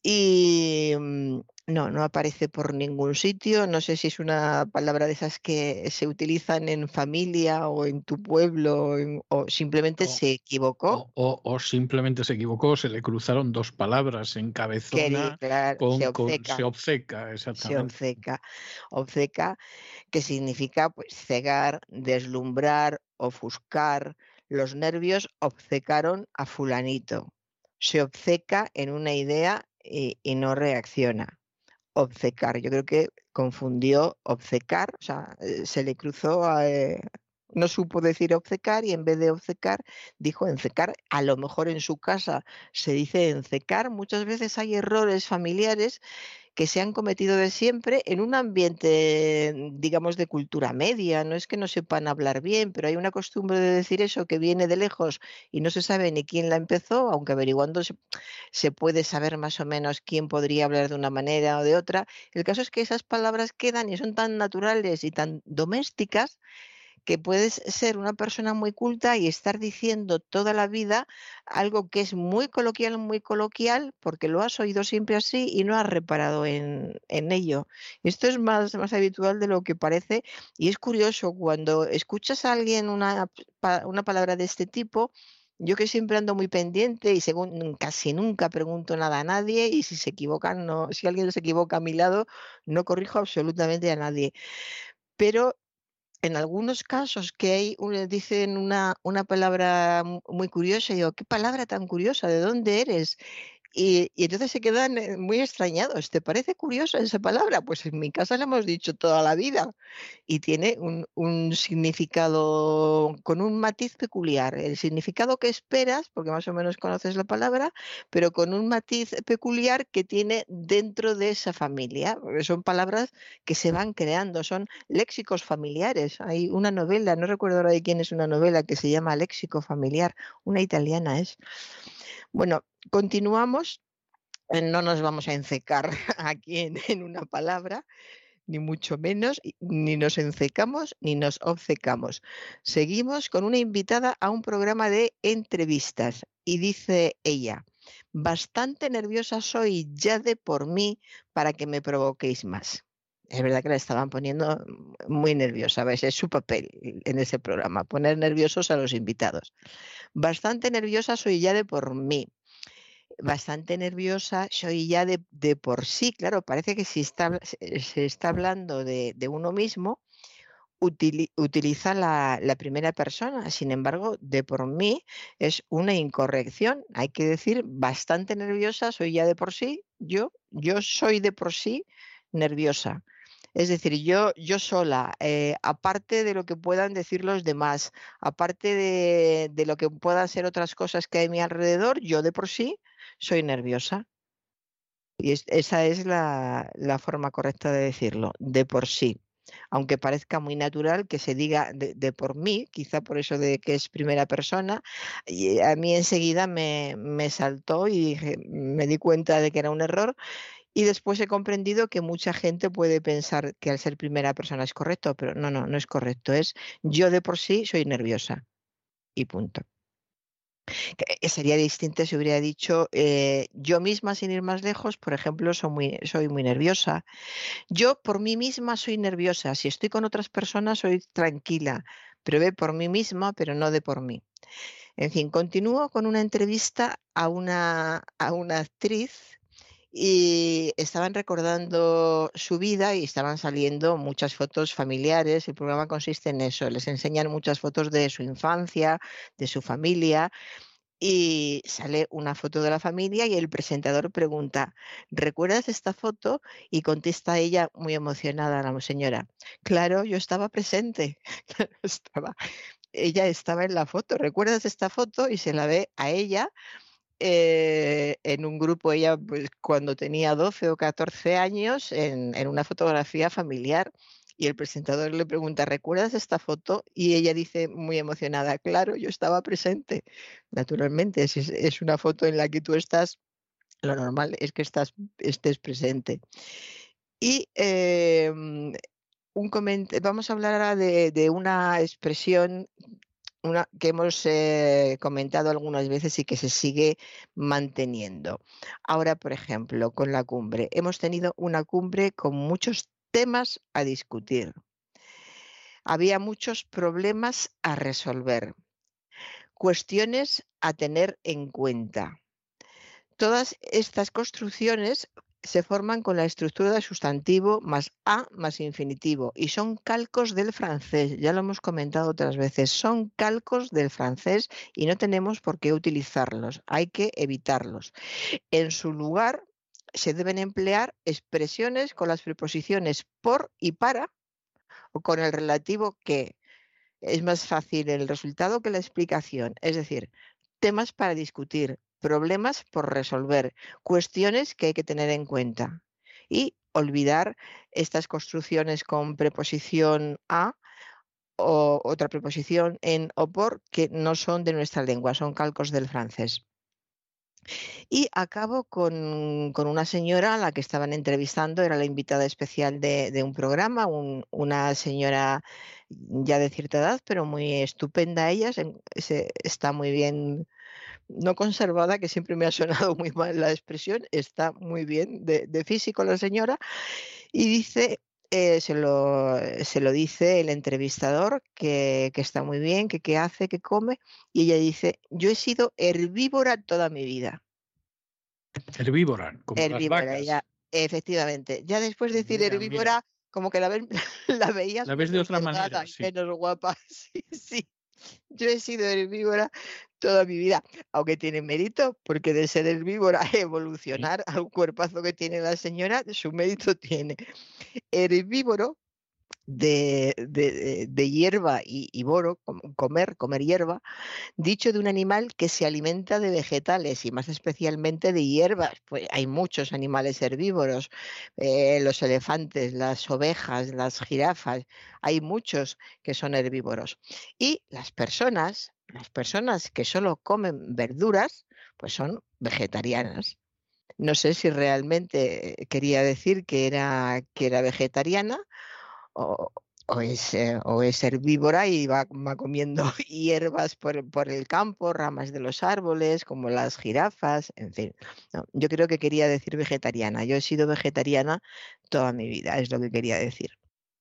Y, mm, no, no aparece por ningún sitio. No sé si es una palabra de esas que se utilizan en familia o en tu pueblo o, simplemente se equivocó. O, simplemente se equivocó, se le cruzaron dos palabras en cabezona con, se, obceca, se obceca, exactamente. Se obceca, obceca, que significa pues cegar, deslumbrar, ofuscar. Los nervios obcecaron a fulanito. Se obceca en una idea y no reacciona obcecar. Yo creo que confundió obcecar, o sea, eh, se le cruzó, eh, no supo decir obcecar y en vez de obcecar dijo encecar. A lo mejor en su casa se dice encecar. Muchas veces hay errores familiares que se han cometido de siempre en un ambiente, digamos, de cultura media. No es que no sepan hablar bien, pero hay una costumbre de decir eso que viene de lejos y no se sabe ni quién la empezó, aunque averiguando se, puede saber más o menos quién podría hablar de una manera o de otra. El caso es que esas palabras quedan y son tan naturales y tan domésticas que puedes ser una persona muy culta y estar diciendo toda la vida algo que es muy coloquial, muy coloquial, porque lo has oído siempre así y no has reparado en, ello. Esto es más, más habitual de lo que parece y es curioso cuando escuchas a alguien una, una palabra de este tipo, yo que siempre ando muy pendiente y según casi nunca pregunto nada a nadie y si se equivocan, no, si alguien se equivoca a mi lado, no corrijo absolutamente a nadie. Pero en algunos casos que hay, dicen una, una palabra muy curiosa, y digo, ¿qué palabra tan curiosa? ¿De dónde eres? Y, entonces se quedan eh, muy extrañados. ¿Te parece curiosa esa palabra? Pues en mi casa la hemos dicho toda la vida y tiene un, un, significado con un matiz peculiar. El significado que esperas, porque más o menos conoces la palabra, pero con un matiz peculiar que tiene dentro de esa familia. Porque son palabras que se van creando, son léxicos familiares. Hay una novela, no recuerdo ahora de quién es una novela que se llama Léxico familiar, una italiana es. Bueno, continuamos. Eh, no nos vamos a encecar aquí en, una palabra, ni mucho menos, ni nos encecamos ni nos obcecamos. Seguimos con una invitada a un programa de entrevistas y dice ella, bastante nerviosa soy ya de por mí para que me provoquéis más. Es verdad que la estaban poniendo muy nerviosa, ¿ves? es su papel en ese programa, poner nerviosos a los invitados. Bastante nerviosa soy ya de por mí, bastante nerviosa soy ya de, por sí, claro, parece que si está, se está hablando de, uno mismo, utiliza la, la, primera persona, sin embargo, de por mí es una incorrección. Hay que decir, bastante nerviosa soy ya de por sí, yo, yo soy de por sí nerviosa. Es decir, yo, sola, eh, aparte de lo que puedan decir los demás, aparte de, lo que puedan ser otras cosas que hay a mi alrededor, yo de por sí soy nerviosa. Y esa es la, forma correcta de decirlo, de por sí. aunque parezca muy natural que se diga de, por mí, quizá por eso de que es primera persona, y a mí enseguida me saltó y me di cuenta de que era un error. Y después he comprendido que mucha gente puede pensar que al ser primera persona es correcto, pero no, no, no es correcto. Es yo de por sí soy nerviosa. Y punto. Eh, sería distinto si hubiera dicho eh, yo misma sin ir más lejos, por ejemplo, soy muy, soy muy nerviosa. Yo por mí misma soy nerviosa. Si estoy con otras personas soy tranquila, pero ve por mí misma, pero no de por mí. En fin, continúo con una entrevista a una, a una actriz y estaban recordando su vida y estaban saliendo muchas fotos familiares. El programa consiste en eso, les enseñan muchas fotos de su infancia, de su familia y sale una foto de la familia y el presentador pregunta, ¿recuerdas esta foto? Y contesta ella muy emocionada la señora, claro, yo estaba presente, estaba, ella estaba en la foto, ¿recuerdas esta foto? Y se la ve a ella eh, en un grupo, ella pues, cuando tenía 12 o 14 años, en, una fotografía familiar. Y el presentador le pregunta, ¿recuerdas esta foto? Y ella dice muy emocionada, claro, yo estaba presente. Naturalmente, es, es una foto en la que tú estás, lo normal es que estás, estés presente. Y em, un vamos a hablar ahora de, una expresión que hemos eh, comentado algunas veces y que se sigue manteniendo. Ahora, por ejemplo, con la cumbre. Hemos tenido una cumbre con muchos temas a discutir. Había muchos problemas a resolver, cuestiones a tener en cuenta. Todas estas construcciones se forman con la estructura de sustantivo más a más infinitivo y son calcos del francés, ya lo hemos comentado otras veces, son calcos del francés y no tenemos por qué utilizarlos, hay que evitarlos. En su lugar se deben emplear expresiones con las preposiciones por y para o con el relativo que. Es más fácil el resultado que la explicación, es decir, temas para discutir, problemas por resolver, cuestiones que hay que tener en cuenta y olvidar estas construcciones con preposición a o otra preposición en o por que no son de nuestra lengua, son calcos del francés. Y acabo con, una señora a la que estaban entrevistando, era la invitada especial de, un programa, una señora ya de cierta edad, pero muy estupenda ella, está muy bien no conservada, que siempre me ha sonado muy mal la expresión, está muy bien de, físico la señora, y dice, eh, se, lo, se, lo, dice el entrevistador, que, está muy bien, que qué hace, que come, y ella dice, yo he sido herbívora toda mi vida. Herbívora, como herbívora, las vacas. efectivamente. Ya después de decir herbívora, como que la, la veías la ves de otra manera, menos guapa, sí, sí. Yo he sido herbívora toda mi vida, aunque tiene mérito, porque de ser herbívora evolucionar al cuerpazo que tiene la señora, su mérito tiene. Herbívoro de, de, hierba y, boro, comer, comer hierba, dicho de un animal que se alimenta de vegetales y más especialmente de hierbas. Pues hay muchos animales herbívoros, eh, los elefantes, las ovejas, las jirafas, hay muchos que son herbívoros. Y las personas, las personas que solo comen verduras, pues son vegetarianas. No sé si realmente quería decir que era, que era vegetariana o, es, eh, o, es, herbívora y va, comiendo hierbas por, por, el campo, ramas de los árboles, como las jirafas, en fin. yo creo que quería decir vegetariana. Yo he sido vegetariana toda mi vida, es lo que quería decir.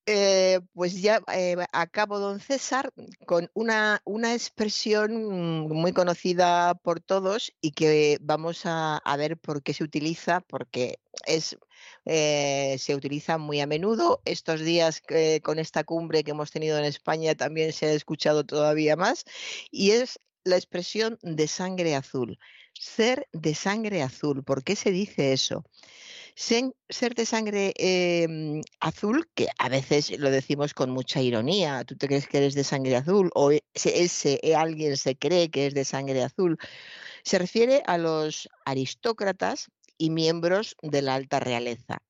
Eh, pues ya eh, acabo, don César, con una, una, expresión muy conocida por todos y que vamos a, ver por qué se utiliza, porque es, eh, se utiliza muy a menudo. Estos días con esta cumbre que hemos tenido en España también se ha escuchado todavía más y es la expresión de sangre azul. Ser de sangre azul. ¿Por qué se dice eso? ser de sangre em, azul, que a veces lo decimos con mucha ironía, tú te crees que eres de sangre azul o e, ese, e, alguien se cree que es de sangre azul, se refiere a los aristócratas y miembros de la alta realeza.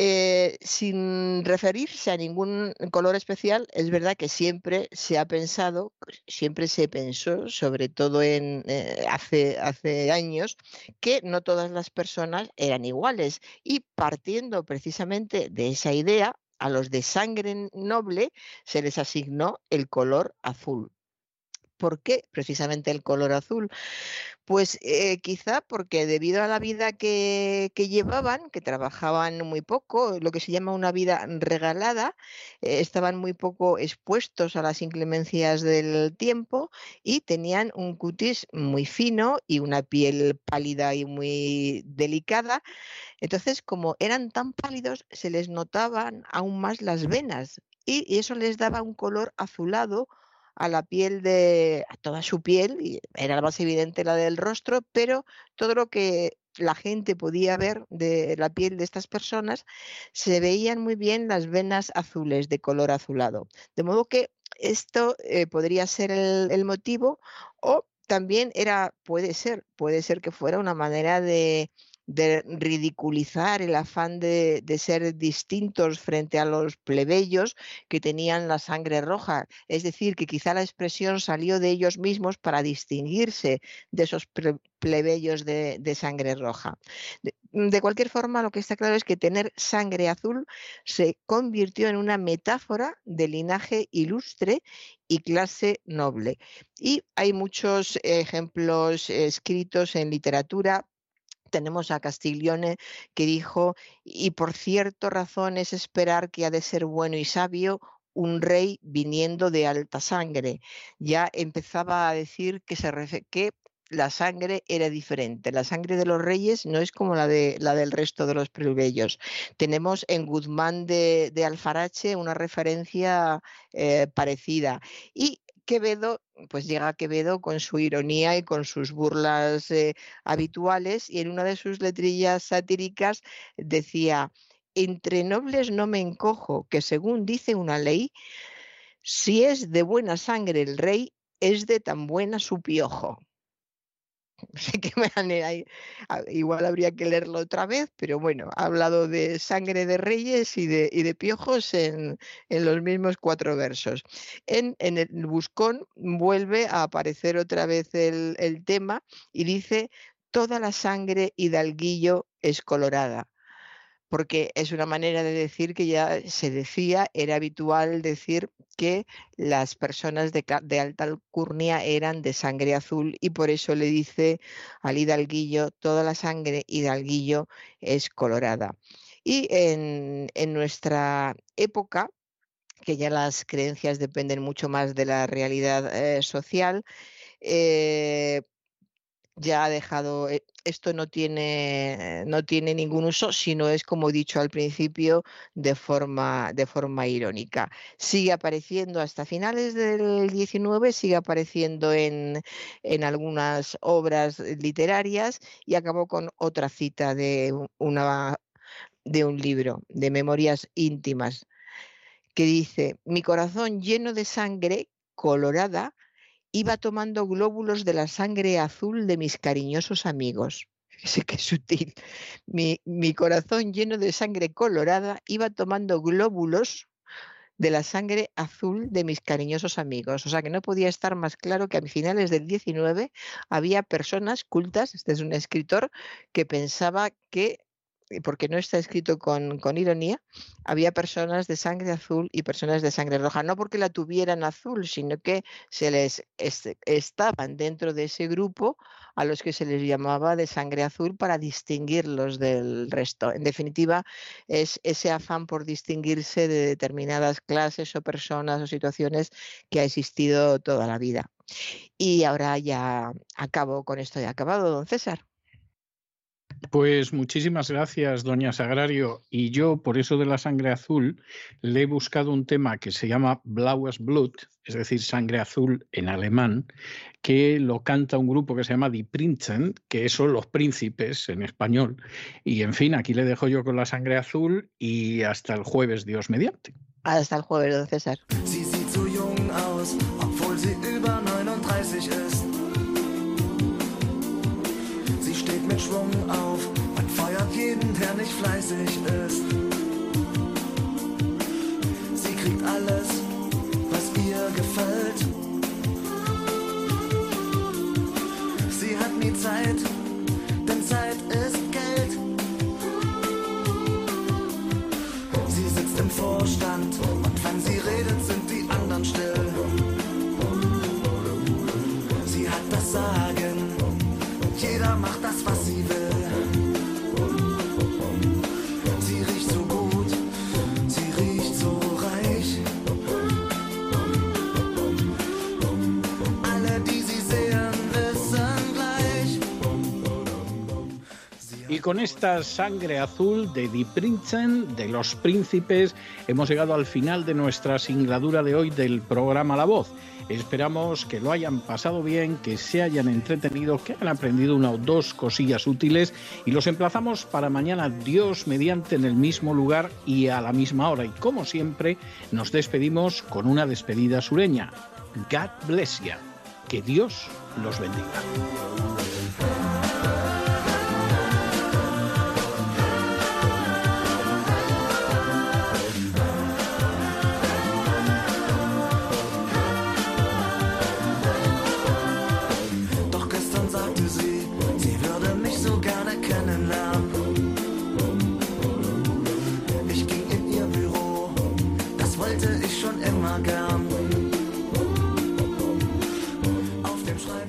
Eh, sin referirse a ningún color especial, es verdad que siempre se ha pensado, siempre se pensó, sobre todo en, eh, hace, hace años, que no todas las personas eran iguales. Y partiendo precisamente de esa idea, a los de sangre noble se les asignó el color azul. ¿Por qué precisamente el color azul? Pues eh, quizá porque debido a la vida que, llevaban, que trabajaban muy poco, lo que se llama una vida regalada, eh, estaban muy poco expuestos a las inclemencias del tiempo y tenían un cutis muy fino y una piel pálida y muy delicada. Entonces, como eran tan pálidos, se les notaban aún más las venas y eso les daba un color azulado a la piel de a toda su piel, y era la más evidente la del rostro, pero todo lo que la gente podía ver de la piel de estas personas, se veían muy bien las venas azules de color azulado. De modo que esto eh, podría ser el, el motivo o también era, puede ser, puede ser que fuera una manera de, de ridiculizar el afán de, ser distintos frente a los plebeyos que tenían la sangre roja. Es decir, que quizá la expresión salió de ellos mismos para distinguirse de esos plebeyos de, sangre roja. De, cualquier forma, lo que está claro es que tener sangre azul se convirtió en una metáfora de linaje ilustre y clase noble. Y hay muchos ejemplos escritos en literatura tenemos a Castiglione que dijo, y por cierto razón es esperar que ha de ser bueno y sabio un rey viniendo de alta sangre. Ya empezaba a decir que, se la sangre era diferente. La sangre de los reyes no es como la, de, la del resto de los plebeyos. Tenemos en Guzmán de, Alfarache una referencia eh, parecida. Y Quevedo, pues llega Quevedo con su ironía y con sus burlas eh, habituales y en una de sus letrillas satíricas decía, entre nobles no me encojo, que según dice una ley, si es de buena sangre el rey, es de tan buena su piojo. Sé qué manera. Igual habría que leerlo otra vez, pero bueno, ha hablado de sangre de reyes y de, de piojos en, los mismos cuatro versos. En, el Buscón vuelve a aparecer otra vez el, el tema y dice: Toda la sangre hidalguillo es colorada porque es una manera de decir que ya se decía, era habitual decir que las personas de, alta alcurnia eran de sangre azul y por eso le dice al hidalguillo, toda la sangre hidalguillo es colorada. Y en, nuestra época, que ya las creencias dependen mucho más de la realidad eh, social, eh, ya ha dejado, eh, esto no tiene, no tiene ningún uso, sino es como he dicho al principio, de forma, de forma irónica. Sigue apareciendo hasta finales del 19, sigue apareciendo en, en algunas obras literarias y acabó con otra cita de, una, de un libro, de memorias íntimas, que dice, mi corazón lleno de sangre colorada, iba tomando glóbulos de la sangre azul de mis cariñosos amigos. Fíjese qué sutil. Mi, mi corazón lleno de sangre colorada iba tomando glóbulos de la sangre azul de mis cariñosos amigos. O sea que no podía estar más claro que a finales del 19 había personas cultas, este es un escritor, que pensaba que porque no está escrito con, ironía, había personas de sangre azul y personas de sangre roja, no porque la tuvieran azul, sino que se les estaban dentro de ese grupo a los que se les llamaba de sangre azul para distinguirlos del resto. En definitiva, es ese afán por distinguirse de determinadas clases o personas o situaciones que ha existido toda la vida. Y ahora ya acabo con esto de acabado, don César. Pues muchísimas gracias, doña Sagrario. Y yo, por eso de la sangre azul, le he buscado un tema que se llama Blaues Blut, es decir, sangre azul en alemán, que lo canta un grupo que se llama Die Prinzen, que son los príncipes en español. Y en fin, aquí le dejo yo con la sangre azul y hasta el jueves, Dios mediante. Hasta el jueves, don César. Schwung con esta sangre azul de Die Prinzen, de los príncipes, hemos llegado al final de nuestra singladura de hoy del programa La Voz. Esperamos que lo hayan pasado bien, que se hayan entretenido, que hayan aprendido una o dos cosillas útiles y los emplazamos para mañana, Dios mediante, en el mismo lugar y a la misma hora. Y como siempre, nos despedimos con una despedida sureña. God bless you. Que Dios los bendiga.